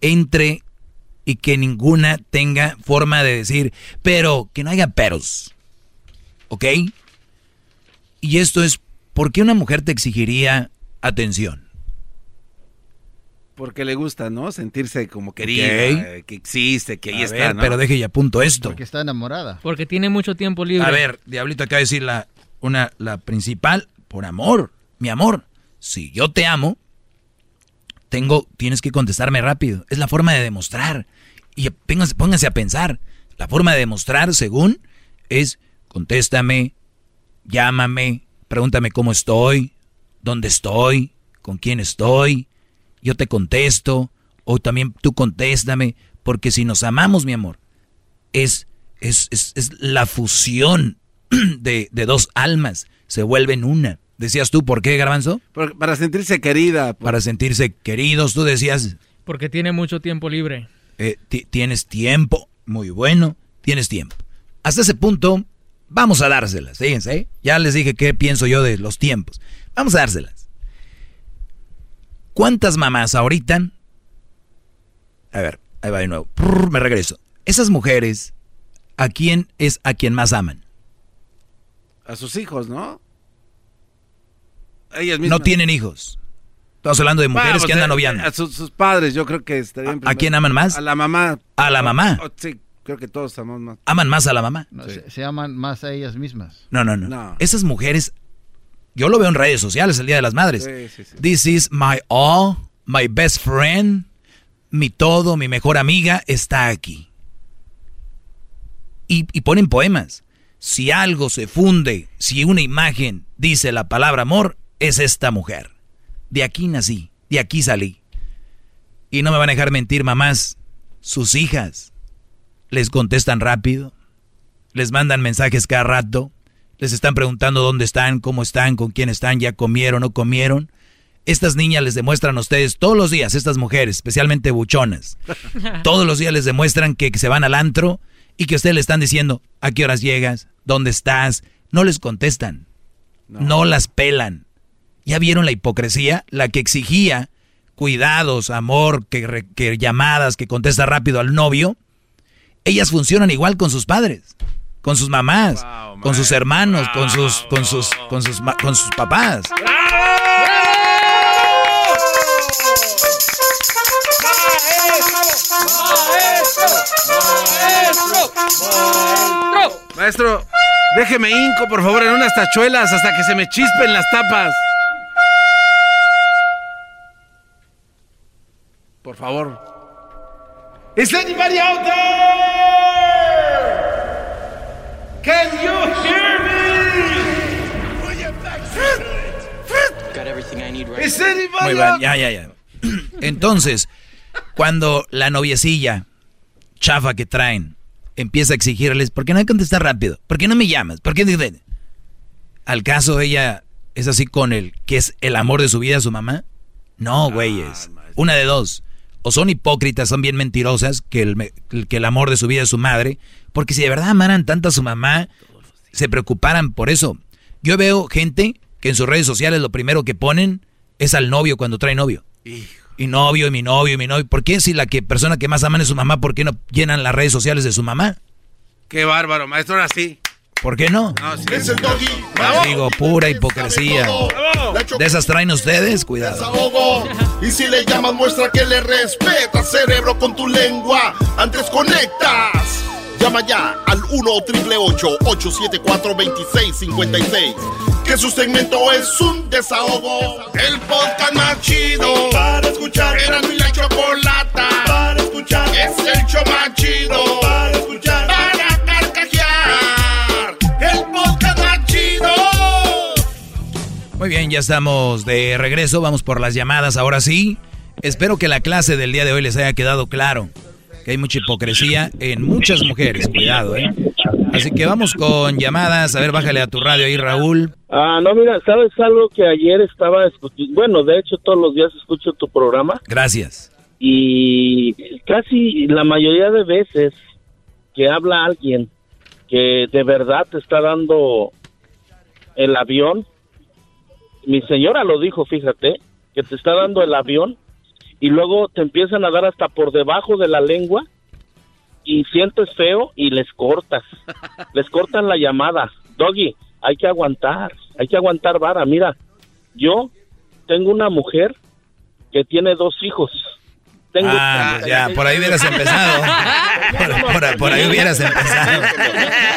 entre y que ninguna tenga forma de decir, pero que no haya peros. ¿Ok? Y esto es, ¿por qué una mujer te exigiría atención? Porque le gusta, ¿no? Sentirse como querida, eh, que existe, que ahí A está, ver, ¿no? Pero deje y apunto esto. Porque está enamorada. Porque tiene mucho tiempo libre. A ver, Diablito, acaba de decir la, una, la principal, por amor, mi amor. Si yo te amo, tengo, tienes que contestarme rápido. Es la forma de demostrar. Y pónganse, pónganse a pensar. La forma de demostrar, según, es contéstame, llámame, pregúntame cómo estoy, dónde estoy, con quién estoy. Yo te contesto, o también tú contéstame, porque si nos amamos, mi amor, es, es, es, es la fusión de, de dos almas, se vuelven una. Decías tú, ¿por qué, Garbanzo? Por- para sentirse querida. Para sentirse queridos, tú decías, Porque tiene mucho tiempo libre. eh, ti- tienes tiempo, muy bueno, tienes tiempo. Hasta ese punto, vamos a dárselas, fíjense, ¿eh? ya les dije qué pienso yo de los tiempos. Vamos a dárselas. ¿Cuántas mamás ahorita? A ver, ahí va de nuevo. Me regreso. Esas mujeres, ¿a quién es a quien más aman? A sus hijos, ¿no? Ellas No tienen hijos. Estamos hablando de mujeres Vamos, que andan eh, noviando. A sus, sus padres, yo creo que estarían. ¿A quién aman más? A la mamá. ¿A la mamá? Oh, sí, creo que todos amamos más. ¿Aman más a la mamá? No, se, se aman más a ellas mismas. No, no, no, No. Esas mujeres, yo lo veo en redes sociales el Día de las Madres. Sí, sí, sí. This is my all, my best friend, mi todo, mi mejor amiga está aquí. Y, y ponen poemas. Si algo se funde, si una imagen dice la palabra amor, es esta mujer. De aquí nací, de aquí salí. Y no me van a dejar mentir, mamás. Sus hijas les contestan rápido, les mandan mensajes cada rato, les están preguntando dónde están, cómo están, con quién están, ya comieron, no comieron. Estas niñas les demuestran a ustedes todos los días, estas mujeres, especialmente buchonas, todos los días les demuestran que se van al antro y que ustedes le están diciendo a qué horas llegas, dónde estás. No les contestan, no, las pelan. ¿Ya vieron la hipocresía? La que exigía cuidados, amor, que, re- que llamadas, que contesta rápido al novio. Ellas funcionan igual con sus padres, con sus mamás, con sus hermanos, con sus, con sus, con sus, con sus papás. Maestro, déjeme hinco, por favor, en unas tachuelas hasta que se me chispen las tapas. Por favor. Is anybody out there? Can you hear me? Is anybody Muy bien, ya, ya, ya. Entonces, cuando la noviecilla chafa que traen empieza a exigirles, ¿por qué no me contestas rápido? ¿Por qué no me llamas? ¿Por qué no-?" Al caso ella es así con el que es el amor de su vida, su mamá. No, güeyes. Una de dos. O son hipócritas, son bien mentirosas, que el, que el amor de su vida es su madre. Porque si de verdad amaran tanto a su mamá, se preocuparan por eso. Yo veo gente que en sus redes sociales lo primero que ponen es al novio cuando trae novio. Y novio, y mi novio, y mi novio. ¿Por qué si la que, persona que más aman es su mamá, por qué no llenan las redes sociales de su mamá? Qué bárbaro, maestro, ahora sí. ¿Por qué no? No, sí. Es el doggy. Les digo, pura hipocresía. De esas traen ustedes, cuidado. Desahogo. Y si le llamas, muestra que le respeta, cerebro, con tu lengua. Antes conectas. Llama ya al 1-888-874-2656. Que su segmento es un desahogo. El podcast más chido. Para escuchar. Era mi la chocolata. Para escuchar. Es el show más chido. Muy bien, ya estamos de regreso. Vamos por las llamadas ahora sí. Espero que la clase del día de hoy les haya quedado claro. Que hay mucha hipocresía en muchas mujeres. Cuidado, ¿eh? Así que vamos con llamadas. A ver, bájale a tu radio ahí, Raúl. Ah, no, mira, ¿sabes algo que ayer estaba escuchando? Bueno, de hecho todos los días escucho tu programa Gracias. y casi la mayoría de veces que habla alguien que de verdad te está dando el avión, mi señora lo dijo, fíjate, que te está dando el avión y luego te empiezan a dar hasta por debajo de la lengua y sientes feo y les cortas. Les cortan la llamada. Doggy, hay que aguantar, hay que aguantar vara. Mira, yo tengo una mujer que tiene dos hijos. Tengo Ah, ya, por ahí hubieras empezado. Por, por- por ahí hubieras empezado.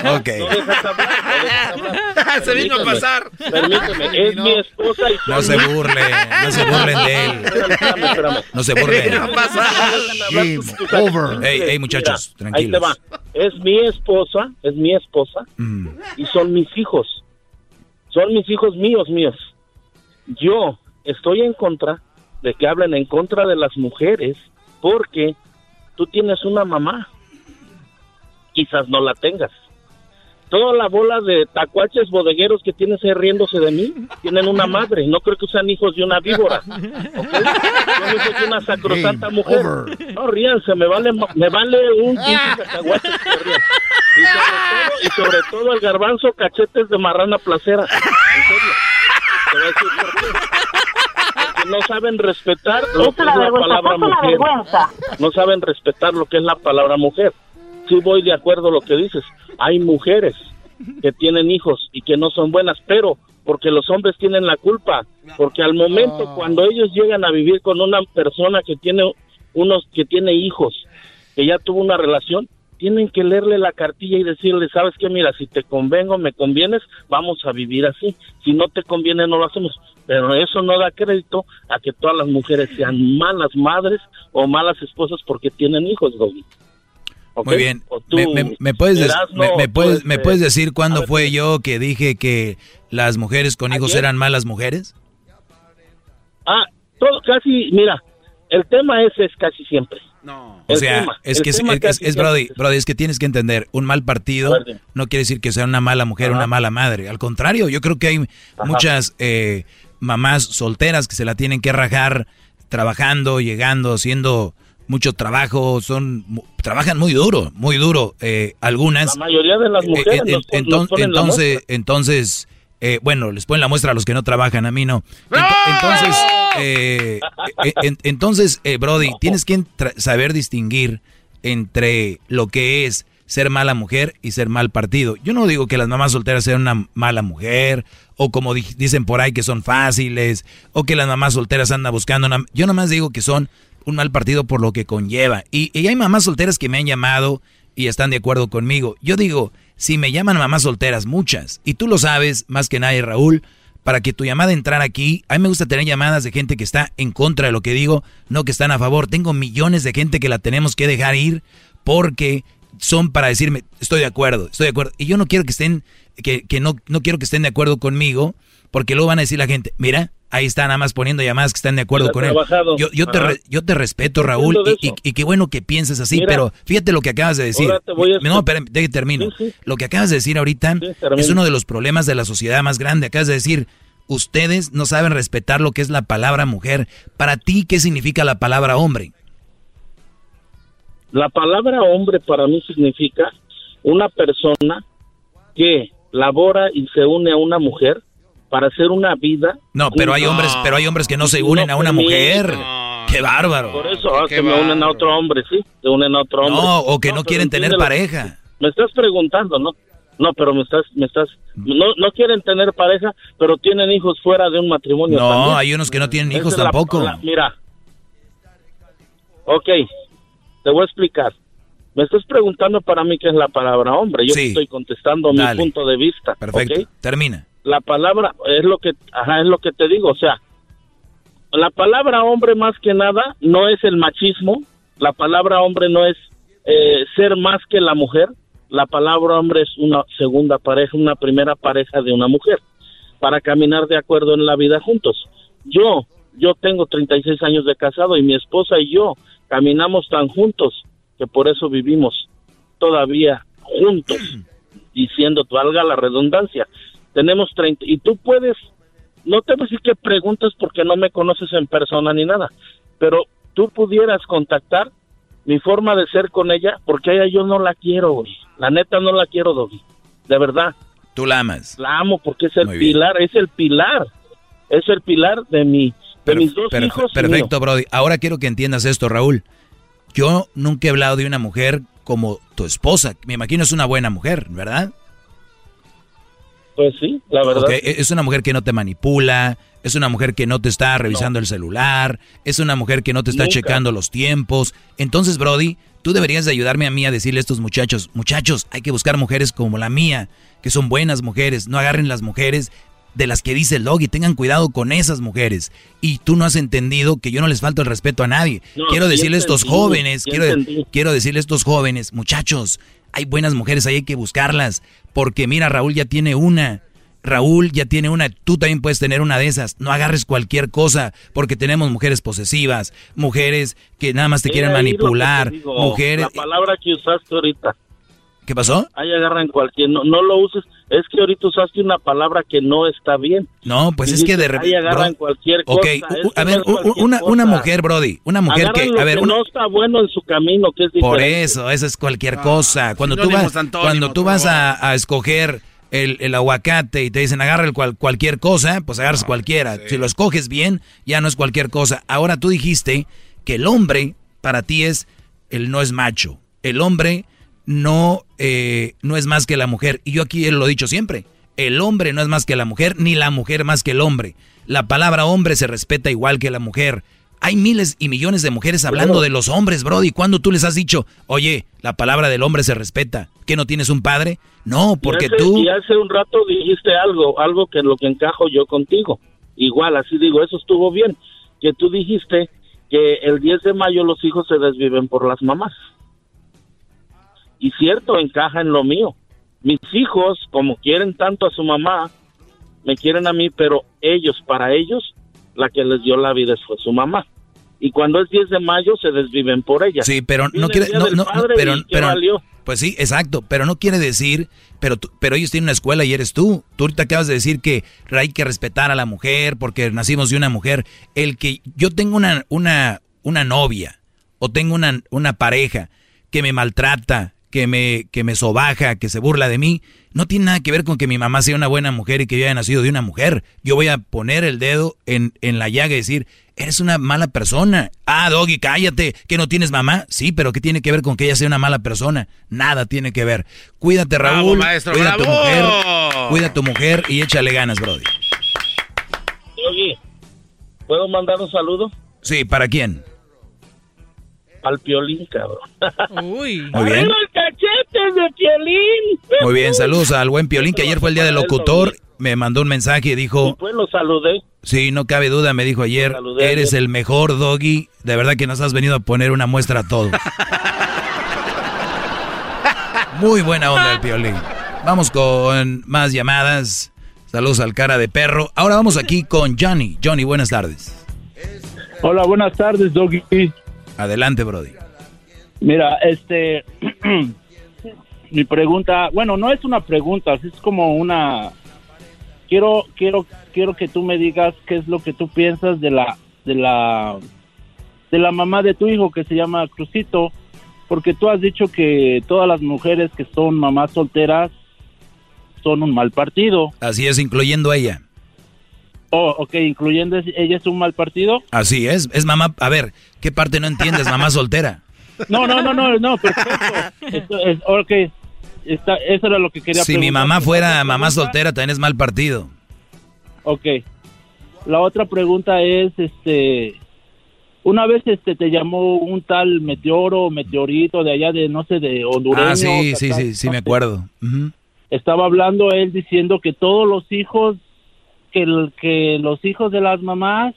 Ok. Se vino a pasar. Permíteme, es mi esposa y No se burle, no se burlen de él. Espérame, espérame. No se burlen. Déjame hablar. Ey, ey, muchachos, Mira, tranquilos. Ahí te va. Es mi esposa, es mi esposa Mm. y son mis hijos. Son mis hijos míos, míos. Yo estoy en contra de que hablen en contra de las mujeres porque tú tienes una mamá. Quizás no la tengas. Toda la bola de tacuaches bodegueros que tienes ahí riéndose de mí tienen una madre. No creo que sean hijos de una víbora. no soy una sacrosanta mujer. No ríanse, me vale, me vale un pinche cacahuate que se rían. Y sobre, todo, y sobre todo el garbanzo cachetes de marrana placera. En serio. Te voy a decir por qué. No saben respetar lo Es que es la palabra mujer. No saben respetar lo que es la palabra mujer. Sí voy de acuerdo a lo que dices. Hay mujeres que tienen hijos y que no son buenas, pero porque los hombres tienen la culpa, porque al momento cuando ellos llegan a vivir con una persona que tiene unos que tiene hijos, que ya tuvo una relación, tienen que leerle la cartilla y decirle, sabes qué, mira, si te convengo, me convienes, vamos a vivir así. Si no te conviene, no lo hacemos. Pero eso no da crédito a que todas las mujeres sean malas madres o malas esposas porque tienen hijos, Doggy. Muy bien. O tú, ¿Me, me- me puedes, me, me me decir cuándo ver, fue yo que dije que las mujeres con hijos ¿Ayer? eran malas mujeres? Ah, todo casi, mira, el tema ese es casi siempre. O El sea, tema, es que es, es- Brody, Brody, es que tienes que entender, un mal partido no quiere decir que sea una mala mujer o una mala madre. Al contrario, yo creo que hay muchas eh, mamás solteras que se la tienen que rajar trabajando, llegando, haciendo mucho trabajo, son mu- trabajan muy duro, muy duro. eh, algunas. La mayoría de las Eh, mujeres eh, enton- la entonces, entonces, eh, bueno, les ponen la muestra a los que no trabajan, a mí no. Ent- Entonces, eh, en- entonces, eh, Brody, tienes que saber distinguir entre lo que es ser mala mujer y ser mal partido. Yo no digo que las mamás solteras sean una mala mujer, o como di- dicen por ahí que son fáciles, o que las mamás solteras andan buscando una... Yo nomás digo que son un mal partido por lo que conlleva. Y, y hay mamás solteras que me han llamado y están de acuerdo conmigo. Yo digo, si me llaman mamás solteras, muchas, y tú lo sabes más que nadie, Raúl, para que tu llamada entrara aquí, a mí me gusta tener llamadas de gente que está en contra de lo que digo, no que están a favor. Tengo millones de gente que la tenemos que dejar ir porque son para decirme, estoy de acuerdo, estoy de acuerdo. Y yo no quiero que estén, que, que no, no quiero que estén de acuerdo conmigo, porque luego van a decir la gente, mira, ahí está nada más poniendo llamadas que están de acuerdo con él. Yo, yo, te, re- yo te respeto, Raúl, y, y- y qué bueno que pienses así, Mira. pero fíjate lo que acabas de decir. Ahora te voy a No, espérame, que termino. Sí, sí. Lo que acabas de decir ahorita es uno de los problemas de la sociedad más grande. Acabas de decir, ustedes no saben respetar lo que es la palabra mujer. Para ti, ¿qué significa la palabra hombre? La palabra hombre para mí significa una persona que labora y se une a una mujer para hacer una vida. No, pero hay hombres, pero hay hombres que no se unen a una mujer. ¡Qué bárbaro! Por eso, ah, que me unen a otro hombre, sí, se unen a otro hombre. No, o que no pero quieren tener pareja. Me estás preguntando, ¿no? No, pero me estás, me estás, no, no quieren tener pareja, pero tienen hijos fuera de un matrimonio. No, también. hay unos que no tienen Esa hijos es la- tampoco. la- mira, ok, te voy a explicar. Me estás preguntando para mí qué es la palabra hombre. Yo Sí. estoy contestando Dale. mi punto de vista. Perfecto. Termina. La palabra es lo que, ajá, es lo que te digo. O sea, la palabra hombre más que nada no es el machismo. La palabra hombre no es eh, ser más que la mujer. La palabra hombre es una segunda pareja, una primera pareja de una mujer para caminar de acuerdo en la vida juntos. Yo, yo tengo 36 años de casado y mi esposa y yo caminamos tan juntos que por eso vivimos todavía juntos, diciendo, valga la redundancia. Tenemos 30 y tú puedes, no te voy a decir que preguntes porque no me conoces en persona ni nada, pero tú pudieras contactar mi forma de ser con ella porque a ella yo no la quiero, güey. La neta no la quiero, Doggy. De verdad. Tú la amas. La amo porque es el Muy bien. pilar, es el pilar es el pilar de mi Per- hijos. perfecto. Brody. Ahora quiero que entiendas esto, Raúl. Yo nunca he hablado de una mujer como tu esposa. Me imagino es una buena mujer, ¿verdad? Pues sí, la verdad. E- Es una mujer que no te manipula, es una mujer que no te está revisando el celular, es una mujer que no te está Nunca. checando los tiempos. Entonces, Brody, tú deberías de ayudarme a mí a decirle a estos muchachos, muchachos, hay que buscar mujeres como la mía, que son buenas mujeres, no agarren las mujeres de las que dice el Doggy, tengan cuidado con esas mujeres. Y tú no has entendido que yo no les falto el respeto a nadie. No, quiero decirle a estos jóvenes, quiero, entendí. quiero decirle a estos jóvenes, muchachos, hay buenas mujeres, ahí hay que buscarlas. Porque mira, Raúl ya tiene una. Raúl ya tiene una, tú también puedes tener una de esas. No agarres cualquier cosa, porque tenemos mujeres posesivas, mujeres que nada más te He quieren manipular, mujeres... La palabra que usaste ahorita. ¿Qué pasó? Ahí agarran cualquier, no, no lo uses. Es que ahorita usaste una palabra que no está bien. No, pues es que de repente. Ahí agarran cualquier cosa. Ok, es u- que a ver, una, una mujer, Brody, una mujer Agarran que... lo A ver, que una- no está bueno en su camino, que es Por diferente. eso, eso es cualquier cosa. Cuando tú vas, cuando tú por vas a, a escoger el, el aguacate y te dicen agarra el cual- cualquier cosa, pues agarras cualquiera. Si lo escoges bien, ya no es cualquier cosa. Ahora tú dijiste que el hombre para ti es, el no es macho. El hombre no, eh, no es más que la mujer. Y yo aquí lo he dicho siempre. El hombre no es más que la mujer, ni la mujer más que el hombre. La palabra hombre se respeta igual que la mujer. Hay miles y millones de mujeres hablando de los hombres, Brody. Cuando tú les has dicho, oye, la palabra del hombre se respeta, ¿que no tienes un padre? No, porque y hace, tú... Y hace un rato dijiste algo, algo que en lo que encajo yo contigo. Igual, así digo, eso estuvo bien. Que tú dijiste que el 10 de mayo los hijos se desviven por las mamás. Y cierto, encaja en lo mío. Mis hijos, como quieren tanto a su mamá, me quieren a mí, pero ellos, para ellos, la que les dio la vida fue su mamá. Y cuando es 10 de mayo, se desviven por ella. Sí, pero no quiere, no, no, no, pero, y ¿qué pero- valió? pues sí, exacto, pero no quiere decir, pero, tú- pero ellos tienen una escuela y eres tú. Tú ahorita acabas de decir que hay que respetar a la mujer porque nacimos de una mujer. El que yo tengo una, una, una novia o tengo una, una pareja que me maltrata, que me, que me sobaja, que se burla de mí, no tiene nada que ver con que mi mamá sea una buena mujer y que yo haya nacido de una mujer. Yo voy a poner el dedo en, en la llaga y decir, eres una mala persona. Ah, Doggy, cállate, que no tienes mamá. Sí, pero ¿qué tiene que ver con que ella sea una mala persona? Nada tiene que ver. Cuídate, Bravo, Raúl. maestro, cuida a tu bravo. mujer. Cuida a tu mujer y échale ganas, Brody. Oye, ¿puedo mandar un saludo? Sí, ¿para quién? Al piolín, cabrón. Uy. Muy bien. ¡Arriba el cachete de piolín! Muy bien, saludos al buen Piolín, que ayer fue el día del locutor. Me mandó un mensaje y dijo, Pues lo saludé. sí, no cabe duda, me dijo ayer, saludé eres ayer. el mejor doggy. De verdad que nos has venido a poner una muestra a todos. Muy buena onda el Piolín. Vamos con más llamadas. Saludos al cara de perro. Ahora vamos aquí con Johnny. Johnny, buenas tardes. Hola, buenas tardes, Doggy. Adelante, Brody. Mira, este, mi pregunta, bueno, no es una pregunta, es como una, quiero, quiero, quiero que tú me digas qué es lo que tú piensas de la, de la, de la mamá de tu hijo que se llama Crucito, porque tú has dicho que todas las mujeres que son mamás solteras son un mal partido. Así es, incluyendo a ella. Oh, ok, incluyendo ella es un mal partido. Así es. Es mamá. A ver, ¿qué parte no entiendes, mamá soltera? No, no, no, no, no, perfecto. Esto es, ok, está, eso era lo que quería Si mi mamá fuera mamá soltera, también es mal partido. Ok. La otra pregunta es, este, una vez este te llamó un tal meteoro, meteorito de allá de, no sé, de hondureño. Ah, sí, sí, sí, sí, me acuerdo. Estaba hablando él diciendo que todos los hijos, que, que los hijos de las mamás,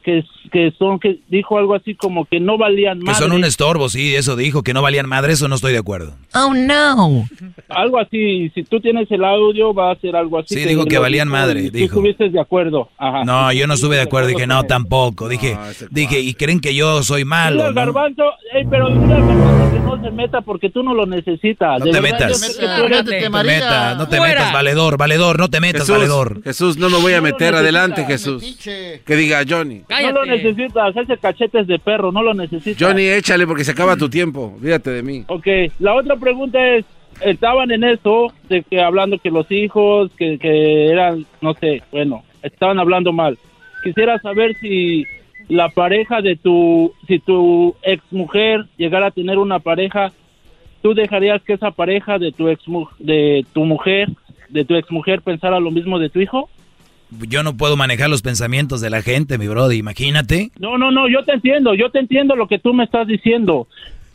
que, que son, que dijo algo así como que no valían Que más. son un estorbo, sí, eso dijo, que no valían madre, eso no estoy de acuerdo. Oh, no. Algo así, si tú tienes el audio, va a ser algo así. Sí, dijo que valían dijo madre, Tú dijo. estuviste de acuerdo. Ajá. No, yo no estuve de acuerdo, dije, no, tampoco. Dije, dije, ¿y creen que yo soy malo? al no? garbanzo, ey, pero dile al garbanzo que no se meta porque tú no lo necesitas. No De te verdad, metas. que tú eres- No te metas, no te metas, valedor, valedor, no te metas, Jesús, valedor. Jesús, no me voy a meter, adelante, Jesús. Que diga Johnny. No lo necesitas, ese cachetes de perro, no lo necesitas. Johnny, échale porque se acaba tu tiempo. Olvídate de mí. Ok, la otra pregunta es, estaban en eso, de que hablando que los hijos, que, que eran, no sé, bueno, estaban hablando mal. Quisiera saber si la pareja de tu, si tu ex mujer llegara a tener una pareja, ¿tú dejarías que esa pareja de tu ex de tu mujer, de tu ex mujer pensara lo mismo de tu hijo? Yo no puedo manejar los pensamientos de la gente, mi brody, imagínate. No, no, no, yo te entiendo, yo te entiendo lo que tú me estás diciendo.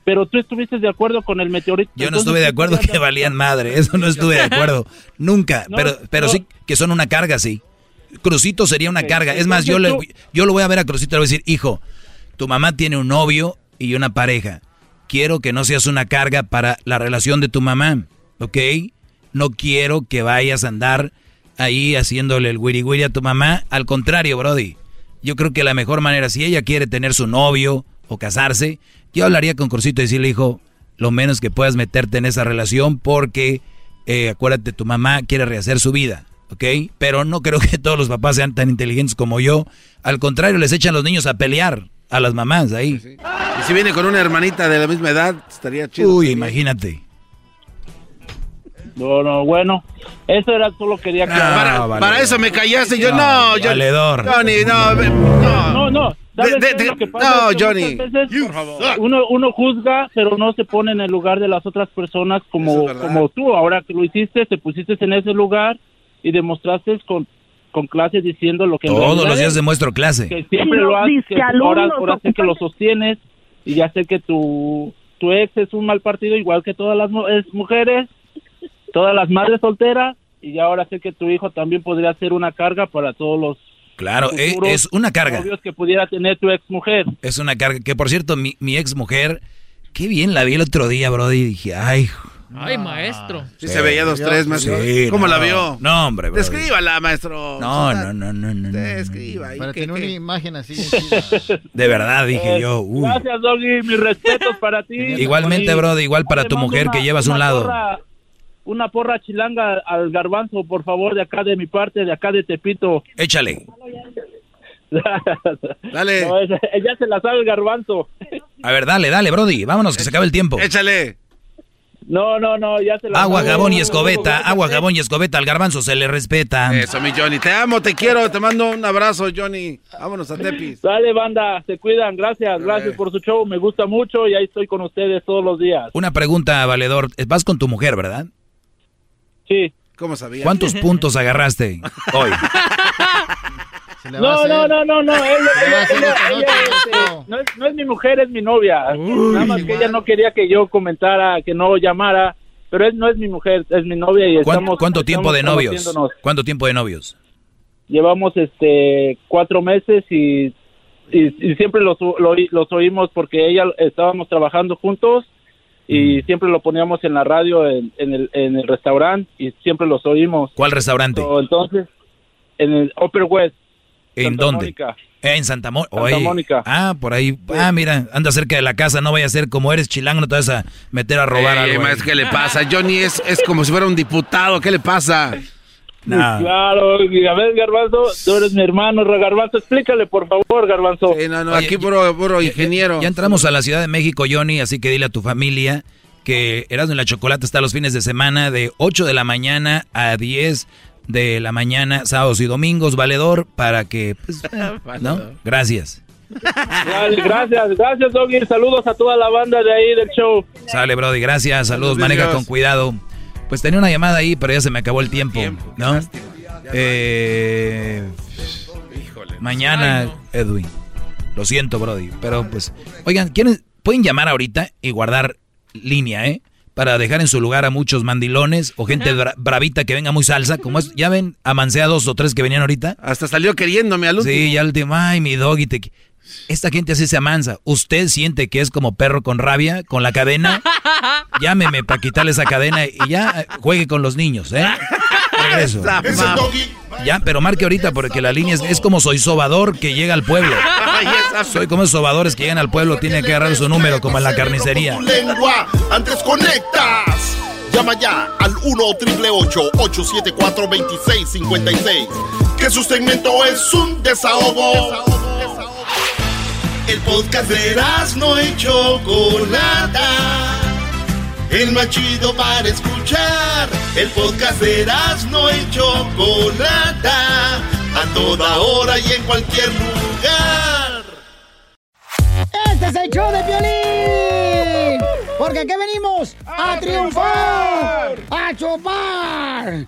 Pero tú estuviste de acuerdo con el meteorito. Yo no estuve de acuerdo que valían madre, eso no estuve de acuerdo. Nunca, pero, pero sí que son una carga, sí. Crucito sería una carga. Es más, yo, le, yo lo voy a ver a Crucito y le voy a decir, hijo, tu mamá tiene un novio y una pareja. Quiero que no seas una carga para la relación de tu mamá, ¿ok? No quiero que vayas a andar ahí haciéndole el wiri wiri a tu mamá. Al contrario, Brody. Yo creo que la mejor manera, si ella quiere tener su novio o casarse, yo hablaría con Corsito y decirle, hijo, lo menos que puedas meterte en esa relación porque, eh, acuérdate, tu mamá quiere rehacer su vida, ¿ok? Pero no creo que todos los papás sean tan inteligentes como yo. Al contrario, les echan los niños a pelear a las mamás ahí. Y si viene con una hermanita de la misma edad, estaría chido. Uy, imagínate. No, no, bueno, eso era solo quería que... para, para, eso me callaste, yo no, yo, valedor. Johnny, no, no, no, no. ¿Sabes De- de- lo que pasa? no, Es Johnny. veces Uno, uno juzga, pero no se pone en el lugar de las otras personas como, como tú. Ahora que lo hiciste, te pusiste en ese lugar y demostraste con, con clases diciendo lo que... Todos los días es. demuestro clase. que siempre lo haces, que ahora, ahora sé que lo sostienes y ya sé que tu, tu ex es un mal partido igual que todas las mu- es mujeres, todas las madres solteras y ya ahora sé que tu hijo también podría ser una carga para todos los Claro, eh, es una carga. novios que pudiera tener tu ex mujer. Es una carga. Que por cierto, mi, mi ex mujer, qué bien la vi el otro día, Brody. Y dije, ay. Ay, maestro. Sí, se veía dos, tres, maestro. Sí, ¿Cómo no. la vio? No, hombre, Brody. Descríbala, maestro. No, no, no, no, no. no. Describa. Para ¿qué- tener una imagen así. De verdad, dije Eh, yo. uy. Gracias, Doggy, mis respetos para ti. Igualmente, Brody, igual para tu mujer que llevas a un lado. Una porra chilanga al garbanzo, por favor, de acá de mi parte, de acá de Tepito. Échale. Dale. No, ella se la sabe el garbanzo. A ver, dale, dale, Brody. Vámonos, que se acabe el tiempo. Échale. No, no, no, ya se la Agua, sabe. jabón y escobeta. Agua, jabón y escobeta. Al garbanzo se le respeta. Eso, mi Johnny. Te amo, te quiero. Te mando un abrazo, Johnny. Vámonos a Tepis. Dale, banda, se cuidan, gracias, gracias por su show, me gusta mucho y ahí estoy con ustedes todos los días. Una pregunta, Valedor. Vas con tu mujer, ¿verdad? Sí. ¿Cómo sabía? ¿Cuántos puntos agarraste hoy? No, hacer- no, no, no, no, no, es, no es mi mujer, es mi novia. Nada más que ella no quería que yo comentara, que no llamara, pero él no es mi mujer, es mi novia y ¿Cuán- estamos ¿Cuánto tiempo de novios? ¿Cuánto tiempo de novios? Llevamos este cuatro meses y, y, y siempre los, lo oí- los oímos porque ella estábamos trabajando juntos y siempre lo poníamos en la radio en, en el, en el restaurante y siempre los oímos. ¿Cuál restaurante? So, entonces, en el Upper West. ¿En Santa dónde? Mónica. Eh, en Santa, Mo- Santa Oye. Mónica. Ah, por ahí. Ah, mira, anda cerca de la casa. No vaya a ser como eres chilango, no te vas a meter a robar Eh, algo. ¿Qué le pasa? Johnny es, es como si fuera un diputado. ¿Qué le pasa? Claro, y a ver, Garbanzo, tú eres mi hermano, Garbanzo, explícale, por favor, Garbanzo. Sí, no, no, Oye, aquí puro, puro ingeniero. Ya entramos a la Ciudad de México, Johnny, así que dile a tu familia que Erasmo y la Chocolate está los fines de semana de 8 de la mañana a 10 de la mañana, sábados y domingos, valedor, para que, pues, ¿no? Gracias. Vale, gracias, gracias, Doggy. Saludos a toda la banda de ahí del show. Sale, Brody, gracias, saludos, Saludos, maneja con cuidado. Pues tenía una llamada ahí, pero ya se me acabó el tiempo, ¿no? Eh, mañana, Edwin. Lo siento, Brody, pero pues, oigan, ¿quieren, pueden llamar ahorita y guardar línea, ¿eh? Para dejar en su lugar a muchos mandilones o gente bra- bravita que venga muy salsa, como es, ya ven, amancé a dos o tres que venían ahorita. Hasta salió queriéndome al último. Sí, ya el último, ay, mi doggy, te... qui-". Esta gente así se amansa. ¿Usted siente que es como perro con rabia, con la cadena? Llámeme para quitarle esa cadena y ya eh, juegue con los niños, ¿eh? Regreso. Es el doggy. Ya, pero marque ahorita porque la línea es, es como soy sobador que llega al pueblo. Soy como esos sobadores que llegan al pueblo, tiene que agarrar su número como en la carnicería. Lengua, antes conectas. Llama ya al 1 874 2656 Que su segmento es un desahogo. El podcast de no y Chocolata. El más chido para escuchar. El podcast de no y Chocolata. a toda hora y en cualquier lugar. Este es el show de violín. Porque aquí venimos a, triunfar, a chupar.